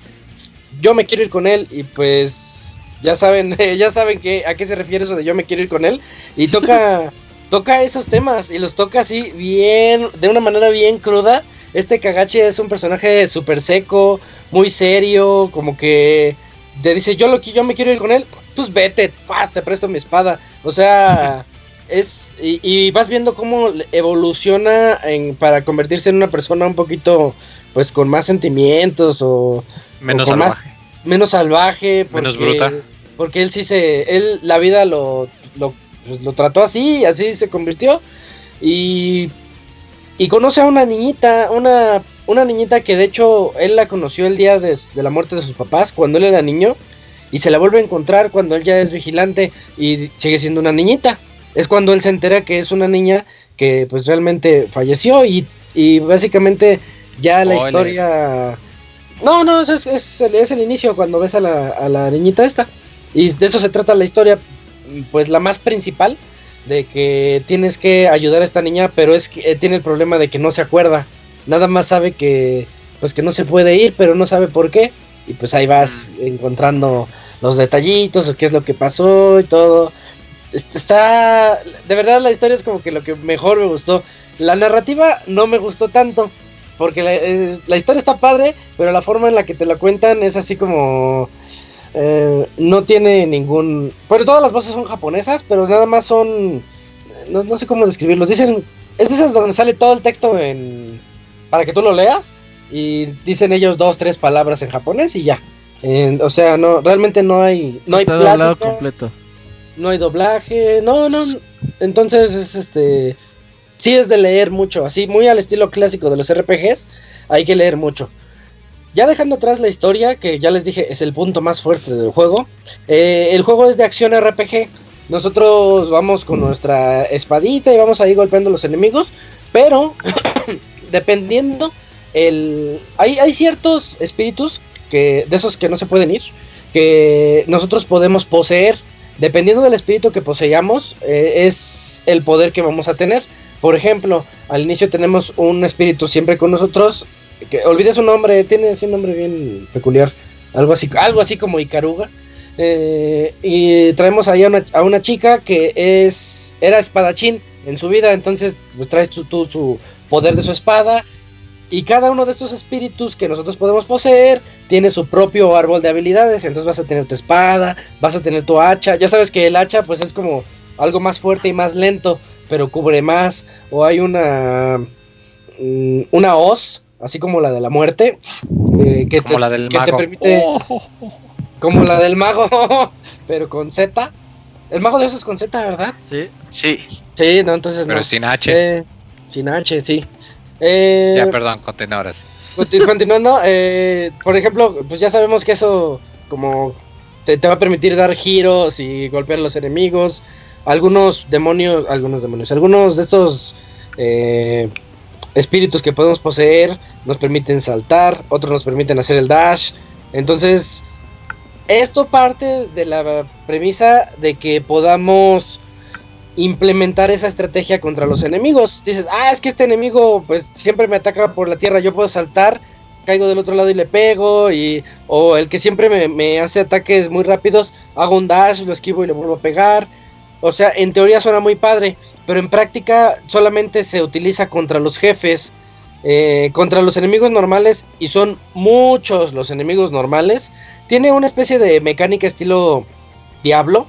Yo me quiero ir con él y pues ya saben, ya saben que, a qué se refiere eso de yo me quiero ir con él. Y toca, toca esos temas y los toca así bien, de una manera bien cruda. Este Kagachi es un personaje súper seco, muy serio, como que te dice, yo, lo, yo me quiero ir con él, pues vete, te presto mi espada. O sea, es... Y, vas viendo cómo evoluciona en, para convertirse en una persona un poquito, pues, con más sentimientos o... Menos salvaje. menos salvaje. Porque, menos bruta. Porque él sí se... Él, la vida lo, lo, pues, lo trató así, así se convirtió. Y... Y conoce a una niñita, una una niñita que de hecho él la conoció el día de, la muerte de sus papás, cuando él era niño, y se la vuelve a encontrar cuando él ya es vigilante y sigue siendo una niñita. Es cuando él se entera que es una niña que pues realmente falleció y, básicamente ya la historia... No, no, es, es, es, el inicio cuando ves a la, a la niñita esta. Y de eso se trata la historia, pues la más principal, de que tienes que ayudar a esta niña, pero es que eh, tiene el problema de que no se acuerda nada más sabe que pues que no se puede ir, pero no sabe por qué. Y pues ahí vas encontrando los detallitos o qué es lo que pasó y todo. Está, de verdad la historia es como que lo que mejor me gustó. La narrativa no me gustó tanto, porque la, historia está padre, pero la forma en la que te la cuentan es así como... Eh, no tiene ningún... Pero todas las voces son japonesas, pero nada más son... No, no sé cómo describirlos. Dicen... Es esas donde sale todo el texto en... Para que tú lo leas. Y dicen ellos dos, tres palabras en japonés y ya. o sea, no, realmente no hay... No hay completo no hay doblaje, no, no. Entonces, es este. Sí es de leer mucho, así, muy al estilo clásico de los RPGs, hay que leer mucho. Ya dejando atrás la historia, que ya les dije es el punto más fuerte del juego, eh, el juego es de acción RPG. Nosotros vamos con nuestra espadita y vamos ahí golpeando a los enemigos, pero dependiendo, hay, hay ciertos espíritus que, de esos que no se pueden ir, que nosotros podemos poseer Dependiendo del espíritu que poseyamos, eh, es el poder que vamos a tener. Por ejemplo, al inicio tenemos un espíritu siempre con nosotros, que olvide su nombre, tiene ese nombre bien peculiar, algo así, algo así como Icaruga. Eh, y traemos ahí a una, chica que es era espadachín en su vida, entonces pues, traes tú su poder de su espada y cada uno de estos espíritus que nosotros podemos poseer tiene su propio árbol de habilidades. Entonces vas a tener tu espada, vas a tener tu hacha. Ya sabes que el hacha pues es como algo más fuerte y más lento, pero cubre más. O hay una mm, una hoz, así como la de la muerte, eh, que, como te, la del mago. te permite como la del mago, pero con Z. El mago de Oz es con Z, ¿verdad? Sí. Sí. Sí, no, entonces pero sin H. Eh, sin H, sí. Eh, ya, perdón, continúa ahora Continuando, eh, por ejemplo, pues ya sabemos que eso como te, va a permitir dar giros y golpear a los enemigos. Algunos demonios, algunos demonios, algunos de estos eh, espíritus que podemos poseer nos permiten saltar, otros nos permiten hacer el dash. Entonces, esto parte de la premisa de que podamos implementar esa estrategia contra los enemigos. Dices, ah, es que este enemigo pues siempre me ataca por la tierra, yo puedo saltar, caigo del otro lado y le pego, y, o el que siempre me, hace ataques muy rápidos, hago un dash, lo esquivo y le vuelvo a pegar. O sea, en teoría suena muy padre, pero en práctica solamente se utiliza contra los jefes, eh, contra los enemigos normales, y son muchos los enemigos normales. Tiene una especie de mecánica estilo Diablo,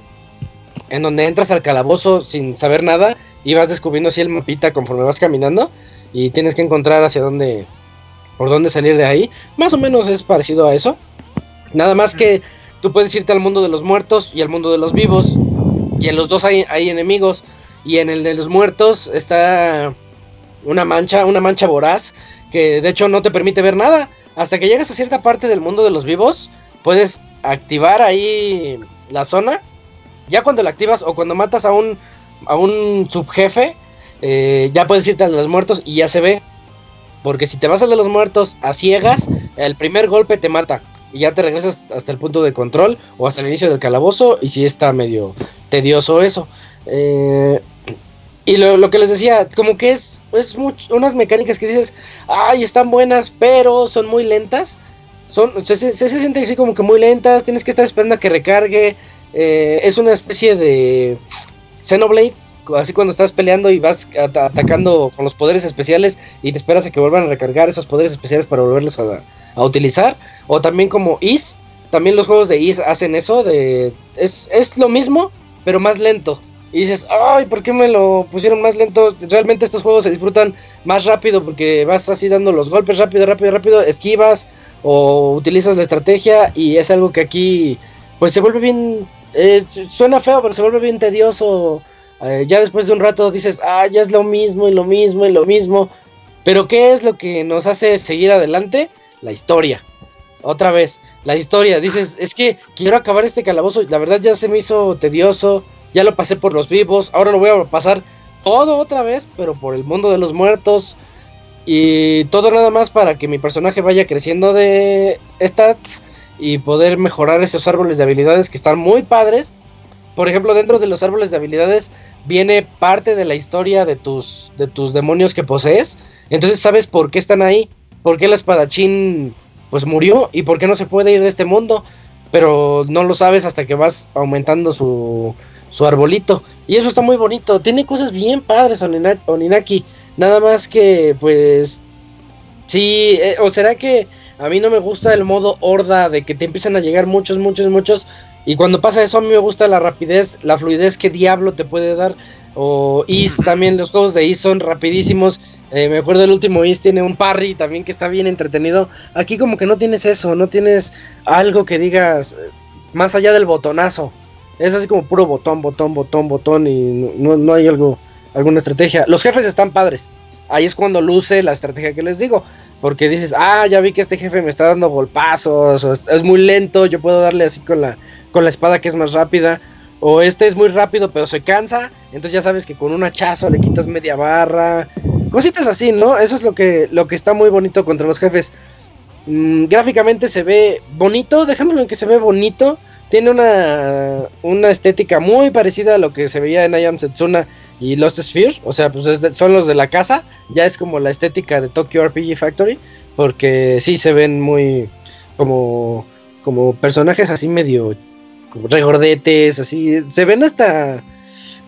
en donde entras al calabozo sin saber nada y vas descubriendo así el mapita conforme vas caminando y tienes que encontrar hacia dónde, por dónde salir de ahí. Más o menos es parecido a eso. Nada más que tú puedes irte al mundo de los muertos y al mundo de los vivos y en los dos hay, hay enemigos y en el de los muertos está una mancha, una mancha voraz que de hecho no te permite ver nada. Hasta que llegas a cierta parte del mundo de los vivos, puedes activar ahí la zona ya cuando la activas o cuando matas a un, a un subjefe, eh, ya puedes irte a los muertos y ya se ve. Porque si te vas a de los muertos a ciegas, el primer golpe te mata. Y ya te regresas hasta el punto de control o hasta el inicio del calabozo. Y si está medio tedioso eso. Eh, y lo, que les decía, como que es, es unas mecánicas que dices, ay, están buenas, pero son muy lentas. Son, se, se, se sienten así como que muy lentas, tienes que estar esperando a que recargue. Eh, es una especie de Xenoblade, así cuando estás peleando y vas atacando con los poderes especiales y te esperas a que vuelvan a recargar esos poderes especiales para volverlos a, utilizar. O también como Is, también los juegos de Is hacen eso, de es, es lo mismo, pero más lento. Y dices, ay, ¿por qué me lo pusieron más lento? Realmente estos juegos se disfrutan más rápido porque vas así dando los golpes rápido, rápido, rápido, esquivas o utilizas la estrategia y es algo que aquí pues se vuelve bien suena feo, pero se vuelve bien tedioso. Eh, ya después de un rato dices, ah, ya es lo mismo y lo mismo y lo mismo. Pero ¿qué es lo que nos hace seguir adelante? La historia. Otra vez, la historia. Dices, es que quiero acabar este calabozo. La verdad ya se me hizo tedioso. Ya lo pasé por los vivos. Ahora lo voy a pasar todo otra vez, pero por el mundo de los muertos. Y todo nada más para que mi personaje vaya creciendo de stats y poder mejorar esos árboles de habilidades que están muy padres. Por ejemplo, dentro de los árboles de habilidades viene parte de la historia de tus, de tus demonios que posees. Entonces sabes por qué están ahí. Por qué el espadachín pues murió y por qué no se puede ir de este mundo, pero no lo sabes hasta que vas aumentando su, su arbolito. Y eso está muy bonito, tiene cosas bien padres Oninaki, nada más que pues sí, eh, o será que a mí no me gusta el modo horda de que te empiezan a llegar muchos, muchos, muchos. Y cuando pasa eso a mí me gusta la rapidez, la fluidez que Diablo te puede dar. O Is también, los juegos de Is son rapidísimos. Eh, me acuerdo el último Is tiene un parry también que está bien entretenido. Aquí como que no tienes eso, no tienes algo que digas eh, más allá del botonazo. Es así como puro botón, botón, botón, botón y no, no hay algo, alguna estrategia. Los jefes están padres. Ahí es cuando luce la estrategia que les digo. Porque dices, ah, ya vi que este jefe me está dando golpazos, o es, muy lento, yo puedo darle así con la, con la espada que es más rápida. O este es muy rápido pero se cansa, entonces ya sabes que con un hachazo le quitas media barra. Cositas así, ¿no? Eso es lo que, lo que está muy bonito contra los jefes. Mm, gráficamente se ve bonito, dejémoslo en que se ve bonito. Tiene una, una estética muy parecida a lo que se veía en Ayam Setsuna y Lost Sphere, o sea, pues son los de la casa, ya es como la estética de Tokyo RPG Factory, porque sí se ven muy como como personajes así medio como regordetes, así, se ven hasta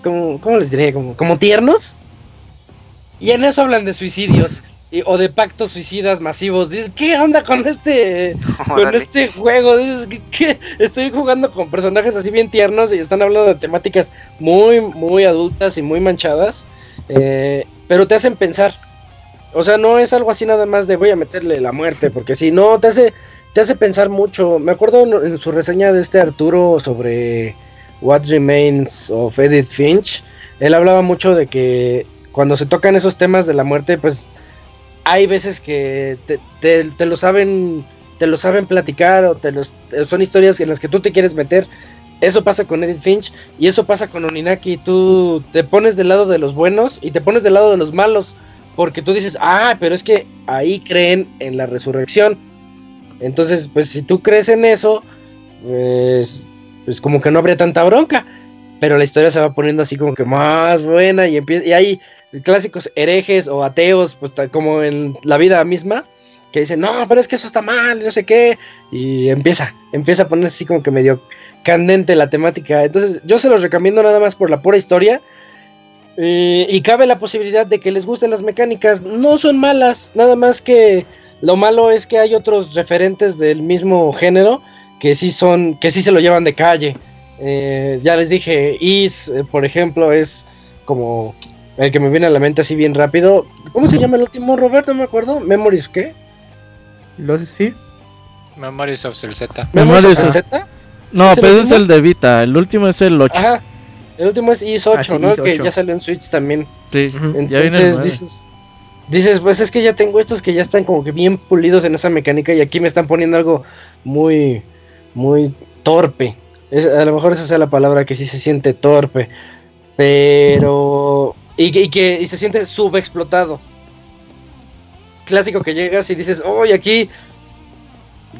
como ¿cómo les diría? Como como tiernos. Y en eso hablan de suicidios o de pactos suicidas masivos. Dices, ¿qué onda con este con este juego? Dices, ¿qué? Estoy jugando con personajes así bien tiernos y están hablando de temáticas muy, muy adultas y muy manchadas. Eh, pero te hacen pensar. O sea, no es algo así nada más de voy a meterle la muerte, porque si no, te hace, te hace pensar mucho. Me acuerdo en, su reseña de este Arturo sobre What Remains of Edith Finch. Él hablaba mucho de que cuando se tocan esos temas de la muerte, pues hay veces que te, lo saben te lo saben platicar o te los, son historias en las que tú te quieres meter. Eso pasa con Edith Finch y eso pasa con Oninaki. Tú te pones del lado de los buenos y te pones del lado de los malos. Porque tú dices, ah, pero es que ahí creen en la resurrección. Entonces, pues si tú crees en eso, pues, pues como que no habría tanta bronca. Pero la historia se va poniendo así como que más buena y empieza y hay clásicos herejes o ateos, pues como en la vida misma, que dicen, no, pero es que eso está mal, no sé qué, y empieza, empieza a ponerse así como que medio candente la temática. Entonces yo se los recomiendo nada más por la pura historia. y cabe la posibilidad de que les gusten las mecánicas. No son malas, nada más que lo malo es que hay otros referentes del mismo género que sí son, que sí se lo llevan de calle. Eh, ya les dije, Is, eh, por ejemplo, es como el que me viene a la mente así bien rápido. ¿Cómo se llama el último, Roberto? No me acuerdo. ¿Memories qué? ¿Los Sphere? Memories of Z. ¿Memories of Z? No, pero es el de Vita. El último es el 8. Ajá. El último es Is 8, ah, ¿no? Que ya salió en Switch también. Sí, Entonces dices, dices, pues es que ya tengo estos que ya están como que bien pulidos en esa mecánica y aquí me están poniendo algo muy, muy torpe. A lo mejor esa sea la palabra que sí se siente torpe. Pero y, que se siente subexplotado. Clásico que llegas y dices, oye, aquí,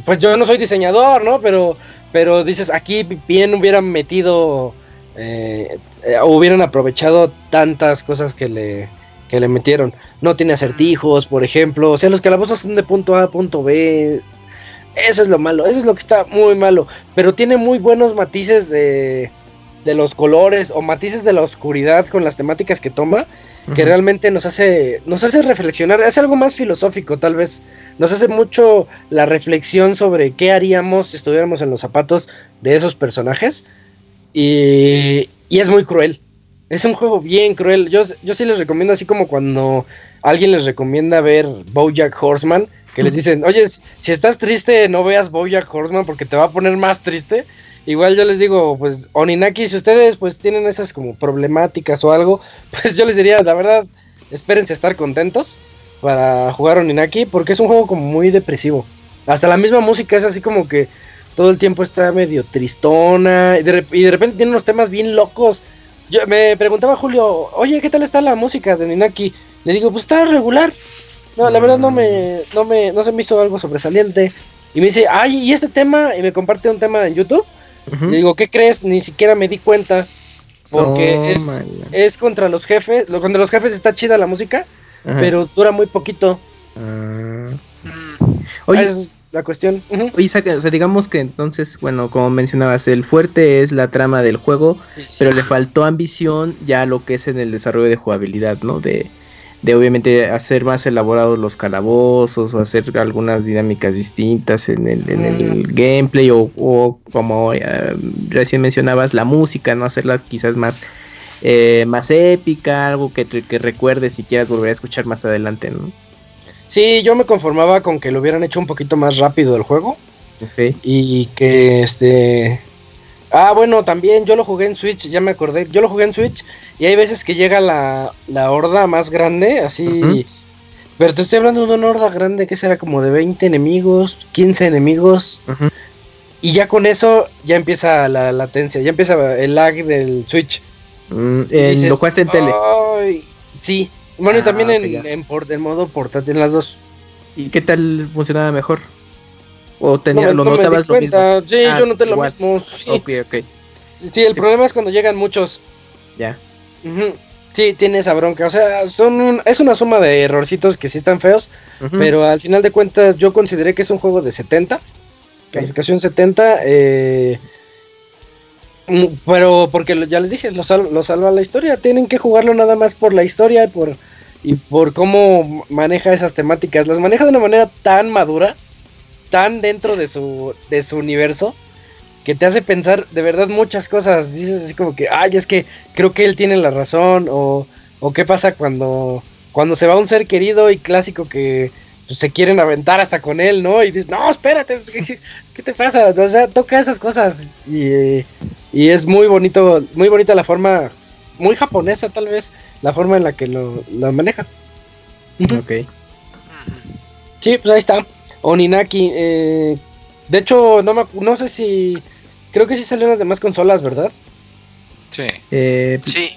pues yo no soy diseñador, ¿no? Pero, pero dices, aquí bien hubieran metido, eh, eh, hubieran aprovechado tantas cosas que le, que le metieron. No tiene acertijos, por ejemplo. O sea, los calabozos son de punto A a punto B. Eso es lo malo, eso es lo que está muy malo. Pero tiene muy buenos matices de de los colores o matices de la oscuridad con las temáticas que toma, que realmente nos hace, nos hace reflexionar, es algo más filosófico tal vez, nos hace mucho la reflexión sobre qué haríamos si estuviéramos en los zapatos de esos personajes y, y es muy cruel. Es un juego bien cruel. Yo, yo sí les recomiendo, así como cuando alguien les recomienda ver Bojack Horseman, que les dicen, oye, si estás triste, no veas Bojack Horseman porque te va a poner más triste. Igual yo les digo, pues Oninaki, si ustedes pues tienen esas como problemáticas o algo, pues yo les diría, la verdad, espérense a estar contentos para jugar Oninaki, porque es un juego como muy depresivo. Hasta la misma música es así como que todo el tiempo está medio tristona y de, repente tiene unos temas bien locos. Yo me preguntaba Julio, oye, ¿qué tal está la música de Oninaki? Le digo, pues está regular. No, la verdad no me, no me, no se me hizo algo sobresaliente. Y me dice, ay, ¿y este tema? Y me comparte un tema en YouTube le digo, ¿qué crees? Ni siquiera me di cuenta. Porque es, contra los jefes. contra los jefes está chida la música, pero dura muy poquito. Ah. Oye, la cuestión. Oye, o sea, digamos que entonces, bueno, como mencionabas, el fuerte es la trama del juego, pero le faltó ambición ya lo que es en el desarrollo de jugabilidad, ¿no? De, de obviamente hacer más elaborados los calabozos o hacer algunas dinámicas distintas en el, en el mm. gameplay o, como eh, recién mencionabas la música, no hacerla quizás más eh, más épica, algo que, que recuerdes si quieras volver a escuchar más adelante, ¿no? Sí, yo me conformaba con que lo hubieran hecho un poquito más rápido el juego. Y que este. Ah, bueno, también yo lo jugué en Switch, ya me acordé. Yo lo jugué en Switch y hay veces que llega la, la horda más grande, así. Pero te estoy hablando de una horda grande que será como de 20 enemigos, 15 enemigos. Y ya con eso ya empieza la latencia, ya empieza el lag del Switch. Mm, en, lo jugaste en tele. sí, bueno, y también ah, en, en, modo portátil, en las dos. ¿Y qué tal funcionaba mejor? ¿O tenía, lo notabas lo mismo? Sí, yo ah, noté lo mismo. Sí. Ok, ok. Sí, el problema es cuando llegan muchos. Ya. Sí, tiene esa bronca. O sea, son es una suma de errorcitos que sí están feos. Pero al final de cuentas, yo consideré que es un juego de 70. Calificación 70. Eh, pero porque ya les dije, lo, lo salva la historia. Tienen que jugarlo nada más por la historia y por y por cómo maneja esas temáticas. Las maneja de una manera tan madura, tan dentro de su, de su universo, que te hace pensar de verdad muchas cosas. Dices así como que, ay, es que creo que él tiene la razón, o, o qué pasa cuando, cuando se va un ser querido y clásico que pues, se quieren aventar hasta con él, ¿no? Y dices, no, espérate, ¿qué, te pasa? O sea, toca esas cosas y, y es muy bonito, muy bonita la forma muy japonesa tal vez la forma en la que lo, maneja. Ok. Sí, pues ahí está. Oninaki. Eh, de hecho, no, no sé si... Creo que sí salió en las demás consolas, ¿verdad? Sí. Eh, sí.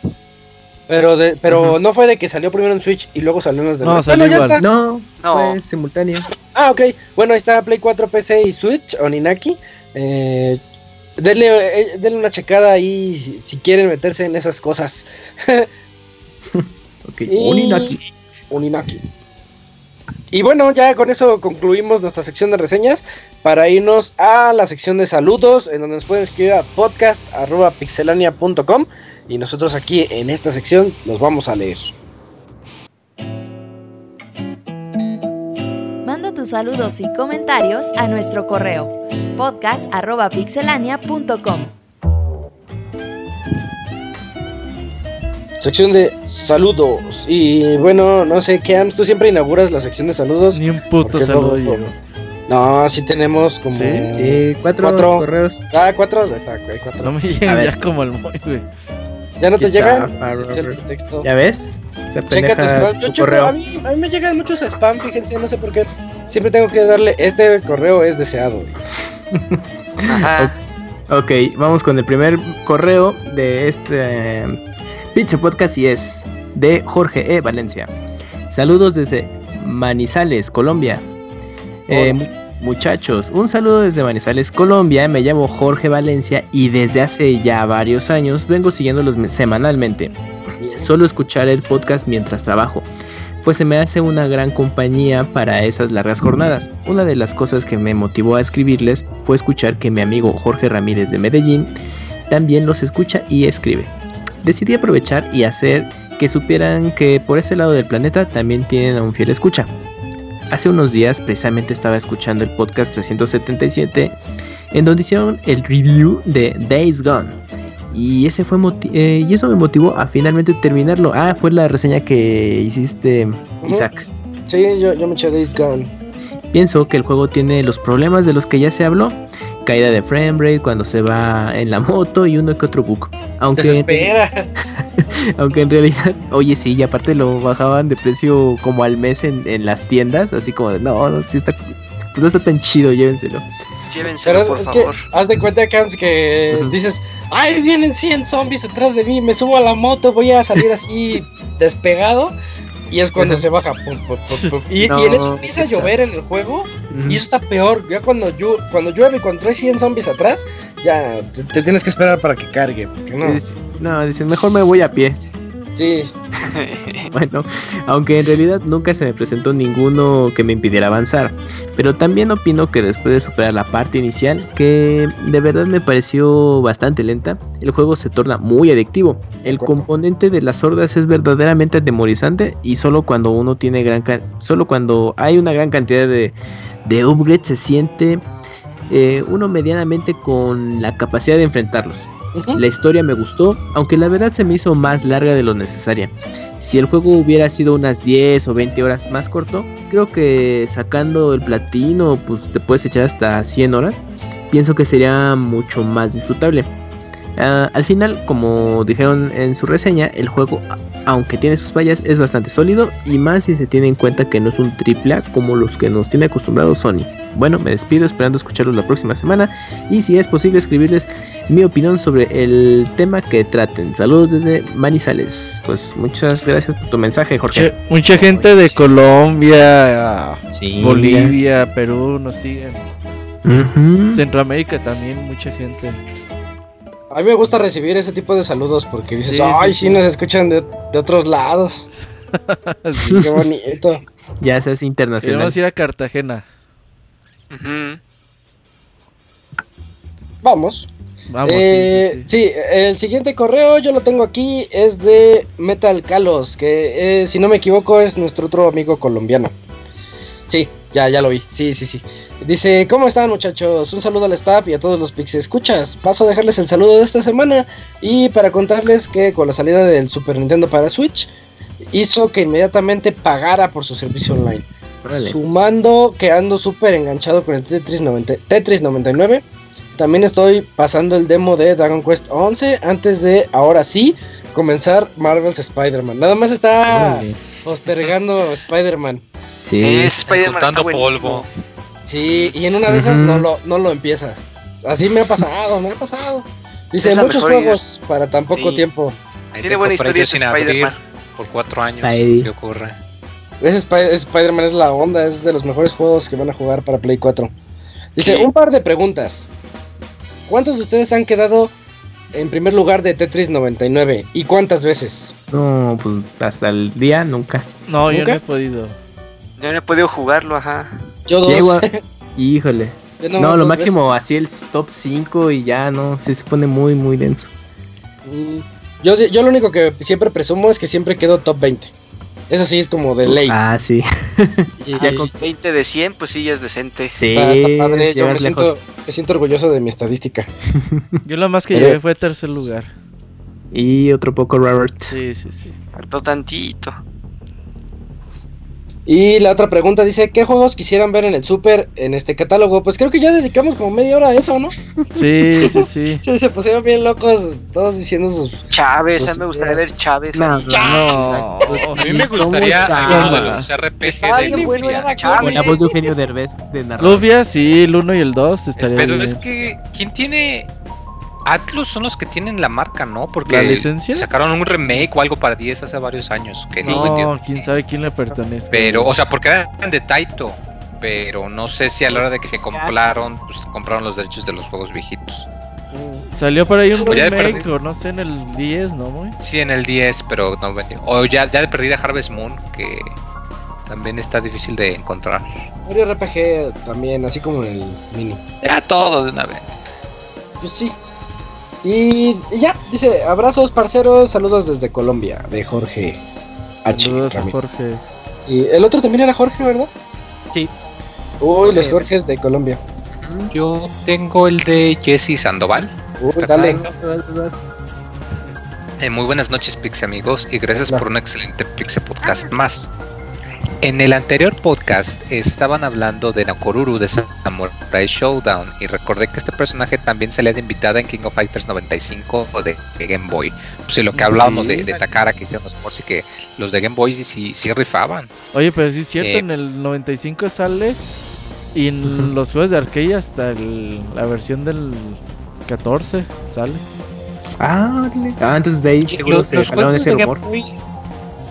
Pero de, pero no fue de que salió primero en Switch y luego salió en las demás. No, salió igual. No, no, fue simultáneo. Ah, ok. Bueno, ahí está Play 4, PC y Switch, Oninaki. Eh, Denle, eh, denle una checada ahí si, quieren meterse en esas cosas. ok, Uninaki. Uninaki. Y bueno, ya con eso concluimos nuestra sección de reseñas para irnos a la sección de saludos, en donde nos pueden escribir a podcast.pixelania.com y nosotros aquí en esta sección los vamos a leer. saludos y comentarios a nuestro correo podcast.pixelania.com. Sección de saludos. Y bueno, no sé, ¿qué tú siempre inauguras la sección de saludos? Ni un puto saludo no, No, sí tenemos como. Sí, cuatro, correos. Ah, cuatro. Está, hay cuatro. No me llegan ya como el muy, ¿Ya no te llegan? ¿Ya ves? Se tu correo. A, mí, a mí me llegan muchos spam, fíjense, no sé por qué siempre tengo que darle, este correo es deseado. Ok, vamos con el primer correo de este Pizza Podcast y es de Jorge E. Valencia. Saludos desde Manizales, Colombia. Eh, muchachos, un saludo desde Manizales, Colombia. Me llamo Jorge Valencia y desde hace ya varios años vengo siguiéndolos semanalmente. Solo escuchar el podcast mientras trabajo pues se me hace una gran compañía para esas largas jornadas. Una de las cosas que me motivó a escribirles fue escuchar que mi amigo Jorge Ramírez de Medellín también los escucha y escribe. Decidí aprovechar y hacer que supieran que por ese lado del planeta también tienen a un fiel escucha. Hace unos días precisamente estaba escuchando el podcast 377 en donde hicieron el review de Days Gone y ese fue eh, y eso me motivó a finalmente terminarlo. Ah, fue la reseña que hiciste, Isaac. Sí, yo, yo me eché Days Gone. Pienso que el juego tiene los problemas de los que ya se habló. Caída de framerate cuando se va en la moto y uno que otro bug. Aunque, Desespera. aunque en realidad, oye sí, y aparte lo bajaban de precio como al mes en, en las tiendas, así como de, no, no, sí está, pues no está tan chido, llévenselo. Llévenselo, por favor. haz de cuenta, Camps, que dices, ay, vienen 100 zombies atrás de mí, me subo a la moto, voy a salir así despegado. Y es cuando se baja. Y, en eso empieza a llover en el juego. Y eso está peor. Ya cuando, cuando llueve y cuando trae 100 zombies atrás, ya te, tienes que esperar para que cargue. Porque no. no, dicen, mejor me voy a pie. Sí. bueno, aunque en realidad nunca se me presentó ninguno que me impidiera avanzar. Pero también opino que después de superar la parte inicial, que de verdad me pareció bastante lenta, el juego se torna muy adictivo. El componente de las hordas es verdaderamente atemorizante y solo cuando uno tiene gran solo cuando hay una gran cantidad de, de upgrades se siente eh, uno medianamente con la capacidad de enfrentarlos. La historia me gustó, aunque la verdad se me hizo más larga de lo necesaria. Si el juego hubiera sido unas 10 o 20 horas más corto, creo que sacando el platino, pues te puedes echar hasta 100 horas. Pienso que sería mucho más disfrutable. Ah, al final, como dijeron en su reseña, el juego, aunque tiene sus fallas, es bastante sólido y más si se tiene en cuenta que no es un triple A como los que nos tiene acostumbrados Sony. Bueno, me despido esperando escucharlos la próxima semana y si es posible escribirles mi opinión sobre el tema que traten. Saludos desde Manizales. Pues muchas gracias por tu mensaje, Jorge. Mucha, gente de Colombia, Bolivia, Perú nos siguen. Centroamérica también, mucha gente. A mí me gusta recibir ese tipo de saludos porque dices, ay, sí, nos escuchan de, otros lados. sí, qué bonito. Ya es internacional. Vamos a ir a Cartagena. Vamos. Vamos. Eh, sí, el siguiente correo yo lo tengo aquí, es de Metal Calos, que eh, si no me equivoco es nuestro otro amigo colombiano. Sí, ya, ya lo vi, sí, sí, sí. Dice, ¿cómo están muchachos? Un saludo al staff y a todos los Pixie Escuchas. Paso a dejarles el saludo de esta semana y para contarles que con la salida del Super Nintendo para Switch hizo que inmediatamente pagara por su servicio online. Sumando que ando súper enganchado con el Tetris, 90, Tetris 99. También estoy pasando el demo de Dragon Quest 11 antes de, ahora sí, comenzar Marvel's Spider-Man. Nada más está postergando Spider-Man. Sí, es Spider-Man polvo. Sí, y en una de esas no, lo, no lo empiezas. Así me ha pasado, me ha pasado. Dice, muchos juegos para tan poco tiempo. Tiene buena historia Spider-Man. Por cuatro años, ¿qué ocurre? Ese Spider-Man es la onda, es de los mejores juegos que van a jugar para Play 4. Dice, un par de preguntas. ¿Cuántos de ustedes han quedado en primer lugar de Tetris 99? ¿Y cuántas veces? No, pues hasta el día nunca. No, yo no he podido. Yo no he podido jugarlo, ajá. Yo dos. Híjole. No, lo máximo así el top 5 y ya no, se pone muy, muy denso. Mm, yo, yo lo único que siempre presumo es que siempre quedo top 20. Eso sí es como de ley. Ah, sí. Y ya con 20 de 100, pues sí, ya es decente. Sí, está, padre. Yo me siento, me siento, orgulloso de mi estadística. Yo lo más que llegué fue tercer lugar. Y otro poco Robert. Sí, sí, sí. Faltó tantito. Y la otra pregunta dice, ¿qué juegos quisieran ver en el Super en este catálogo? Pues creo que ya dedicamos como media hora a eso, ¿no? Sí, sí, sí. sí se pusieron bien locos todos diciendo sus... Chávez, a mí me gustaría ver Chávez. No, no, A mí me gustaría los RPG de Lufia. Con la voz de Eugenio Derbez de Lufia, sí, el 1 y el 2 estaría Pero es que, ¿quién tiene Atlus son los que tienen la marca, ¿no? Porque sacaron un remake o algo para 10 hace varios años. Que no, quién sabe quién le pertenece. Pero, o sea, porque eran de Taito. Pero no sé si a la hora de que compraron, pues compraron los derechos de los juegos viejitos. Salió por ahí un remake, o no sé, en el 10, ¿no, muy? Sí, en el 10, pero no vendió. O ya, ya de perdida Harvest Moon, que también está difícil de encontrar. Mario RPG también, así como en el mini. Ya todo de una vez. Pues sí, y ya, dice, abrazos parceros, saludos desde Colombia, de Jorge H. Saludos a Jorge. Y el otro también era Jorge, ¿verdad? Sí. Uy, los Jorges de Colombia. Yo tengo el de Jesse Sandoval. Uy, dale. Eh, muy buenas noches, Pixie amigos, y gracias por un excelente Pixie podcast más. En el anterior podcast estaban hablando de Nakoruru de Samurai Showdown y recordé que este personaje también se le ha invitado en King of Fighters 95 o de, Game Boy. Pues si lo que hablábamos de, Takara que hicieron los Morsi y que los de Game Boy sí, sí, rifaban. Oye, pero sí es cierto, eh, en el 95 sale y en los juegos de arcade hasta la versión del 14 sale. Ah, ah entonces de ahí seguro se ese rumor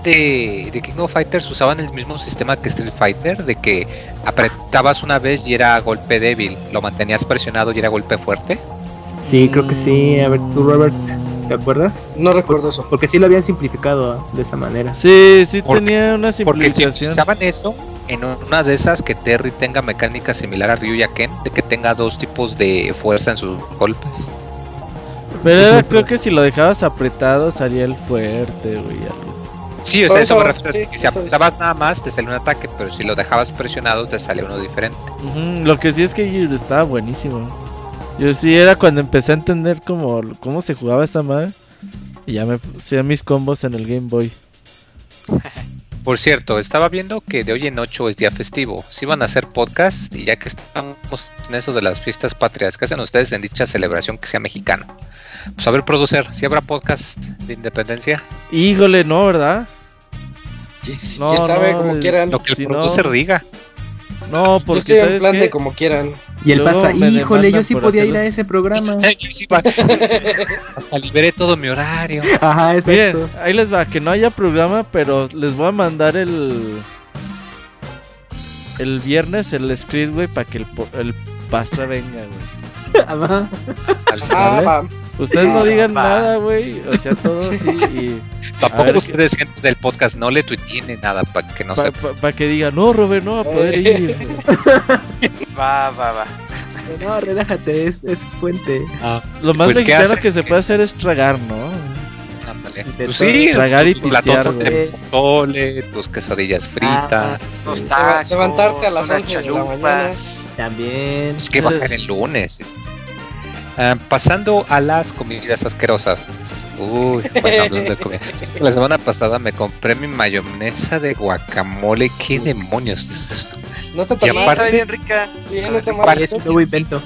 de, King of Fighters usaban el mismo sistema que Street Fighter, de que apretabas una vez y era golpe débil, lo mantenías presionado y era golpe fuerte. Sí, creo que sí. A ver, tú, Robert. ¿Te acuerdas? No recuerdo eso. Porque sí lo habían simplificado de esa manera. Sí, sí tenía una simplificación. Porque si utilizaban eso, en una de esas que Terry tenga mecánica similar a Ryu y a Ken, de que tenga dos tipos de fuerza en sus golpes. Pero creo que si lo dejabas apretado salía el fuerte, güey. Sí, o sea, eso, me refiero. si apretabas nada más, te salía un ataque, pero si lo dejabas presionado, te salía uno diferente. Lo que sí es que estaba buenísimo. Yo sí era cuando empecé a entender cómo, cómo se jugaba esta madre. Y ya me hacía mis combos en el Game Boy. Por cierto, estaba viendo que de hoy en ocho es día festivo. Si van a hacer podcast y ya que estamos en eso de las fiestas patrias, ¿qué hacen ustedes en dicha celebración que sea mexicana? Pues a ver, producer, si habrá podcast de independencia. Híjole, no, ¿verdad? No, ¿Quién sabe? como quieran. Lo que el producer diga. No, porque yo estoy en plan de como quieran. Y el pasa, híjole, yo sí podía ir a ese programa. Hasta liberé todo mi horario. Ajá, exacto. Miren, ahí les va, que no haya programa, pero les voy a mandar el el viernes el script, güey, para que el, el pastra venga, güey. Ah, Ustedes no digan nada, güey. O sea, todo así y... Tampoco ustedes, gente del podcast, no le tuitien nada para que no Para pa, que digan, no, Robert, no va a poder ir. va, va, va. No, relájate, es, es fuente. Ah, Lo más pues, mexicano que se puede hacer es tragar, ¿no? Pues sí, tragar y pistear, güey. tus quesadillas fritas. Ah, levantarte a las 8 de la mañana. También. Es que va a ser el lunes. Ah, pasando a las comidas asquerosas. Uy, bueno, hablando de comida. La semana pasada me compré mi mayonesa de guacamole. ¿Qué demonios es eso? No está tan mal, bien rica. Bien, no está mal. Parece un nuevo invento.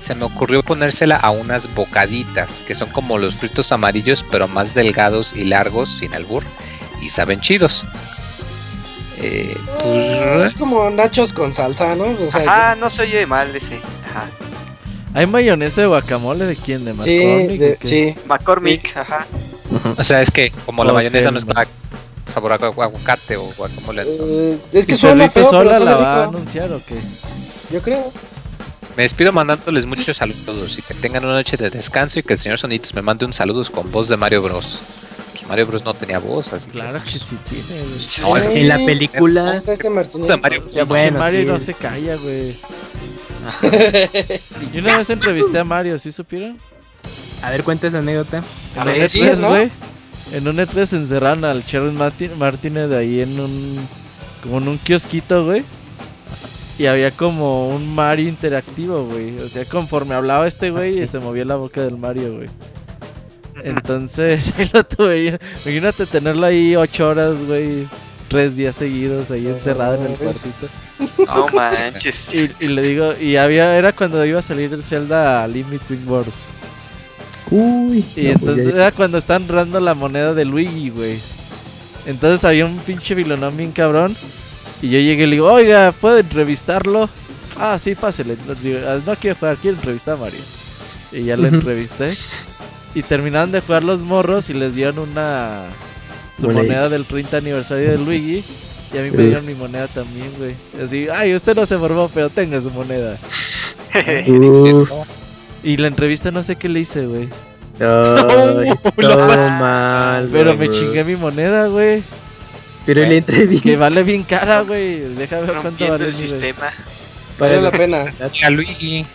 Se me ocurrió ponérsela a unas bocaditas, que son como los fritos amarillos, pero más delgados y largos, sin albur, y saben chidos. Eh, pues, es como nachos con salsa, ¿no? O sea, Ajá, no se oye mal ese. Ajá. ¿Hay mayonesa de guacamole de quién? ¿De McCormick? Sí, sí. McCormick, ajá. O sea, es que como la mayonesa no está sabor a aguacate o guacamole. Uh, es que suena feo, sola la va a anunciar o qué? Yo creo. Me despido mandándoles muchos saludos y que tengan una noche de descanso y que el señor Sonitos me mande un saludo con voz de Mario Bros. Pues Mario Bros no tenía voz, así Claro que, sí tiene. No, en la película. Este Mario, bueno, Mario no se calla, güey. Yo una vez entrevisté a Mario, ¿sí supieron? A ver, cuéntese la anécdota. A ver, E3, güey. En un E3 encerraron al Charles Martin, de ahí en un. Como en un kiosquito, güey. Y había como un Mario interactivo, güey. O sea, conforme hablaba este güey, se movía la boca del Mario, güey. Entonces, ahí lo tuve. Imagínate tenerlo ahí ocho horas, güey. Tres días seguidos ahí encerrado en el cuartito. No manches. Y, le digo, y había, era cuando iba a salir el Zelda Limiting Wars. Uy. Y entonces era cuando están dando la moneda de Luigi, güey. Entonces había un pinche vilonón bien cabrón. Y yo llegué y le digo, oiga, ¿puedo entrevistarlo? Ah, sí, pásele. Ah, no quiero jugar, quiero entrevistar a Mario. Y ya lo entrevisté. Y terminaron de jugar los morros y les dieron una. Su moneda del 30 aniversario de Luigi. Y a mí me dieron mi moneda también, güey. Así, ay, usted no se formó, pero tenga su moneda. y la entrevista no sé qué le hice, güey. Ay, todo mal, Pero me chingué mi moneda, güey. Pero la entrevista. Que vale bien cara, güey. Déjame ver cuánto vale el sistema. Vale la pena. A Luigi.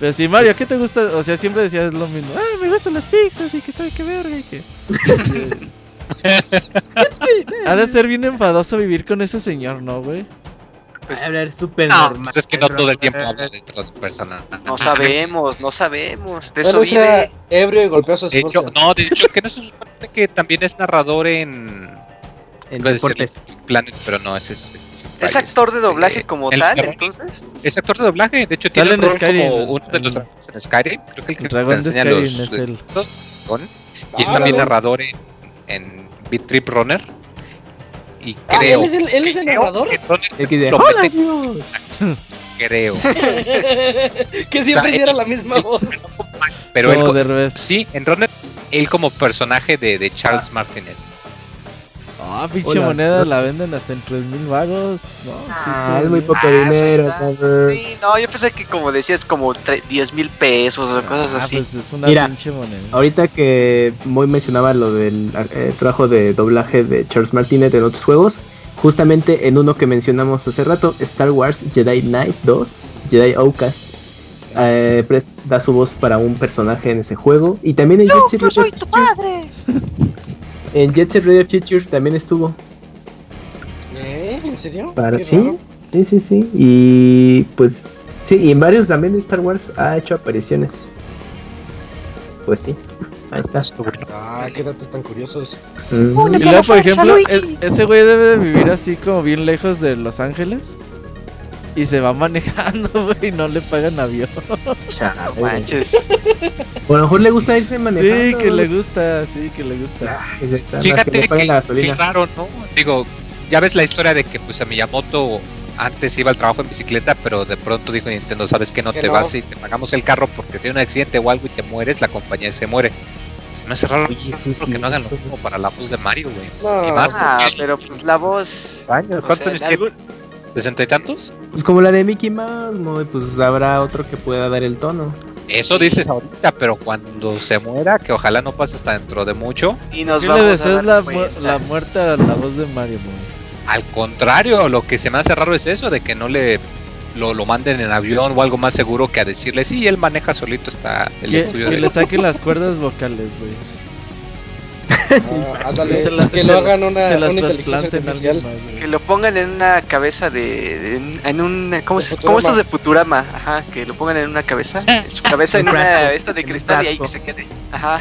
Pero sí, Mario, ¿qué te gusta? O sea, siempre decías lo mismo. Ah, me gustan las pizzas y que sabe qué verga y que. ha de ser bien enfadoso vivir con ese señor, ¿no, güey? Pues, hablar súper no, normal. Pues es que no todo el tiempo habla de otras personas. No sabemos, no sabemos. De eso vive. ebrio y golpeó a su esposa. no, de hecho, que no se supone que también es narrador en. En deportes. Planet, pero no, ese es. es, actor de doblaje como tal, entonces. Es actor de doblaje, de hecho tiene un rol como uno de los dragones en Skyrim. Creo que el que dragón de Skyrim los, es el. y es también narrador en, en Beat Trip Runner. Y ah, creo. ¿él, es el, ¿Él es el narrador? El que dice, ¡Hola, Creo. que siempre era la misma voz. Pero él. Sí, en Runner, él como personaje de, de Charles ah. Martinet. Ah, pinche moneda la venden hasta en 3 mil vagos. No, ah, es muy poco ah, dinero. Sí, no, yo pensé que como decías, como 10 mil pesos o cosas ah, así. Pues es una pinche moneda. Ahorita que muy mencionaba lo del eh, trabajo de doblaje de Charles Martinet en otros juegos, justamente en uno que mencionamos hace rato, Star Wars Jedi Knight 2, Jedi Outcast. Eh, da su voz para un personaje en ese juego y también en Jet Set soy tu padre. En Jet Set Radio Future también estuvo. ¿Eh? ¿En serio? Para, sí, sí, sí, sí. Y pues sí, y en varios también de Star Wars ha hecho apariciones. Pues sí. Ahí está. Ah, qué datos tan curiosos. Mm. Y luego, por ejemplo, ese güey debe de vivir así como bien lejos de Los Ángeles. Y se va manejando, güey, y no le pagan avión. Chao, manches. O a lo mejor le gusta irse manejando. Sí, que le gusta, sí, que le gusta. Fíjate que, que raro, ¿no? Digo, ya ves la historia de que pues a Miyamoto antes iba al trabajo en bicicleta, pero de pronto dijo Nintendo, sabes que no te vas y te pagamos el carro porque si hay un accidente o algo y te mueres, la compañía se muere. Se me hace raro sí, sí, que no hagan lo mismo para la voz de Mario, güey. y más ah, pero pues la voz... ¿Cuántos años ¿Sesenta y tantos? Pues como la de Mickey Mouse, pues habrá otro que pueda dar el tono. Eso dices ahorita, pero cuando se muera, que ojalá no pase hasta dentro de mucho. Y nos ¿Qué le deseas la, la, muerte a la voz de Mario? Al contrario, lo que se me hace raro es eso, de que no le lo, lo manden en avión o algo más seguro que a decirle, sí, él maneja solito está el estudio. Que le saquen las cuerdas vocales, güey. Ah, que lo hagan una, una inteligencia Que lo pongan en una cabeza de. en, un. ¿Cómo, es, ¿Cómo estos de Futurama? Ajá, que lo pongan en una cabeza. En su cabeza en una. Esta de cristal y ahí que se quede. Ajá.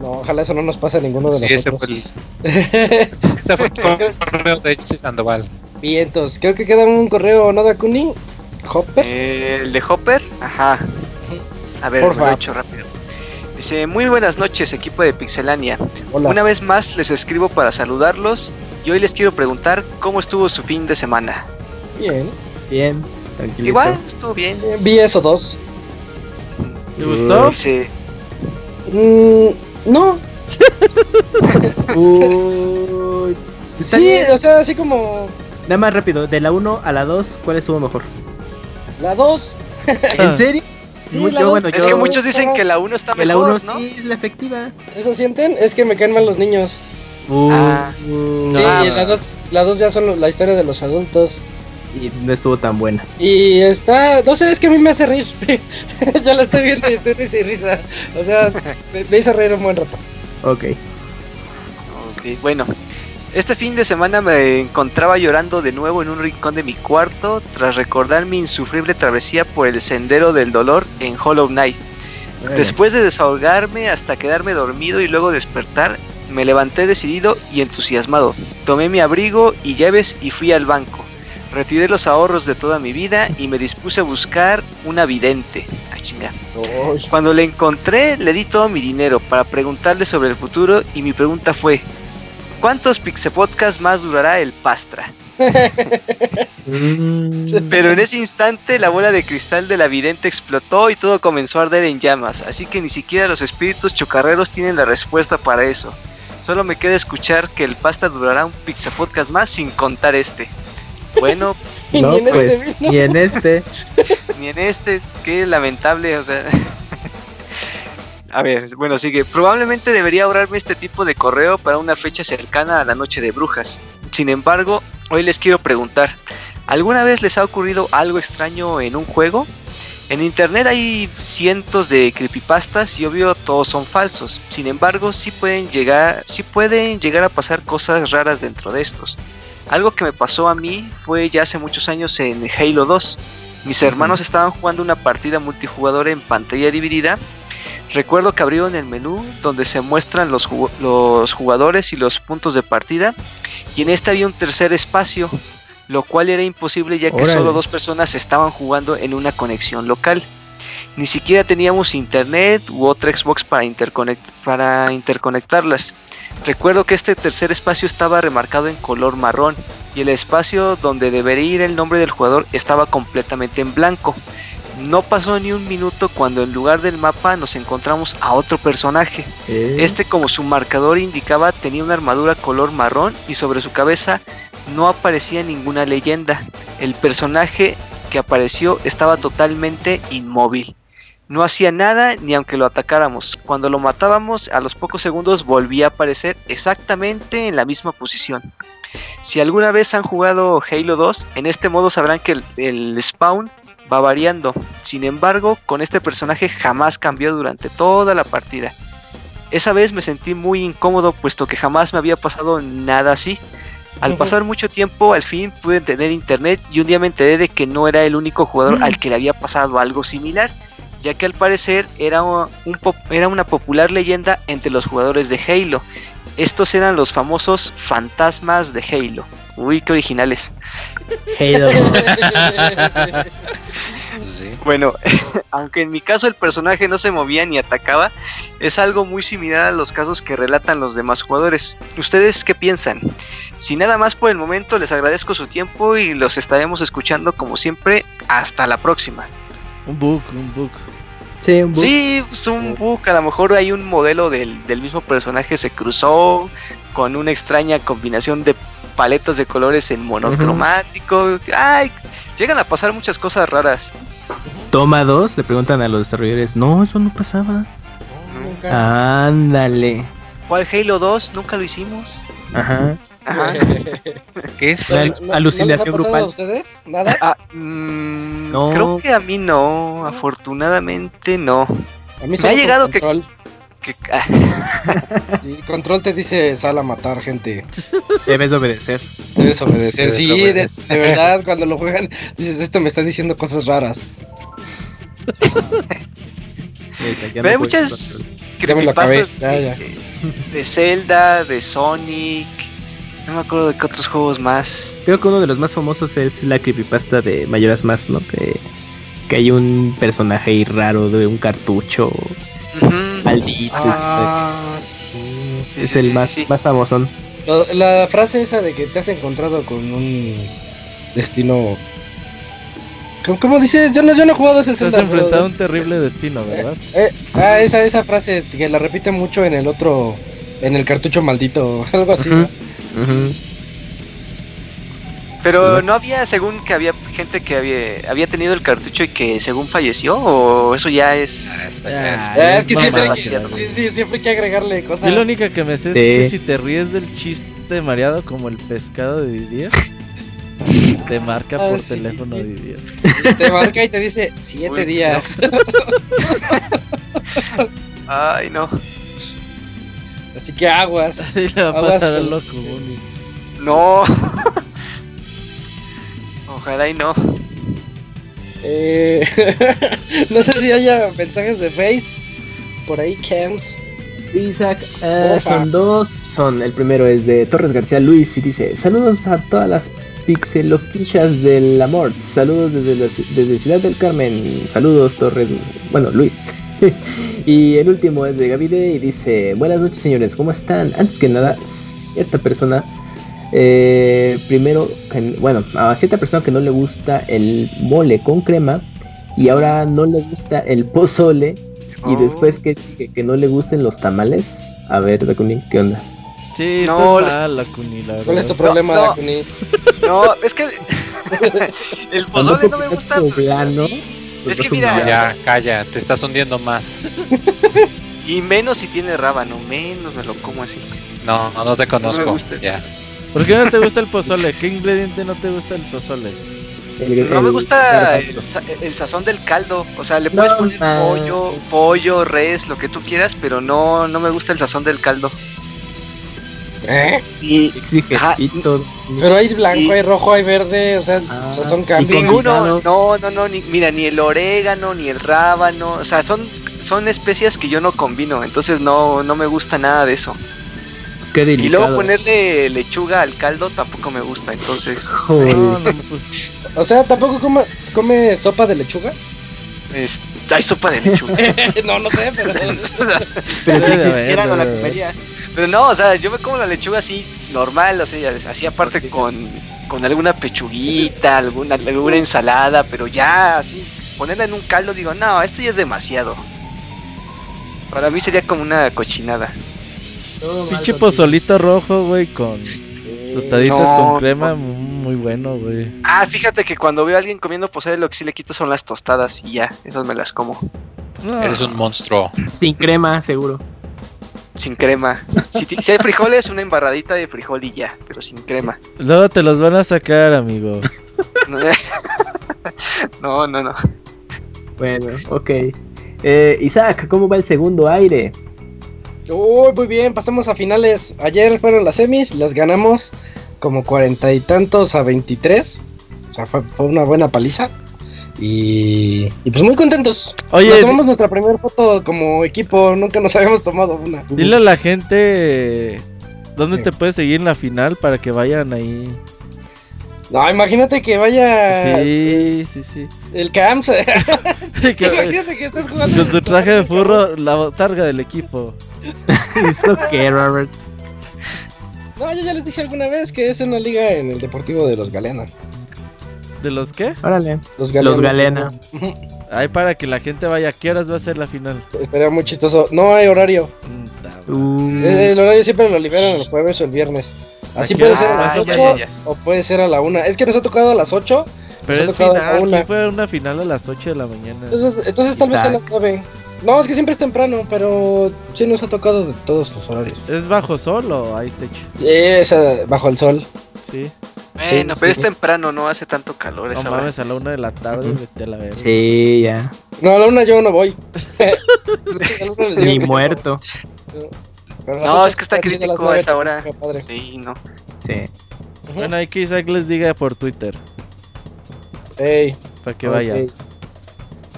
No, ojalá eso no nos pase a ninguno de sí, nosotros. Ese fue el, ese fue el correo de Jesse Sandoval. Vientos, creo que queda un correo, ¿no, Dakuni? ¿Hopper? Eh, el de Hopper, ajá. A ver, Por lo he hecho rápido. Dice, muy buenas noches equipo de Pixelania. Una vez más les escribo para saludarlos y hoy les quiero preguntar cómo estuvo su fin de semana. Bien. Bien. Igual, estuvo bien. vi eso dos. ¿Te gustó? Sí. Mm, no. sí, o sea, así como... Nada más rápido, de la 1 a la 2, ¿cuál estuvo mejor? La 2. ¿En serio? Es que muchos dicen que la 1 está mejor, la 1 sí es la efectiva. ¿Eso sienten? Es que me caen mal los niños. Uh, ah. sí, la 2 ya son la historia de los adultos. Y no estuvo tan buena. Y está, no sé, es que a mí me hace reír. Yo la estoy viendo y estoy risa y risa. O sea, me, me hizo reír un buen rato. Ok. Ok, bueno. Este fin de semana me encontraba llorando de nuevo en un rincón de mi cuarto tras recordar mi insufrible travesía por el sendero del dolor en Hollow Knight. Después de desahogarme hasta quedarme dormido y luego despertar, me levanté decidido y entusiasmado. Tomé mi abrigo y llaves y fui al banco. Retiré los ahorros de toda mi vida y me dispuse a buscar una vidente. Cuando le encontré, le di todo mi dinero para preguntarle sobre el futuro y mi pregunta fue, ¿Cuántos Pixel Podcast más durará el Pastra? Mm. Pero en ese instante la bola de cristal de la vidente explotó y todo comenzó a arder en llamas, así que ni siquiera los espíritus chocarreros tienen la respuesta para eso. Solo me queda escuchar que el pasta durará un Pixel Podcast más sin contar este. Bueno, no, pues, ni en este. ni en este, qué lamentable, o sea. A ver, bueno, sigue. Probablemente debería ahorrarme este tipo de correo para una fecha cercana a la noche de brujas. Sin embargo, hoy les quiero preguntar, ¿alguna vez les ha ocurrido algo extraño en un juego? En internet hay cientos de creepypastas y obvio todos son falsos. Sin embargo, sí pueden llegar, sí pueden llegar a pasar cosas raras dentro de estos. Algo que me pasó a mí fue ya hace muchos años en Halo 2. Mis hermanos estaban jugando una partida multijugador en pantalla dividida Recuerdo que abrieron el menú donde se muestran los, los jugadores y los puntos de partida y en este había un tercer espacio, lo cual era imposible ya que solo dos personas estaban jugando en una conexión local. Ni siquiera teníamos internet u otra Xbox para, para interconectarlas. Recuerdo que este tercer espacio estaba remarcado en color marrón y el espacio donde debería ir el nombre del jugador estaba completamente en blanco. No pasó ni un minuto cuando en lugar del mapa nos encontramos a otro personaje. Eh, Este, como su marcador indicaba, tenía una armadura color marrón y sobre su cabeza no aparecía ninguna leyenda. El personaje que apareció estaba totalmente inmóvil. No hacía nada ni aunque lo atacáramos. Cuando lo matábamos, a los pocos segundos volvía a aparecer exactamente en la misma posición. Si alguna vez han jugado Halo 2, en este modo sabrán que el, el spawn va variando. Sin embargo, con este personaje jamás cambió durante toda la partida. Esa vez me sentí muy incómodo puesto que jamás me había pasado nada así. Al pasar mucho tiempo, al fin pude tener internet y un día me enteré de que no era el único jugador al que le había pasado algo similar, ya que al parecer era, un era una popular leyenda entre los jugadores de Halo. Estos eran los famosos fantasmas de Halo. Uy, qué originales. Halo. Pues sí. Bueno, aunque en mi caso el personaje no se movía ni atacaba, es algo muy similar a los casos que relatan los demás jugadores. ¿Ustedes qué piensan? Sin nada más por el momento, les agradezco su tiempo y los estaremos escuchando como siempre. Hasta la próxima. Un bug, un bug. Sí, un bug. Sí, es un bug, a lo mejor hay un modelo del, del mismo personaje se cruzó con una extraña combinación de paletas de colores en monocromático. Ay, llegan a pasar muchas cosas raras. Toma dos, le preguntan a los desarrolladores. No, eso no pasaba. Nunca. Ándale. ¿Cuál Halo 2? Nunca lo hicimos. Ajá. Ajá. ¿Qué es? ¿No- no- alucinación ¿no les ha pasado grupal. a ustedes? ¿Nada? Ah, mm, No. Creo que a mí no, afortunadamente no. A mí me ha llegado que- control. Que- Sí, control te dice sal a matar gente. Debes obedecer. Debes obedecer. Debes Sí, de, obedecer. de verdad, cuando lo juegan, dices, esto me está diciendo cosas raras. Pero hay muchas creepypastas ya, de, ya. de Zelda, de Sonic. No me acuerdo de qué otros juegos más. Creo que uno de los más famosos es la creepypasta de Mayoras Más, ¿no? Que, que hay un personaje ahí raro de un cartucho Ujú. Maldito. Ah, sí. Sí, es sí, el sí, más, sí. más famoso. Lo- La frase esa de que te has encontrado con un destino. ¿Cómo, cómo dice? Yo no, yo no he jugado ese Te has pero enfrentado a un terrible destino, ¿verdad? eh, ah, esa, esa frase que la repite mucho en el otro. En el cartucho maldito, algo así. ¿no? Pero no había, según que había gente que había, había tenido el cartucho y que según falleció, o eso ya es. Ah, Ah, es que siempre hay sí, sí, siempre hay que agregarle cosas. Yo lo único que me sé Sí. es que si te ríes del chiste mareado como el pescado de Didier, te marca Ah, por sí. teléfono Didier. Te marca y te dice siete Uy, días. Ay, no. Así que aguas. Así le va a Aguas pasar al loco, Bunny. No. Ojalá y no. Eh, no sé si haya mensajes de Face. Por ahí, Cans. Isaac, eh, son dos. Son, el primero es de Torres García Luis y dice: Saludos a todas las pixeloquillas del amor. Saludos desde, la desde Ciudad del Carmen. Saludos, Torres. Bueno, Luis. y el último es de Gavide y dice: Buenas noches, señores, ¿cómo están? Antes que nada, cierta persona. Eh, primero, que- bueno, a cierta persona que no le gusta el mole con crema y ahora no le gusta el pozole y Oh. después que sigue que no le gusten los tamales. A ver, Dakuni, ¿qué onda? Sí, No, estás mal, Lacuni, la ¿Cuál es tu verdad. problema, no. Dakuni? No, es que el pozole no me gusta. pues, poblano, pues Es que mira. Ya, calla, te estás hundiendo más. Y menos si tiene rábano, menos me lo como así. No, no, no te conozco. gusta. Ya. ¿Por qué no te gusta el pozole? ¿Qué ingrediente no te gusta el pozole? El- No me gusta el, sa- el sazón del caldo. O sea, le puedes No, poner man. pollo, pollo, res, lo que tú quieras, pero no, no me gusta el sazón del caldo. ¿Eh? Y Exige Ajá. Pero hay blanco, Y- hay rojo, hay verde, o sea, Ah, o sea, son cambios. ninguno, no, no, no, ni, mira, ni el orégano, ni el rábano, o sea, son, son especias que yo no combino, entonces no, no me gusta nada de eso. Qué Y luego ponerle lechuga al caldo tampoco me gusta, entonces Joder. No, no, pues, O sea, ¿tampoco come, come sopa de lechuga? es- hay sopa de lechuga. no, no sé, pero... Pero Era con la comería. Pero no, o sea, yo me como la lechuga así normal, o sea, así aparte con, con alguna pechuguita, alguna, alguna ensalada, pero ya así ponerla en un caldo, digo, no, esto ya es demasiado. Para mí sería como una cochinada. Pinche pozolito rojo, güey, con tostaditas con crema, muy bueno, güey. Ah, fíjate que cuando veo a alguien comiendo pozole, lo que sí le quito son las tostadas y ya, esas me las como. Eres un monstruo. Sin crema, seguro. Sin crema. Si, si, hay frijoles, una embarradita de frijol y ya, pero sin crema. Luego te los van a sacar, amigo. no, no, no. Bueno, ok. Eh, Isaac, ¿cómo va el segundo aire? Uy, muy bien, pasamos a finales. Ayer fueron las semis, las ganamos como cuarenta y tantos a 23. O sea, fue, fue una buena paliza. Y, y, pues muy contentos. Oye, nos tomamos nuestra primera foto como equipo, nunca nos habíamos tomado una. Dile a la gente dónde sí. te puedes seguir en la final para que vayan ahí. No, imagínate que vaya. Sí, sí, sí. El Camps. imagínate que estés jugando. Con tu traje de furro, la botarga del equipo. ¿Eso qué, Robert? No, yo ya les dije alguna vez que es una liga en el Deportivo de los Galeana. ¿De los qué? Órale. Los Galeana. Los Galeana. Ay, para que la gente vaya. ¿Qué horas va a ser la final? Estaría muy chistoso. No hay horario. Mm, el, el, horario siempre lo liberan el jueves o el viernes. Así puede ser a las 8 ya, ya, ya. o puede ser a la 1. Es que nos ha tocado a las 8. Pero es final, a una. fue una final a las 8 de la mañana. Entonces, entonces tal vez a las 9. No, es que siempre es temprano, pero sí nos ha tocado de todos los horarios. ¿Es bajo sol o hay techo? Es uh, bajo el sol. Sí. Bueno, sí, pero sí. es temprano, no hace tanto calor esa No mames, a la una de la tarde, uh -huh. vete a la verga. Sí, ya. No, a la una yo no voy. Ni muerto. No, no es que está crítico a esa hora. Sí, no. Sí. Uh -huh. Bueno, hay que Isaac les diga por Twitter. Ey. Para que okay. vaya.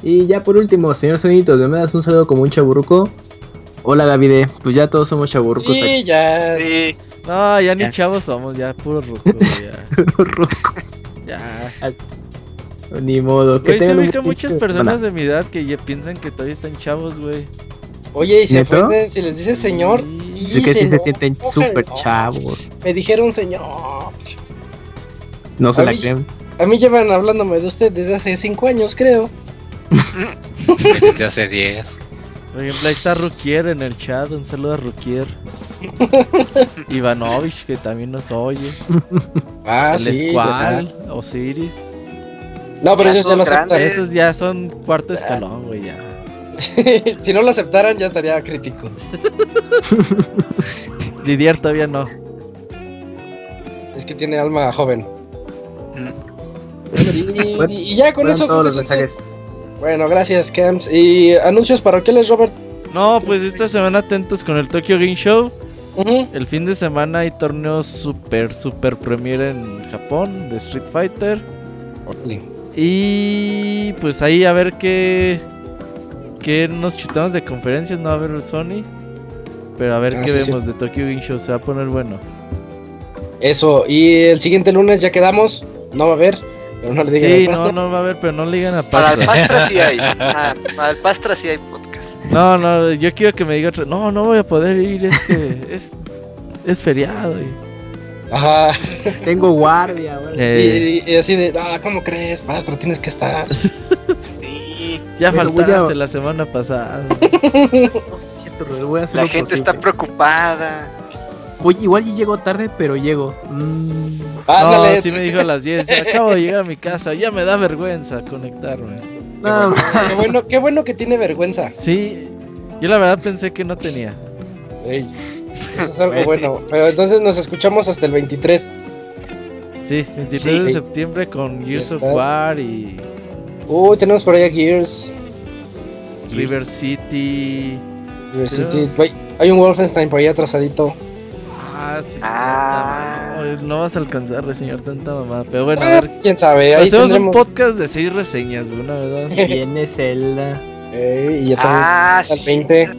Y ya por último, señor Sonitos, ¿me das un saludo como un chaburruco? Hola Gavide, pues ya todos somos chaburrucos sí, aquí. Ya. Sí, No, ya ni ya. chavos somos, ya puro ruco, ya. puro ruco. ya. Ni modo. Que se ubican muchas personas de mi edad que ya piensan que todavía están chavos, güey. Oye, y se ofenden si les dices señor. Sí, sí que sí se sienten súper chavos. Me dijeron señor. No se a la mí, creen. A mí llevan hablándome de usted desde hace 5 años, creo. Desde hace 10. Por ejemplo, ahí está Rukier en el chat. Un saludo a Rukier. Ivanovich, que también nos oye. Ah, el sí. Squall, Osiris. No, pero ya esos ya no aceptan. Esos ya son cuarto escalón, güey, ya. si no lo aceptaran, ya estaría crítico. Didier todavía no. Es que tiene alma joven. Y, y, ya con eso. Todos los mensajes. Bueno, gracias, Camps. ¿Y anuncios parroquiales, Robert? No, pues esta semana atentos con el Tokyo Game Show. Uh -huh. El fin de semana hay torneos super, super premier en Japón de Street Fighter. Okay. Y pues ahí a ver qué, qué nos chutamos de conferencias. No va a ver Sony. Pero a ver ah, qué sí, vemos sí. de Tokyo Game Show. Se va a poner bueno. Eso, y el siguiente lunes ya quedamos. No va a haber. Pero no le digan sí, no, no va a haber, pero no le digan a Pastra. Para el Pastra sí hay. Ah, para el Pastra sí hay podcast. No, no, yo quiero que me diga otro. No, no voy a poder ir, es que es, es feriado. Y... Ajá. Tengo guardia, eh. y, y, así de, ah, ¿cómo crees, Pastra? Tienes que estar. Ya pero faltaste a... la semana pasada. no, es cierto, voy a hacer La gente posible. está preocupada. Oye, igual y llego tarde, pero llego. Mm. No, sí me dijo a las 10. Acabo de llegar a mi casa. Ya me da vergüenza conectarme. No, qué, bueno, qué bueno que tiene vergüenza. Sí, yo la verdad pensé que no tenía. Ey, eso es algo bueno. Pero entonces nos escuchamos hasta el 23. Sí, 23 sí. de septiembre con Gears of War y. Uy, uh, tenemos por allá Gears. River City. River City. Hay un Wolfenstein por allá atrasadito. Ah, sí, ah. No, no, vas a alcanzar a reseñar tanta mamada. Pero bueno, ah, a ver. Quién sabe. Ahí Hacemos tendremos... un podcast de seis reseñas, güey, una verdad. Tiene Zelda. Ey, y ya ah, al 20.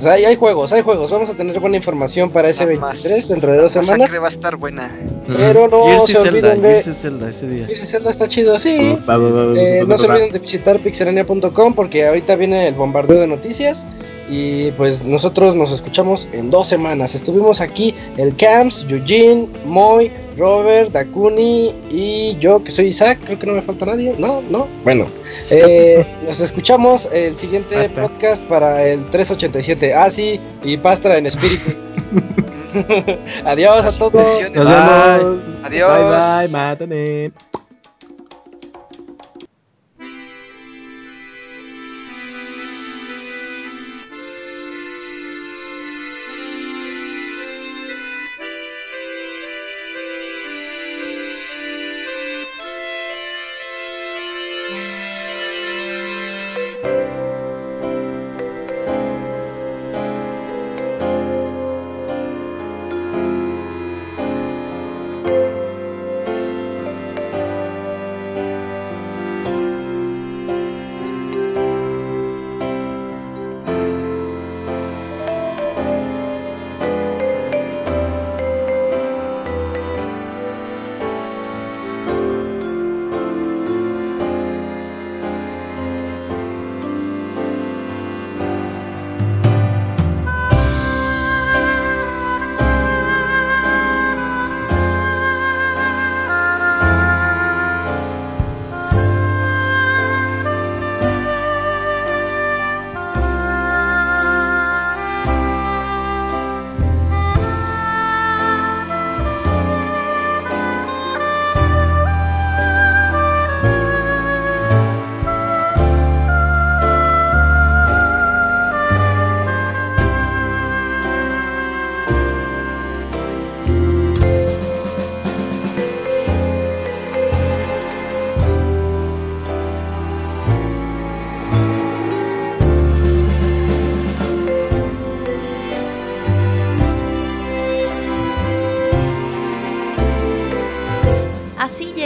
Pues hay, hay, juegos, hay juegos. Vamos a tener buena información para ese 23 dentro de dos semanas. va a estar buena. Pero no Gears se olviden de. Gears Zelda ese día. Gears Zelda está chido, sí. eh, no se olviden de visitar pixelania.com porque ahorita viene el bombardeo de noticias Y pues nosotros nos escuchamos en dos semanas. Estuvimos aquí el Camps, Eugene, Moy, Robert, Dakuni y yo que soy Isaac. Creo que no me falta nadie. No, no. Bueno, eh, nos escuchamos el siguiente podcast para el 387. Ah, sí, y Pastra en espíritu. Adiós a todos. Nos vemos. Adiós. Bye bye,